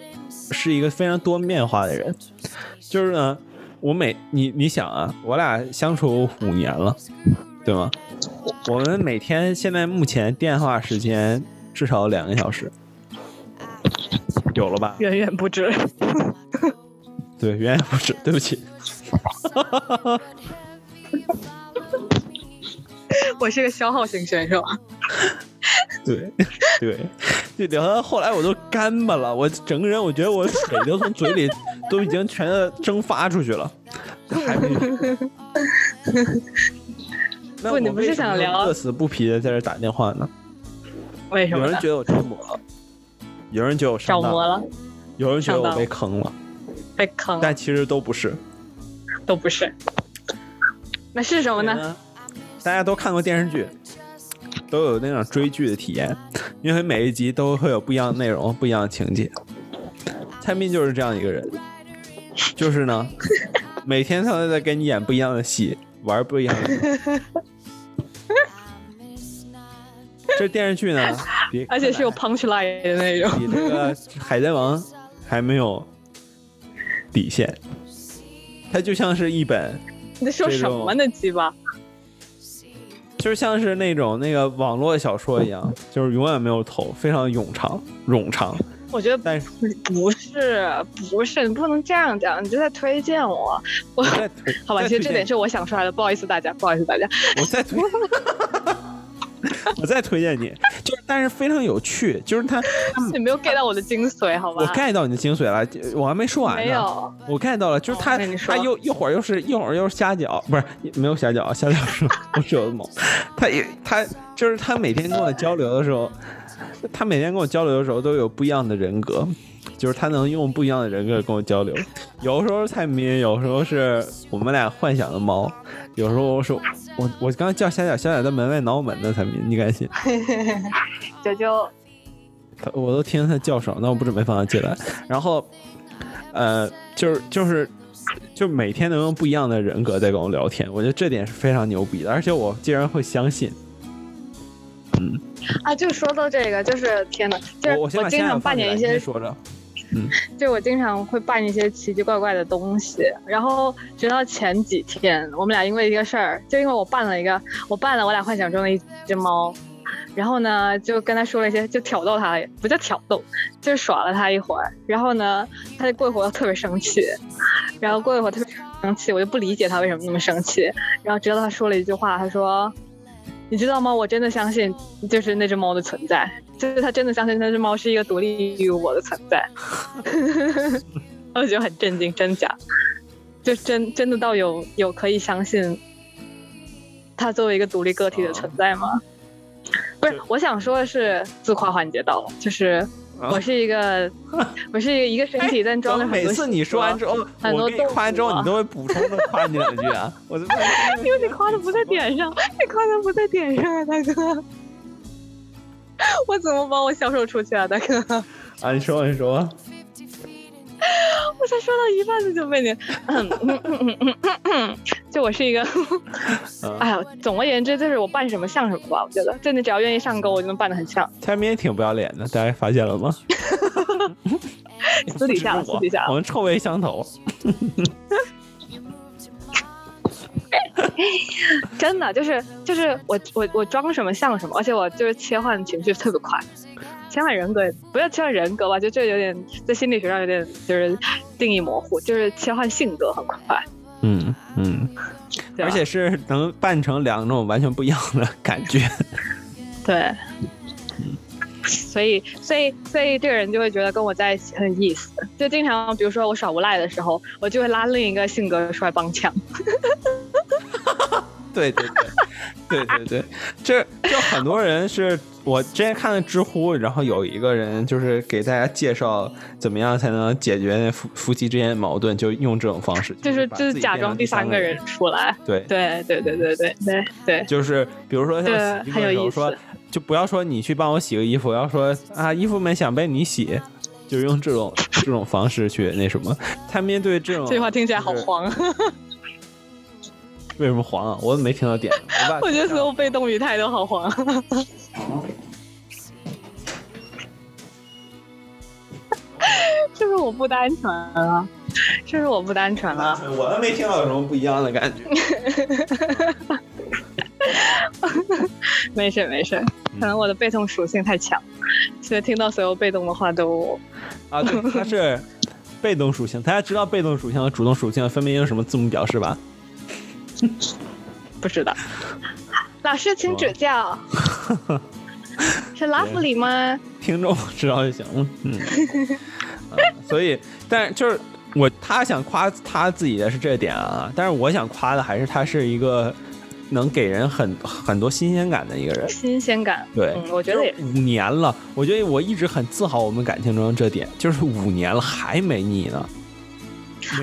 是一个非常多面化的人，就是呢，我每你你想啊，我俩相处五年了，对吗？我我们每天现在目前电话时间至少两个小时，有了吧？远远不止。对，远远不止，对不起。我是个消耗型选手，对对，就聊到后来我都干巴了，我整个人我觉得我水都从嘴里都已经全都蒸发出去了，还没。那我不你不是为什么想聊乐此不疲的在这打电话呢？为什么有人觉？得我着魔了，有人觉得我上当着魔，了，有人觉得我被坑了，被坑但其实都不是。都不是。那是什么？呢？大家都看过电视剧，都有那种追剧的体验，因为每一集都会有不一样的内容、不一样的情节。蔡斌就是这样一个人，就是呢，每天他都在跟你演不一样的戏，玩不一样的。这电视剧呢，比 而且是有 punch line 的那种。比那个《海贼王》还没有底线，它就像是一本你在说什么呢，鸡巴？就像是那种那个网络小说一样，就是永远没有头，非常冗长，冗长。我觉得但是不是，不是，你不能这样讲，你就在推荐我。我我在推，好吧，其实这点是我想出来的，不好意思大家，不好意思大家。我在推，我再推荐你，就是但是非常有趣，就是他，你没有 get 到我的精髓，好吧？我 get 到你的精髓了，我还没说完呢。没有，我 get 到了，就是他，他又一会儿又是一会儿又是瞎搅，不是没有瞎搅，瞎搅是我是有的猛。他也他就是他每天跟我交流的时候，他每天跟我交流的时候都有不一样的人格，就是他能用不一样的人格跟我交流。有时候是蔡明，有时候是我们俩幻想的猫，有时候我说我我刚刚叫小小小小在门外挠门呢，蔡明，你敢信？九九，他我都听他叫声，那我不准备放他进来。然后，呃，就是就是就每天能用不一样的人格在跟我聊天，我觉得这点是非常牛逼的，而且我竟然会相信。嗯啊，就说到这个，就是天呐，就是我经常扮演一些说着。嗯，就我经常会办一些奇奇怪怪的东西，然后直到前几天，我们俩因为一个事儿，就因为我办了一个，我办了我俩幻想中的一只猫，然后呢，就跟他说了一些，就挑逗他，不叫挑逗，就是耍了他一会儿，然后呢，他就过一会儿特别生气，然后过一会儿特别生气，我就不理解他为什么那么生气，然后直到他说了一句话，他说。你知道吗？我真的相信，就是那只猫的存在，就是他真的相信那只猫是一个独立于我的存在。我觉得很震惊，真假？就真真的到有有可以相信它作为一个独立个体的存在吗？不是，我想说的是自夸环节到了，就是我是一个，我是一个身体，但装着很多。每次你说完之后，我给你很多动夸完之后，你都会补充的夸你两句啊。我就 因为你夸的不在点上，你夸的不在点上啊，大哥。我怎么把我销售出去啊，大哥？啊，你说你说，我才说到一半子就被你，嗯嗯嗯嗯嗯嗯，就我是一个，嗯 哎呀，总而言之就是我扮什么像什么吧，我觉得，就你只要愿意上钩，我就能扮得很像。天明也挺不要脸的，大家发现了吗？私底下了，私底下了。我们臭味相投。真的就是就是我我我装什么像什么，而且我就是切换情绪特别快，切换人格不要切换人格吧，就这有点在心理学上有点就是定义模糊，就是切换性格很快，嗯嗯，而且是能扮成两种完全不一样的感觉。对，所以所以所以这个人就会觉得跟我在一起很有意思，就经常比如说我耍无赖的时候，我就会拉另一个性格出来帮腔，对对对对对对，这就很多人是我之前看的知乎，然后有一个人就是给大家介绍怎么样才能解决夫夫妻之间的矛盾，就用这种方式，就是就是假装第三个人。出来，对，对对对对对对对，就是比如说像对洗衣服很有意思的时候说，就不要说你去帮我洗个衣服，要说啊衣服们想被你洗，就是用这种这种方式去那什么。他面对这种这句话听起来好就是黄。为什么黄啊？我怎么没听到点？我我觉得所有被动语态都好黄。是不是我不单纯了？是不是我不单纯了？我都没听到有什么不一样的感觉。没事没事，可能我的被动属性太强，所以听到所有被动的话都啊，对，它是被动属性。大家知道被动属性和主动属性分别用什么字母表示吧？不知道。老师请指教。是 lovely 吗？听众知道就行了。嗯，啊 所以，但是就是我他想夸他自己的是这点啊，但是我想夸的还是他是一个能给人很很多新鲜感的一个人。新鲜感。对，嗯，我觉得也五年了，我觉得我一直很自豪我们感情中的这点，就是五年了还没腻呢。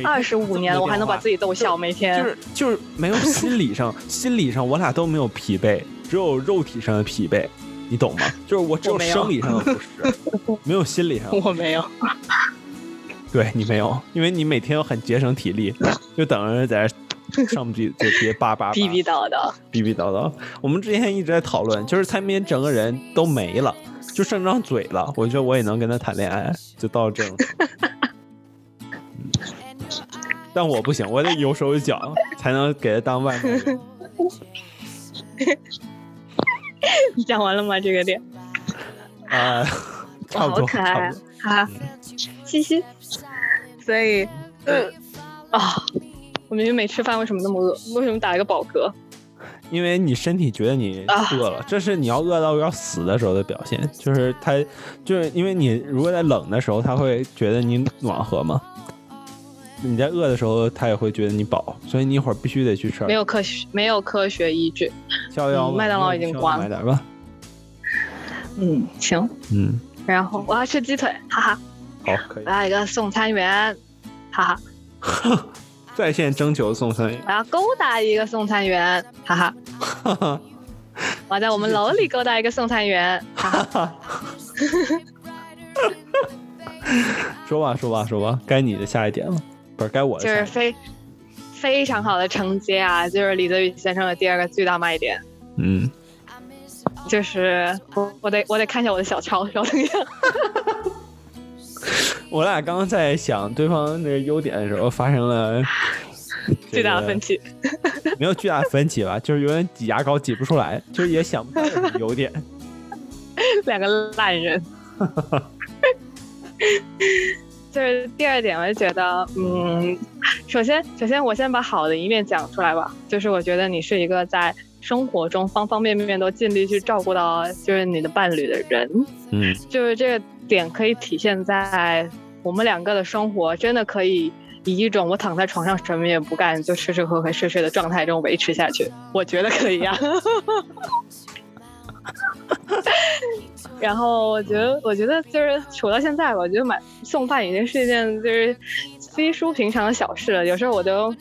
二十五年了，我还能把自己己逗笑，每天。就是就是没有心理上，心理上我俩都没有疲惫，只有肉体上的疲惫，你懂吗？就是我只有生理上的不适，没有心理上的。我没有，对你没有，因为你每天都很节省体力，就等着在这 上不去就别叭叭叭逼逼叨叨。逼逼叨叨。我们之前一直在讨论，就是蔡明整个人都没了，就剩张嘴了。我觉得我也能跟他谈恋爱，就到这种。嗯但我不行，我得有手有脚，才能给他当外卖员。你讲完了吗？这个点，啊、差不好多，可爱啊！哈，嘻嘻。所以，呃，啊，我明明没吃饭，为什么那么饿？为什么打一个饱嗝？因为你身体觉得你啊饿了，这是你要饿到要死的时候的表现。就是它，就是因为你如果在冷的时候，它会觉得你暖和嘛。你在饿的时候，它也会觉得你饱，所以你一会儿必须得去吃没有科学，没有科学依据。逍遥。嗯麦当劳已经关了买点吧。嗯，行。嗯，然后我要吃鸡腿，哈哈。好，可以我。要一个送餐员，哈哈。在线征求送餐员。我要勾搭一个送餐员，哈哈。哈 哈我在我们楼里勾搭一个送餐员，哈哈。哈哈。说吧，说吧，说吧，该你的下一点了，不是该我的就。是非非常好的承接啊，就是李泽宇先生的第二个最大卖点，嗯，就是我我得我得看一下我的小抄，稍等一下。我俩刚刚在想对方那个优点的时候，发生了 巨大的分歧，没有巨大的分歧吧？就是有点挤牙膏挤不出来，就是也想不到有什么优点。两个烂人。就是第二点，我就觉得，嗯，首先，首先我先把好的一面讲出来吧。就是我觉得你是一个在生活中方方面面都尽力去照顾到，就是你的伴侣的人。嗯就是这个点可以体现在我们两个的生活，真的可以以一种我躺在床上什么也不干，就吃吃喝喝睡睡的状态中维持下去。我觉得可以呀、然后我觉得，我觉得就是处到现在吧，我觉得买送饭已经是一件就是稀疏平常的小事了。有时候我都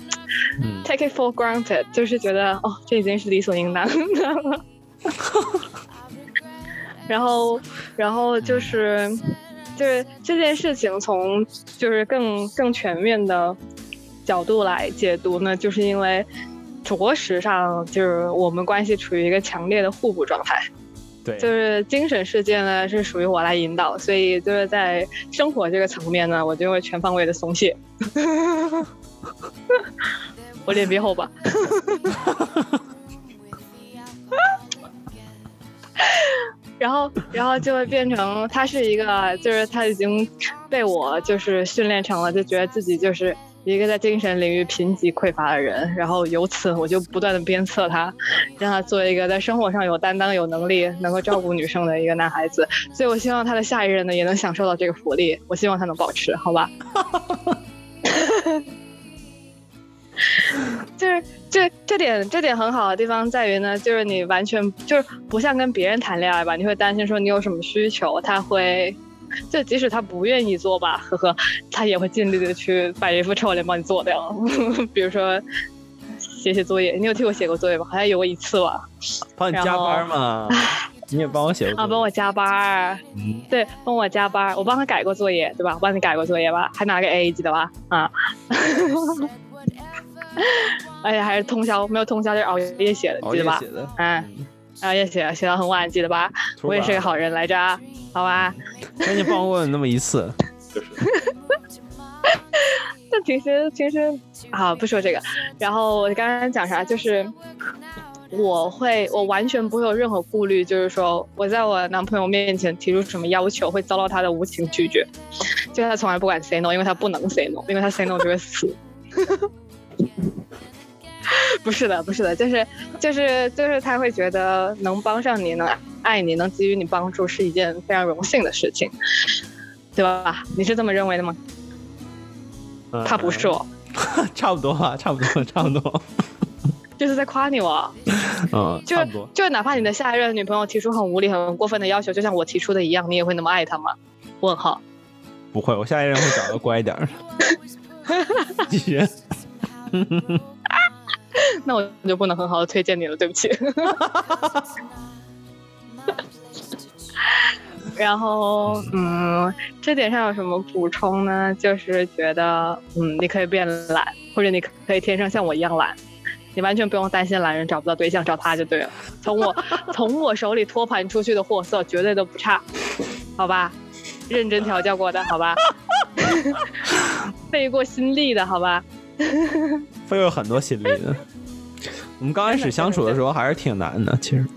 嗯 take it for granted，就是觉得哦，这已经是理所应当的了。然后，然后就是，就是这件事情从就是更更全面的角度来解读呢，就是因为着实上就是我们关系处于一个强烈的互补状态。对，就是精神世界呢是属于我来引导，所以就是在生活这个层面呢，我就会全方位的松懈。我脸皮厚吧？然后，然后就会变成他是一个，就是他已经被我就是训练成了，就觉得自己就是一个在精神领域贫瘠匮乏的人。然后由此我就不断的鞭策他，让他做一个在生活上有担当、有能力、能够照顾女生的一个男孩子。所以我希望他的下一任呢也能享受到这个福利，我希望他能保持，好吧？就是这这点这点很好的地方在于呢，就是你完全就是不像跟别人谈恋爱吧，你会担心说你有什么需求，他会。就即使他不愿意做吧，呵呵，他也会尽力的去把一副臭脸帮你做掉。比如说写写作业，你有替我写过作业吧？好像有过一次吧。帮你加班嘛，你也帮我写过啊，帮我加班对，帮我加班儿，我帮他改过作业，对吧？我帮你改过作业吧，还拿个 A，记得吧？啊，而且还是通宵，没有通宵就是熬夜写的，记得吧？熬夜写的，嗯，熬夜写写到很晚，记得吧？吧我也是个好人来着，好吧？那你帮我问那么一次，就是那平时平时啊，不说这个。然后我刚刚讲啥，就是我会，我完全不会有任何顾虑，就是说我在我男朋友面前提出什么要求，会遭到他的无情拒绝。就他从来不敢 say no，因为他不能 say no，因为他 say no 就会死。不是的，不是的，就是就是就是他会觉得能帮上你，能爱你，能给予你帮助是一件非常荣幸的事情，对吧？你是这么认为的吗？他不是我，嗯差不多吧，差不多，差不多，就是在夸你我。嗯，就。就哪怕你的下一任女朋友提出很无理、很过分的要求，就像我提出的一样，你也会那么爱她吗？问号。不会，我下一任会找个乖一点儿的。继续。那我就不能很好的推荐你了，对不起。然后，嗯，这点上有什么补充呢？就是觉得，嗯，你可以变懒，或者你可以天生像我一样懒，你完全不用担心懒人找不到对象，找他就对了。从我从我手里托盘出去的货色绝对都不差，好吧？认真调教过的，好吧？费过心力的，好吧？会有很多心力的。我们刚开始相处的时候还是挺难的，其实。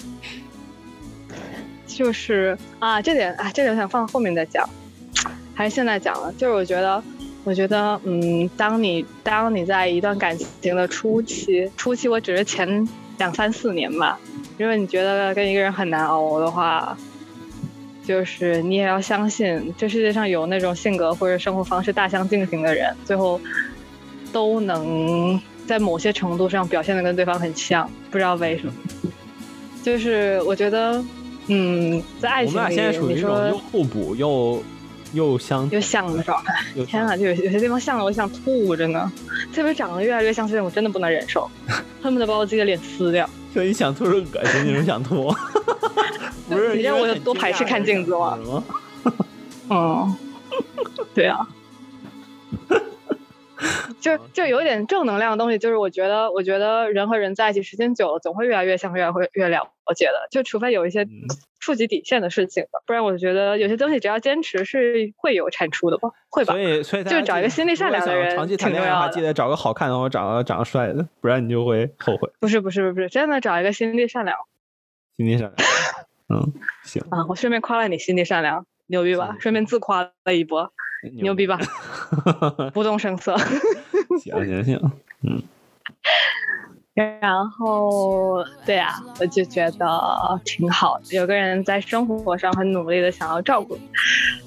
就是啊，这点啊，这点想放后面再讲，还是现在讲了。就是我觉得，我觉得，嗯，当你当你在一段感情的初期，初期我只是前两三四年吧，如果你觉得跟一个人很难熬的话，就是你也要相信，这世界上有那种性格或者生活方式大相径庭的人，最后都能在某些程度上表现的跟对方很像，不知道为什么。就是我觉得，嗯，在爱我们俩情里，现在属于你一种又说互补又又相又像的状态，天啊，就有有些地方像的我想吐，真的，特别长得越来越像这种，我真的不能忍受，恨不得把我自己的脸撕掉。就你想吐是恶心那种想吐，不是你让我有多排斥看镜子吗？吗？嗯，对啊，就就有点正能量的东西，就是我觉得，我觉得人和人在一起时间久了，总会越来越像，越来会越了解的。就除非有一些嗯触及底线的事情吧，不然我觉得有些东西只要坚持是会有产出的吧，会吧所？以所以就找一个心地善良的人长期谈恋爱的话，记得找个好看的或者长得长得帅的，不然你就会后悔。不是不是不是，真的找一个心地善良心地善良。嗯，行，啊！我顺便夸了你心地善良，牛逼吧？顺便自夸了一波，牛逼吧？不动声色。行行行，嗯然后，对啊，我就觉得挺好的，有个人在生活上很努力的想要照顾你，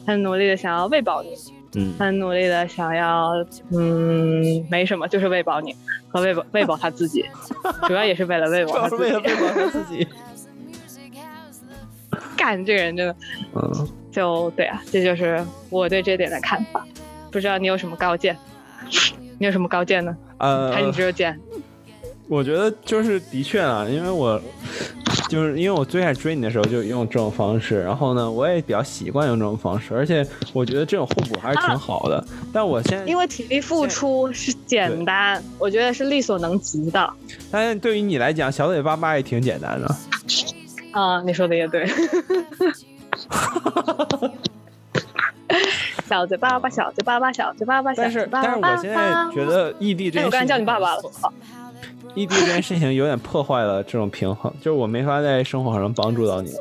很努力的想要喂饱你，嗯，很努力的想要，嗯，没什么，就是喂饱你和喂饱喂饱他自己，主要也是为了喂饱他自己。主要是为了喂饱他自己。干这个人真的嗯，就对啊，这就是我对这点的看法。不知道你有什么高见？你有什么高见呢？呃，还是你只有见？我觉得就是的确啊，因为我就是因为我最开始追你的时候就用这种方式，然后呢，我也比较习惯用这种方式，而且我觉得这种互补还是挺好的。但我现在，因为体力付出是简单，我觉得是力所能及的。但是对于你来讲，小嘴巴巴也挺简单的。啊、你说的也对。小嘴巴巴，小嘴巴巴，小嘴巴巴，小但是，嘴巴巴。但是我现在觉得异地这我刚才叫你爸爸了。异地这件事情有点破坏了这种平衡，就是我没法在生活上帮助到你。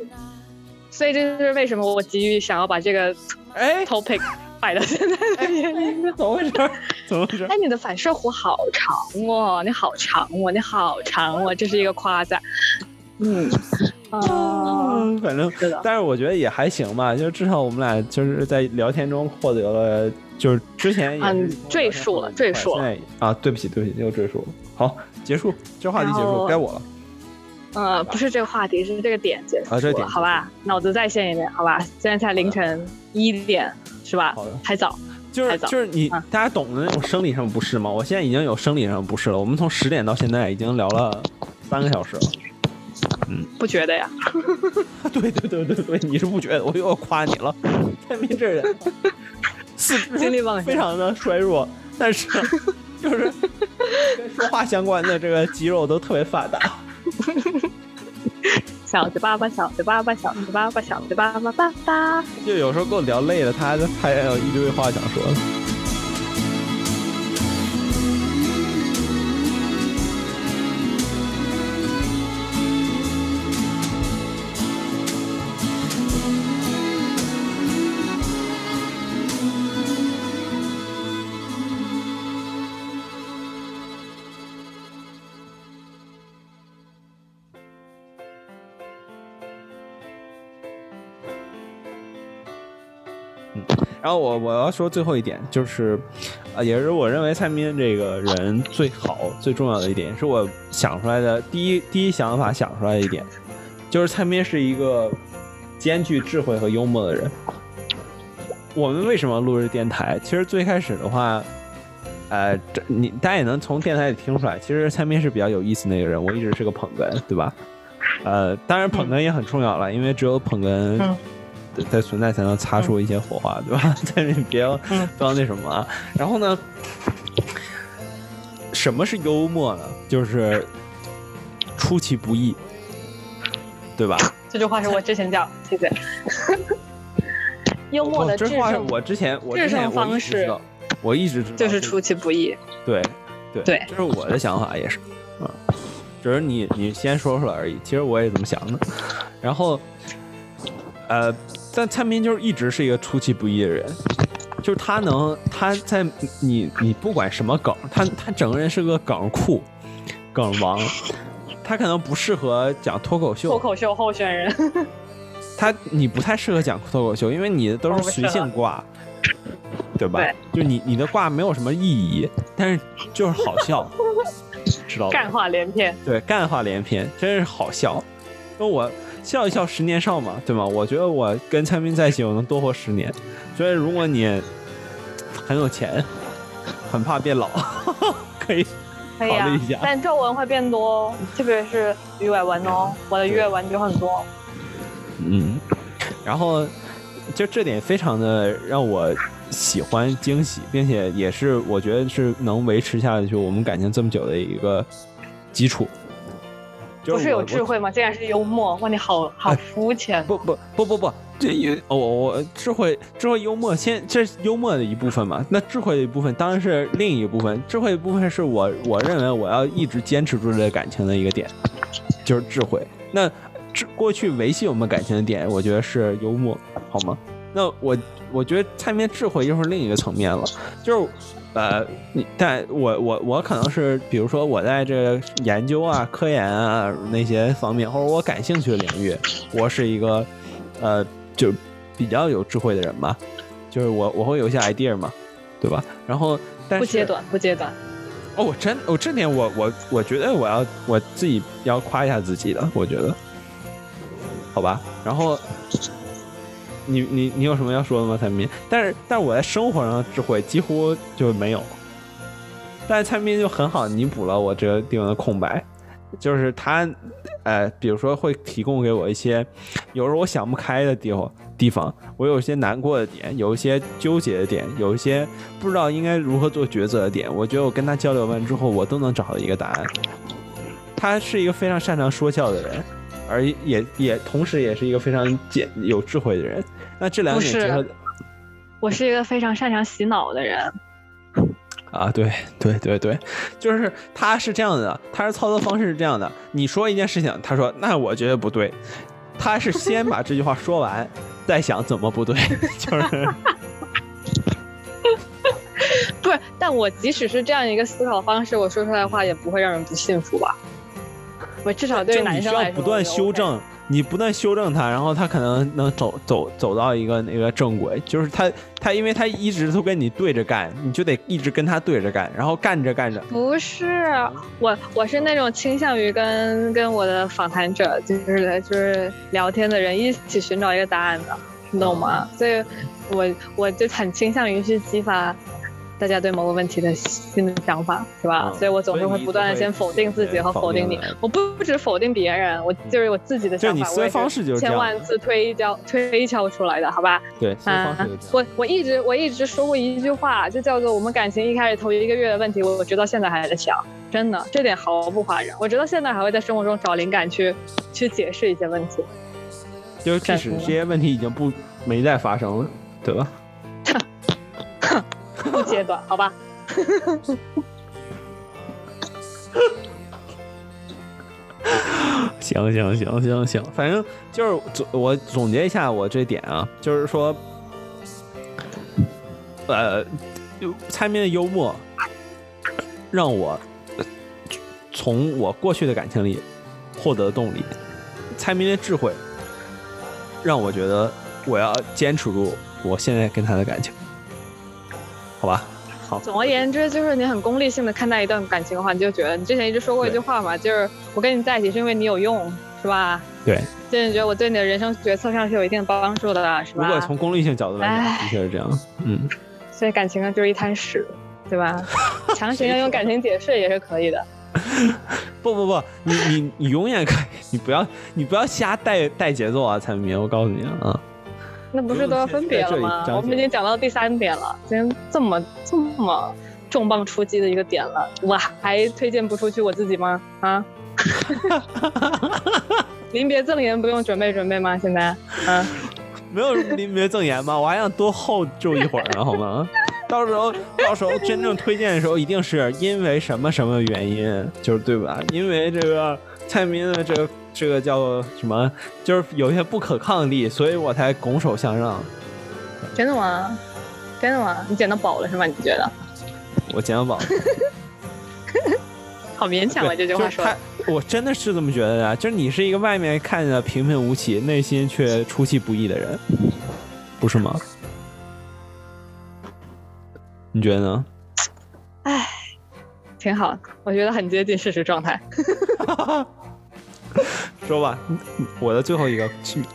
所以这就是为什么我急于想要把这个哎，topic 摆到现在的原因。怎么回事？怎么回事？哎，你的反射弧好长哦，你好长哦，你好长哦，这是一个夸赞。嗯，啊、嗯，反正，但是我觉得也还行吧，就至少我们俩就是在聊天中获得了，就是之前也赘述了赘述了啊，对不起对不起，又赘述了。好，结束，这话题结束，该我了。呃，不是这个话题，是这个点结束了，啊这个点好吧？脑子再现一遍，好吧？现在才凌晨一点，是吧好的？还早。就是就是你嗯大家懂的那种生理上不适吗？我现在已经有生理上不适了。我们从十点到现在已经聊了三个小时了。不觉得呀？对对对对对，你是不觉得？我又要夸你了，蔡明这人四肢精力旺盛非常的衰弱，但是 就是跟说话相关的这个肌肉都特别发达。小嘴巴巴，小嘴巴巴，小嘴巴巴，小嘴巴巴巴巴。就有时候跟我聊累了，他还他还有一堆话想说。然后我我要说最后一点就是，呃，也是我认为蔡明这个人最好最重要的一点，是我想出来的第一第一想法想出来的一点，就是蔡明是一个兼具智慧和幽默的人。我们为什么录制电台？其实最开始的话，呃，这你大家也能从电台里听出来，其实蔡明是比较有意思的一个人。我一直是个捧哏，对吧？呃，当然捧哏也很重要了，因为只有捧哏的的存在才能擦出一些火花，对吧？但是你别要嗯不要那什么啊。然后呢，什么是幽默呢？就是出其不意，对吧？这句话是我之前讲，谢谢。幽默的这话是胜我之前我之前我方式一直知道，我一直知道就是出其不意。对对对这是我的想法也是，嗯，只是你你先说出来而已。其实我也这么想的。然后，呃，但蔡明就是一直是一个出其不意的人，就是他能他在你你不管什么梗，他他整个人是个梗库，梗王。他可能不适合讲脱口秀，脱口秀候选人，他你不太适合讲脱口秀，因为你的都是随性挂，对吧？对就你你的挂没有什么意义，但是就是好笑，知道吧？干话连篇。对，干话连篇，真是好笑。那我笑一笑，十年少嘛，对吗？我觉得我跟蔡明在一起，我能多活十年。所以如果你很有钱，很怕变老，可以可以啊考虑一下，但皱纹会变多哦，特别是鱼尾纹哦，我的鱼尾纹就很多。嗯，然后就这点非常的让我喜欢惊喜，并且也是我觉得是能维持下去我们感情这么久的一个基础。不是有智慧吗？竟然是幽默，哇，你好好肤浅。不不不不不，这也我我智慧智慧幽默先这是幽默的一部分嘛，那智慧的一部分当然是另一部分，智慧的部分是我我认为我要一直坚持住这个感情的一个点，就是智慧。那智过去维系我们感情的点，我觉得是幽默，好吗？那我我觉得蔡明智慧又是另一个层面了，就是。呃，你但我我我可能是，比如说我在这个研究啊、科研啊那些方面，或者我感兴趣的领域，我是一个呃，就比较有智慧的人吧，就是我我会有一些 idea 嘛，对吧？然后但是不揭短，不揭短。哦，我真我这点我我我觉得我要我自己要夸一下自己的，我觉得，好吧。然后你你你有什么要说的吗，蔡明？但是但是我在生活上的智慧几乎就没有，但是蔡明就很好弥补了我这个地方的空白，就是他呃，比如说会提供给我一些有时候我想不开的地方地方，我有一些难过的点，有一些纠结的点，有一些不知道应该如何做抉择的点，我觉得我跟他交流完之后，我都能找到一个答案。他是一个非常擅长说教的人，而也也同时也是一个非常简有智慧的人。那这两点结合我是一个非常擅长洗脑的人，啊，对对对对，就是他是这样的，他是操作方式是这样的。你说一件事情，他说那我觉得不对，他是先把这句话说完，再想怎么不对，就是 不是。但我即使是这样一个思考方式，我说出来的话也不会让人不信服吧？我至少对男生来说，要不断修 OK。你不断修正他，然后他可能能走走走到一个那个正轨。就是他他因为他一直都跟你对着干，你就得一直跟他对着干，然后干着干着，不是我，我是那种倾向于跟跟我的访谈者，就是就是聊天的人一起寻找一个答案的，你懂吗？所以我我就很倾向于去激发大家对某个问题的新的想法，是吧？嗯所以我总是会不断的先否定自己和否定你定。我不不止否定别人，我就是我自己的想法，你思维方式就是千万次推敲推敲出来的，好吧？对，方式啊就这样。我我一直我一直说过一句话，就叫做我们感情一开始头一个月的问题，我我直到现在还在想，真的这点毫不夸张。我直到现在还会在生活中找灵感去去解释一些问题。就是即使这些问题已经不没再发生了，对吧？不阶段，好吧？行行行行行，反正就是总我总结一下我这点啊，就是说，呃，就蔡明的幽默让我呃从我过去的感情里获得动力，蔡明的智慧让我觉得我要坚持住我现在跟他的感情，好吧？好，总而言之，就是你很功利性的看待一段感情的话，你就觉得你之前一直说过一句话嘛，就是我跟你在一起是因为你有用，是吧？对，就是你觉得我对你的人生决策上是有一定帮助的，是吧？如果从功利性角度来讲，的确是这样，嗯。所以感情呢就是一滩屎，对吧？强行要用感情解释也是可以的。不不不，你你你永远可以，你不要你不要瞎带带节奏啊，蔡明，我告诉你啊，那不是都要分别了吗？我们已经讲到第三点了，今天这么这么重磅出击的一个点了，我还推荐不出去我自己吗？啊？临别赠言不用准备准备吗？现在啊？没有临别赠言吗？我还想多后就一会儿呢，好吗？到时候到时候真正推荐的时候，一定是因为什么什么原因，就是对吧？因为这个蔡明的这个这个叫什么，就是有一些不可抗力，所以我才拱手相让。真的吗？真的吗？你捡到宝了是吗？你觉得？我捡到宝了，好勉强啊，这句话说的。就是，我真的是这么觉得的，就是你是一个外面看着平平无奇，内心却出其不意的人，不是吗？你觉得呢？唉，挺好，我觉得很接近事实状态。说吧，我的最后一个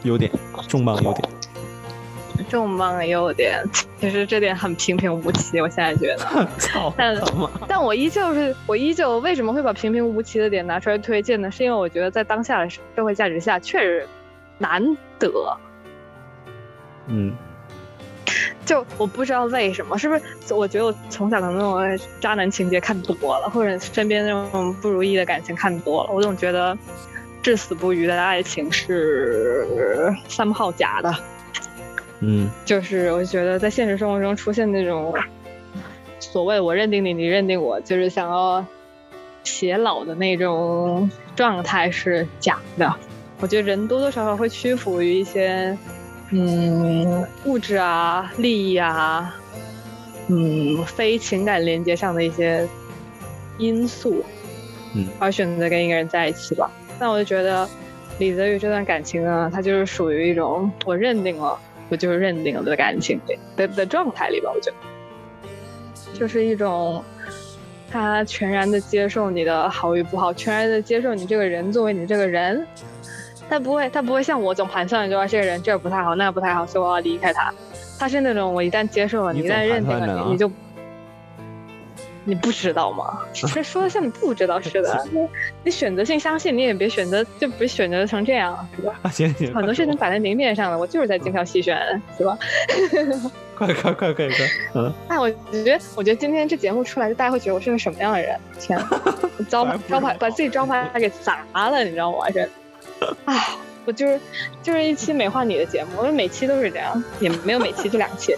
优点，重磅优点。重磅优点，其实这点很平平无奇，我现在觉得。操但！但我依旧是，我依旧为什么会把平平无奇的点拿出来推荐呢？是因为我觉得在当下的社会价值下，确实难得。嗯，就我不知道为什么，是不是？我觉得我从小可能那种渣男情节看多了，或者身边那种不如意的感情看多了，我总觉得至死不渝的爱情是三炮假的。嗯就是我觉得在现实生活中出现那种所谓我认定你，你认定我，就是想要偕老的那种状态是假的。我觉得人多多少少会屈服于一些嗯物质啊、利益啊、嗯非情感连接上的一些因素，嗯而选择跟一个人在一起吧。但我就觉得李泽宇这段感情呢，他就是属于一种我认定了，我就是认定了的感情里的的状态里吧。我觉得，就是一种他全然的接受你的好与不好，全然的接受你这个人作为你这个人。他不会，他不会像我总盘算，着说这个人这儿不太好，那儿不太好，所以我要离开他。他是那种我一旦接受了，你你一旦认定了你，你就你不知道吗？这说的像你不知道似的。你你选择性相信，你也别选择，就别选择成这样，是吧？啊，行行，很多事情摆在明面上了，我就是在精挑细选，是吧？快快快快快，嗯，哎，我觉得，我觉得今天这节目出来，就大家会觉得我是个什么样的人？天 招牌招牌把自己招牌给砸了，你知道吗？这，哎，我就是就是一期美化你的节目，我每期都是这样，也没有每期就两期。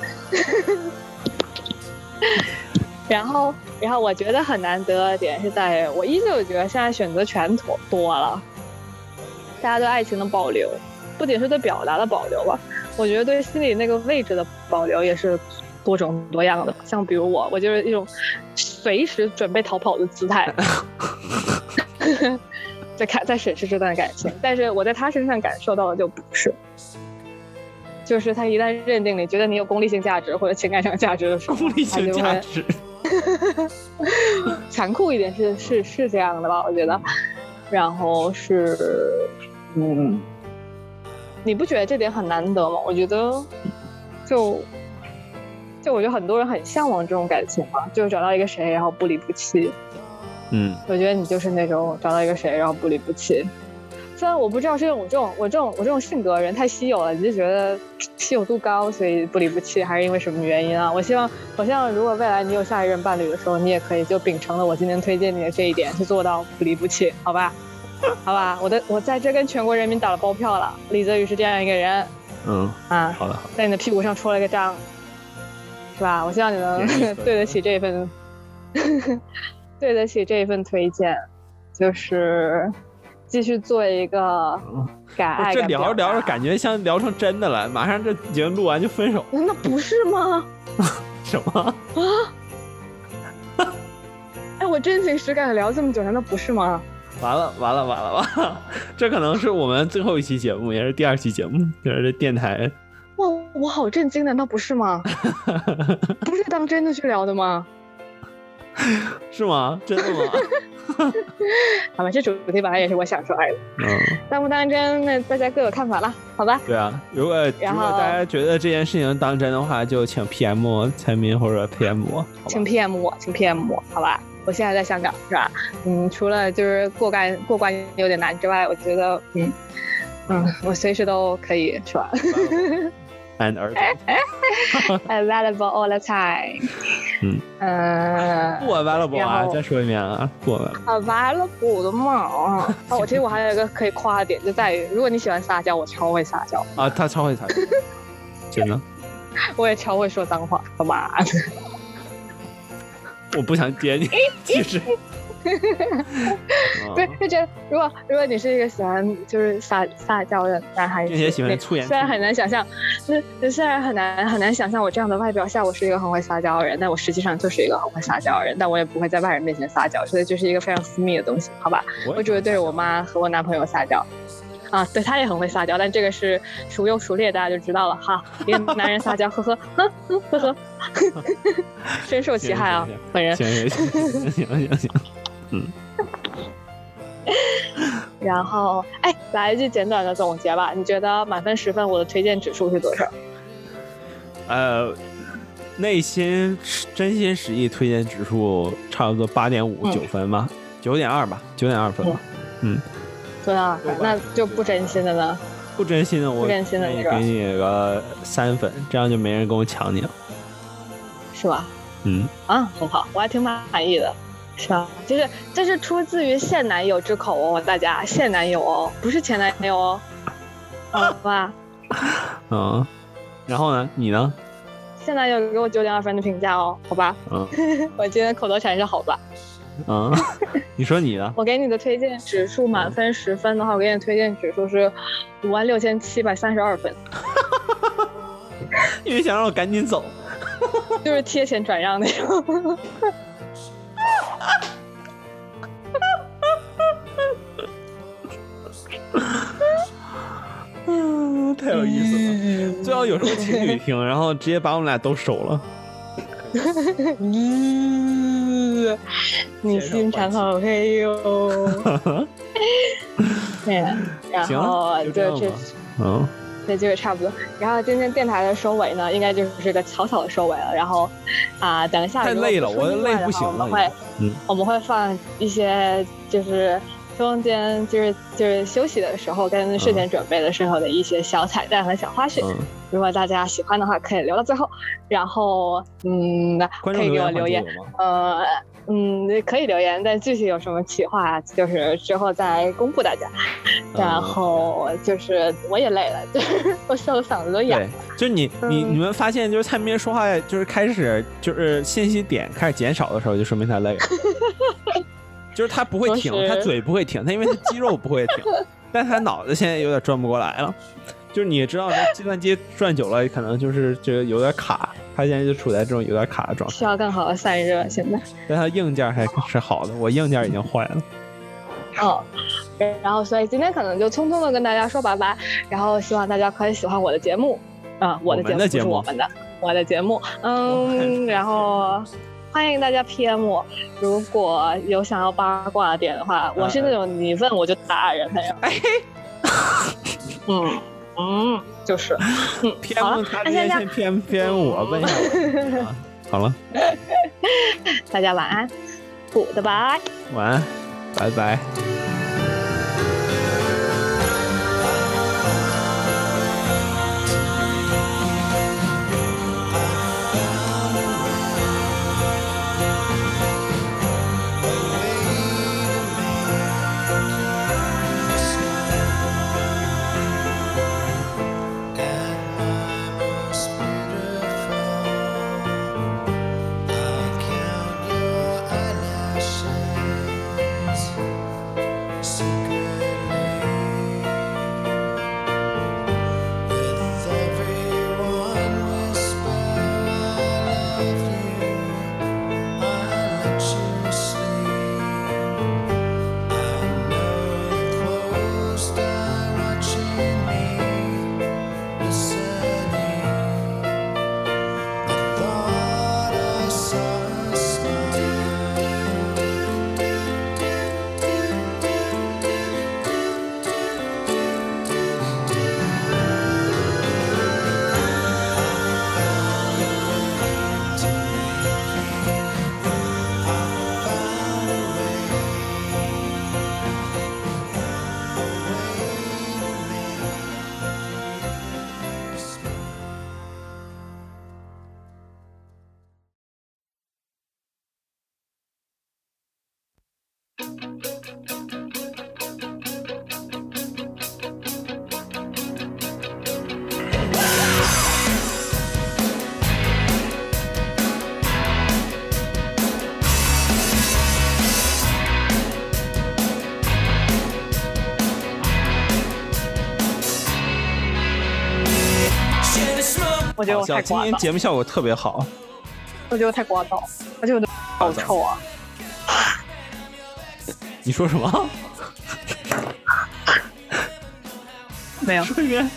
然后，然后我觉得很难得的点是在，我依旧觉得现在选择权多多了，大家对爱情的保留，不仅是对表达的保留吧，我觉得对心里那个位置的保留也是多种多样的。像比如我，我就是一种随时准备逃跑的姿态，在看在审视这段感情，但是我在他身上感受到的就不是。就是他一旦认定你觉得你有功利性价值或者情感上价值的时候，功利性他就会价值，残酷一点是是是这样的吧，我觉得。然后是，嗯，你不觉得这点很难得吗？我觉得，就就我觉得很多人很向往这种感情嘛，就是找到一个谁，然后不离不弃。嗯我觉得你就是那种找到一个谁，然后不离不弃。虽然我不知道是因为我这种我这种我这种性格人太稀有了，你就觉得稀有度高，所以不离不弃，还是因为什么原因啊？我希望我希望如果未来你有下一任伴侣的时候，你也可以就秉承了我今天推荐你的这一点，去做到不离不弃，好吧？好吧，我的我在这跟全国人民打了包票了，李泽宇是这样一个人嗯，啊，好的好的，在你的屁股上戳了个章，是吧？我希望你能 对得起这一份，对得起这一份推荐，就是继续做一个改爱这聊着聊着感觉像聊成真的了，马上这节目录完就分手，那不是吗？什么啊？哎，我真情实感的聊这么久，难道不是吗？完了完了完了完了，这可能是我们最后一期节目，也是第二期节目，就是这电台。哇，我好震惊，难道不是吗？不是当真的去聊的吗？是吗？真的吗？好吧，这主题本来也是我想出来的，嗯，当不当真，那大家各有看法了，好吧？对啊。如果如果大家觉得这件事情当真的话，就请 PM 我签名或者 PM 我，请 PM 我，请 PM 我，好吧？我现在在香港，是吧？嗯，除了就是过关过关有点难之外，我觉得，嗯嗯，我随时都可以，是吧 and？Available all the time。嗯，呃不 available 啊！再说一遍啊，不 available。的嘛。啊，哦，我其实我还有一个可以夸的点，就在于，如果你喜欢撒娇，我超会撒娇，啊，他超会撒娇，真的，我也超会说脏话，好吧？我不想接你，其实。对，啊就觉得如果如果你是一个喜欢就是撒撒娇的男孩子，并且喜欢对粗言虽然很难想象，是是虽然很难很难想象我这样的外表下我是一个很会撒娇的人，但我实际上就是一个很会撒娇的人，但我也不会在外人面前撒娇，所以这是一个非常私密的东西，好吧？我只会对着我妈和我男朋友撒娇。啊，对他也很会撒娇，但这个是孰优孰劣，大家就知道了哈。一个男人撒娇，呵呵，呵呵呵呵，深受其害啊本人。行行行行行行行，然后，哎，来一句简短的总结吧。你觉得满分十分，我的推荐指数是多少？呃，内心真心实意推荐指数差不多八点五嗯九分吧，九点二吧，九点二分吧。嗯，九点二分？那就不真心的呢？不真心的我不真心的给你个三分，这样就没人跟我抢你了。是吧？嗯，啊，很好，我还挺满意的。是啊？就是这是出自于现男友之口哦，大家现男友哦，不是前男友哦，好吧？嗯，然后呢？你呢？现男友给我九点二分的评价哦，好吧？嗯 我今天口头禅是好吧？嗯，你说你的。我给你的推荐指数满分十分的话，我给你的推荐指数是五万六千七百三十二分，因为想让我赶紧走。就是贴钱转让那种。嗯，太有意思了。最好有时候情侣听，然后直接把我们俩都收了。嗯，你心肠好黑哟。对，然行后就这样对，就是差不多。然后今天电台的收尾呢，应该就是个草草的收尾了。然后啊、等一下太累了我累不行了我们会，嗯我们会放一些就是中间就是就是休息的时候跟事前准备的时候的一些小彩蛋和小花絮。嗯如果大家喜欢的话，可以留到最后。然后嗯，观可以给我留留言。呃，嗯，可以留言，但具体有什么企划，就是之后再公布大家。然后就是我也累了，就是我笑的嗓子都哑对。，就是你你嗯你们发现，就是蔡明说话就是开始就是信息点开始减少的时候，就说明他累了。就是他不会停，他嘴不会停，他因为他肌肉不会停，但他脑子现在有点转不过来了。就是你也知道，这计算机转久了，可能就是这个有点卡，他现在就处在这种有点卡的状态。需要更好的散热，现在。但他硬件还是好的，我硬件已经坏了。哦，然后所以今天可能就匆匆的跟大家说拜拜，然后希望大家可以喜欢我的节目，啊、我的节目不我的节目是我们的，我的节目，嗯，然后欢迎大家 PM 我，如果有想要八卦的点的话，我是那种你问我就答的人那种，哎嗯嗯，就是，嗯，，PM 他今天先 PM PM 我问一下我。啊。好了，大家晚安，Goodbye。晚安，拜拜。我觉得我太，今天节目效果特别好。我觉得我太聒噪，而且我的好臭啊！你说什么？没有，说一遍。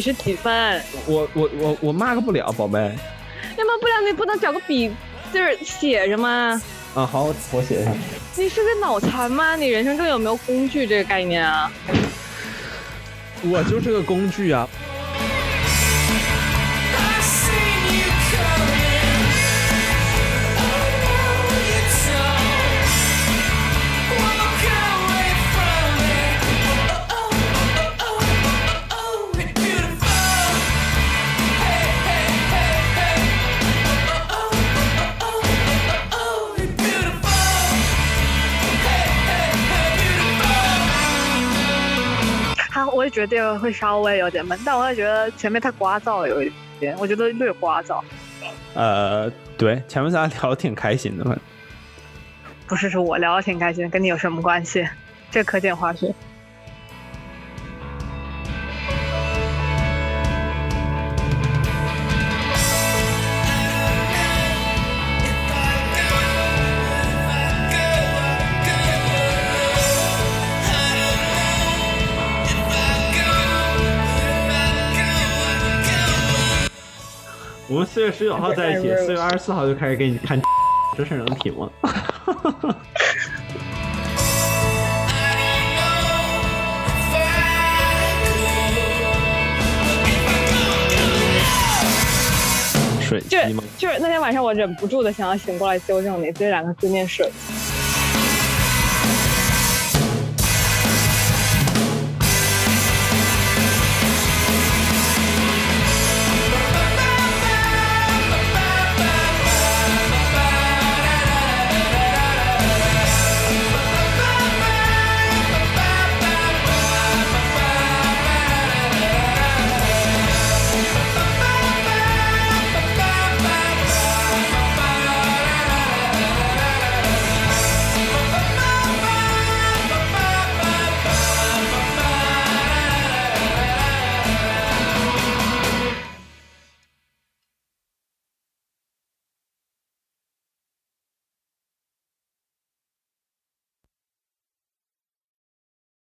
多长，几分？我我我我 mark 不了，宝贝。要么不了你不能找个笔字儿写着吗？啊，好，我写一下。你是个脑残吗？你人生中有没有工具这个概念啊？我就是个工具啊。觉得这个会稍微有点闷，但我也觉得前面太聒噪了，有一点，我觉得略聒噪。呃，对，前面咱俩聊的挺开心的嘛。不是，是我聊的挺开心，跟你有什么关系？这可见花絮。四月十九号在一起，四月二十四号就开始给你看，这事儿能提吗？水就机吗？就是那天晚上，我忍不住的想要醒过来纠正你这两个字念水。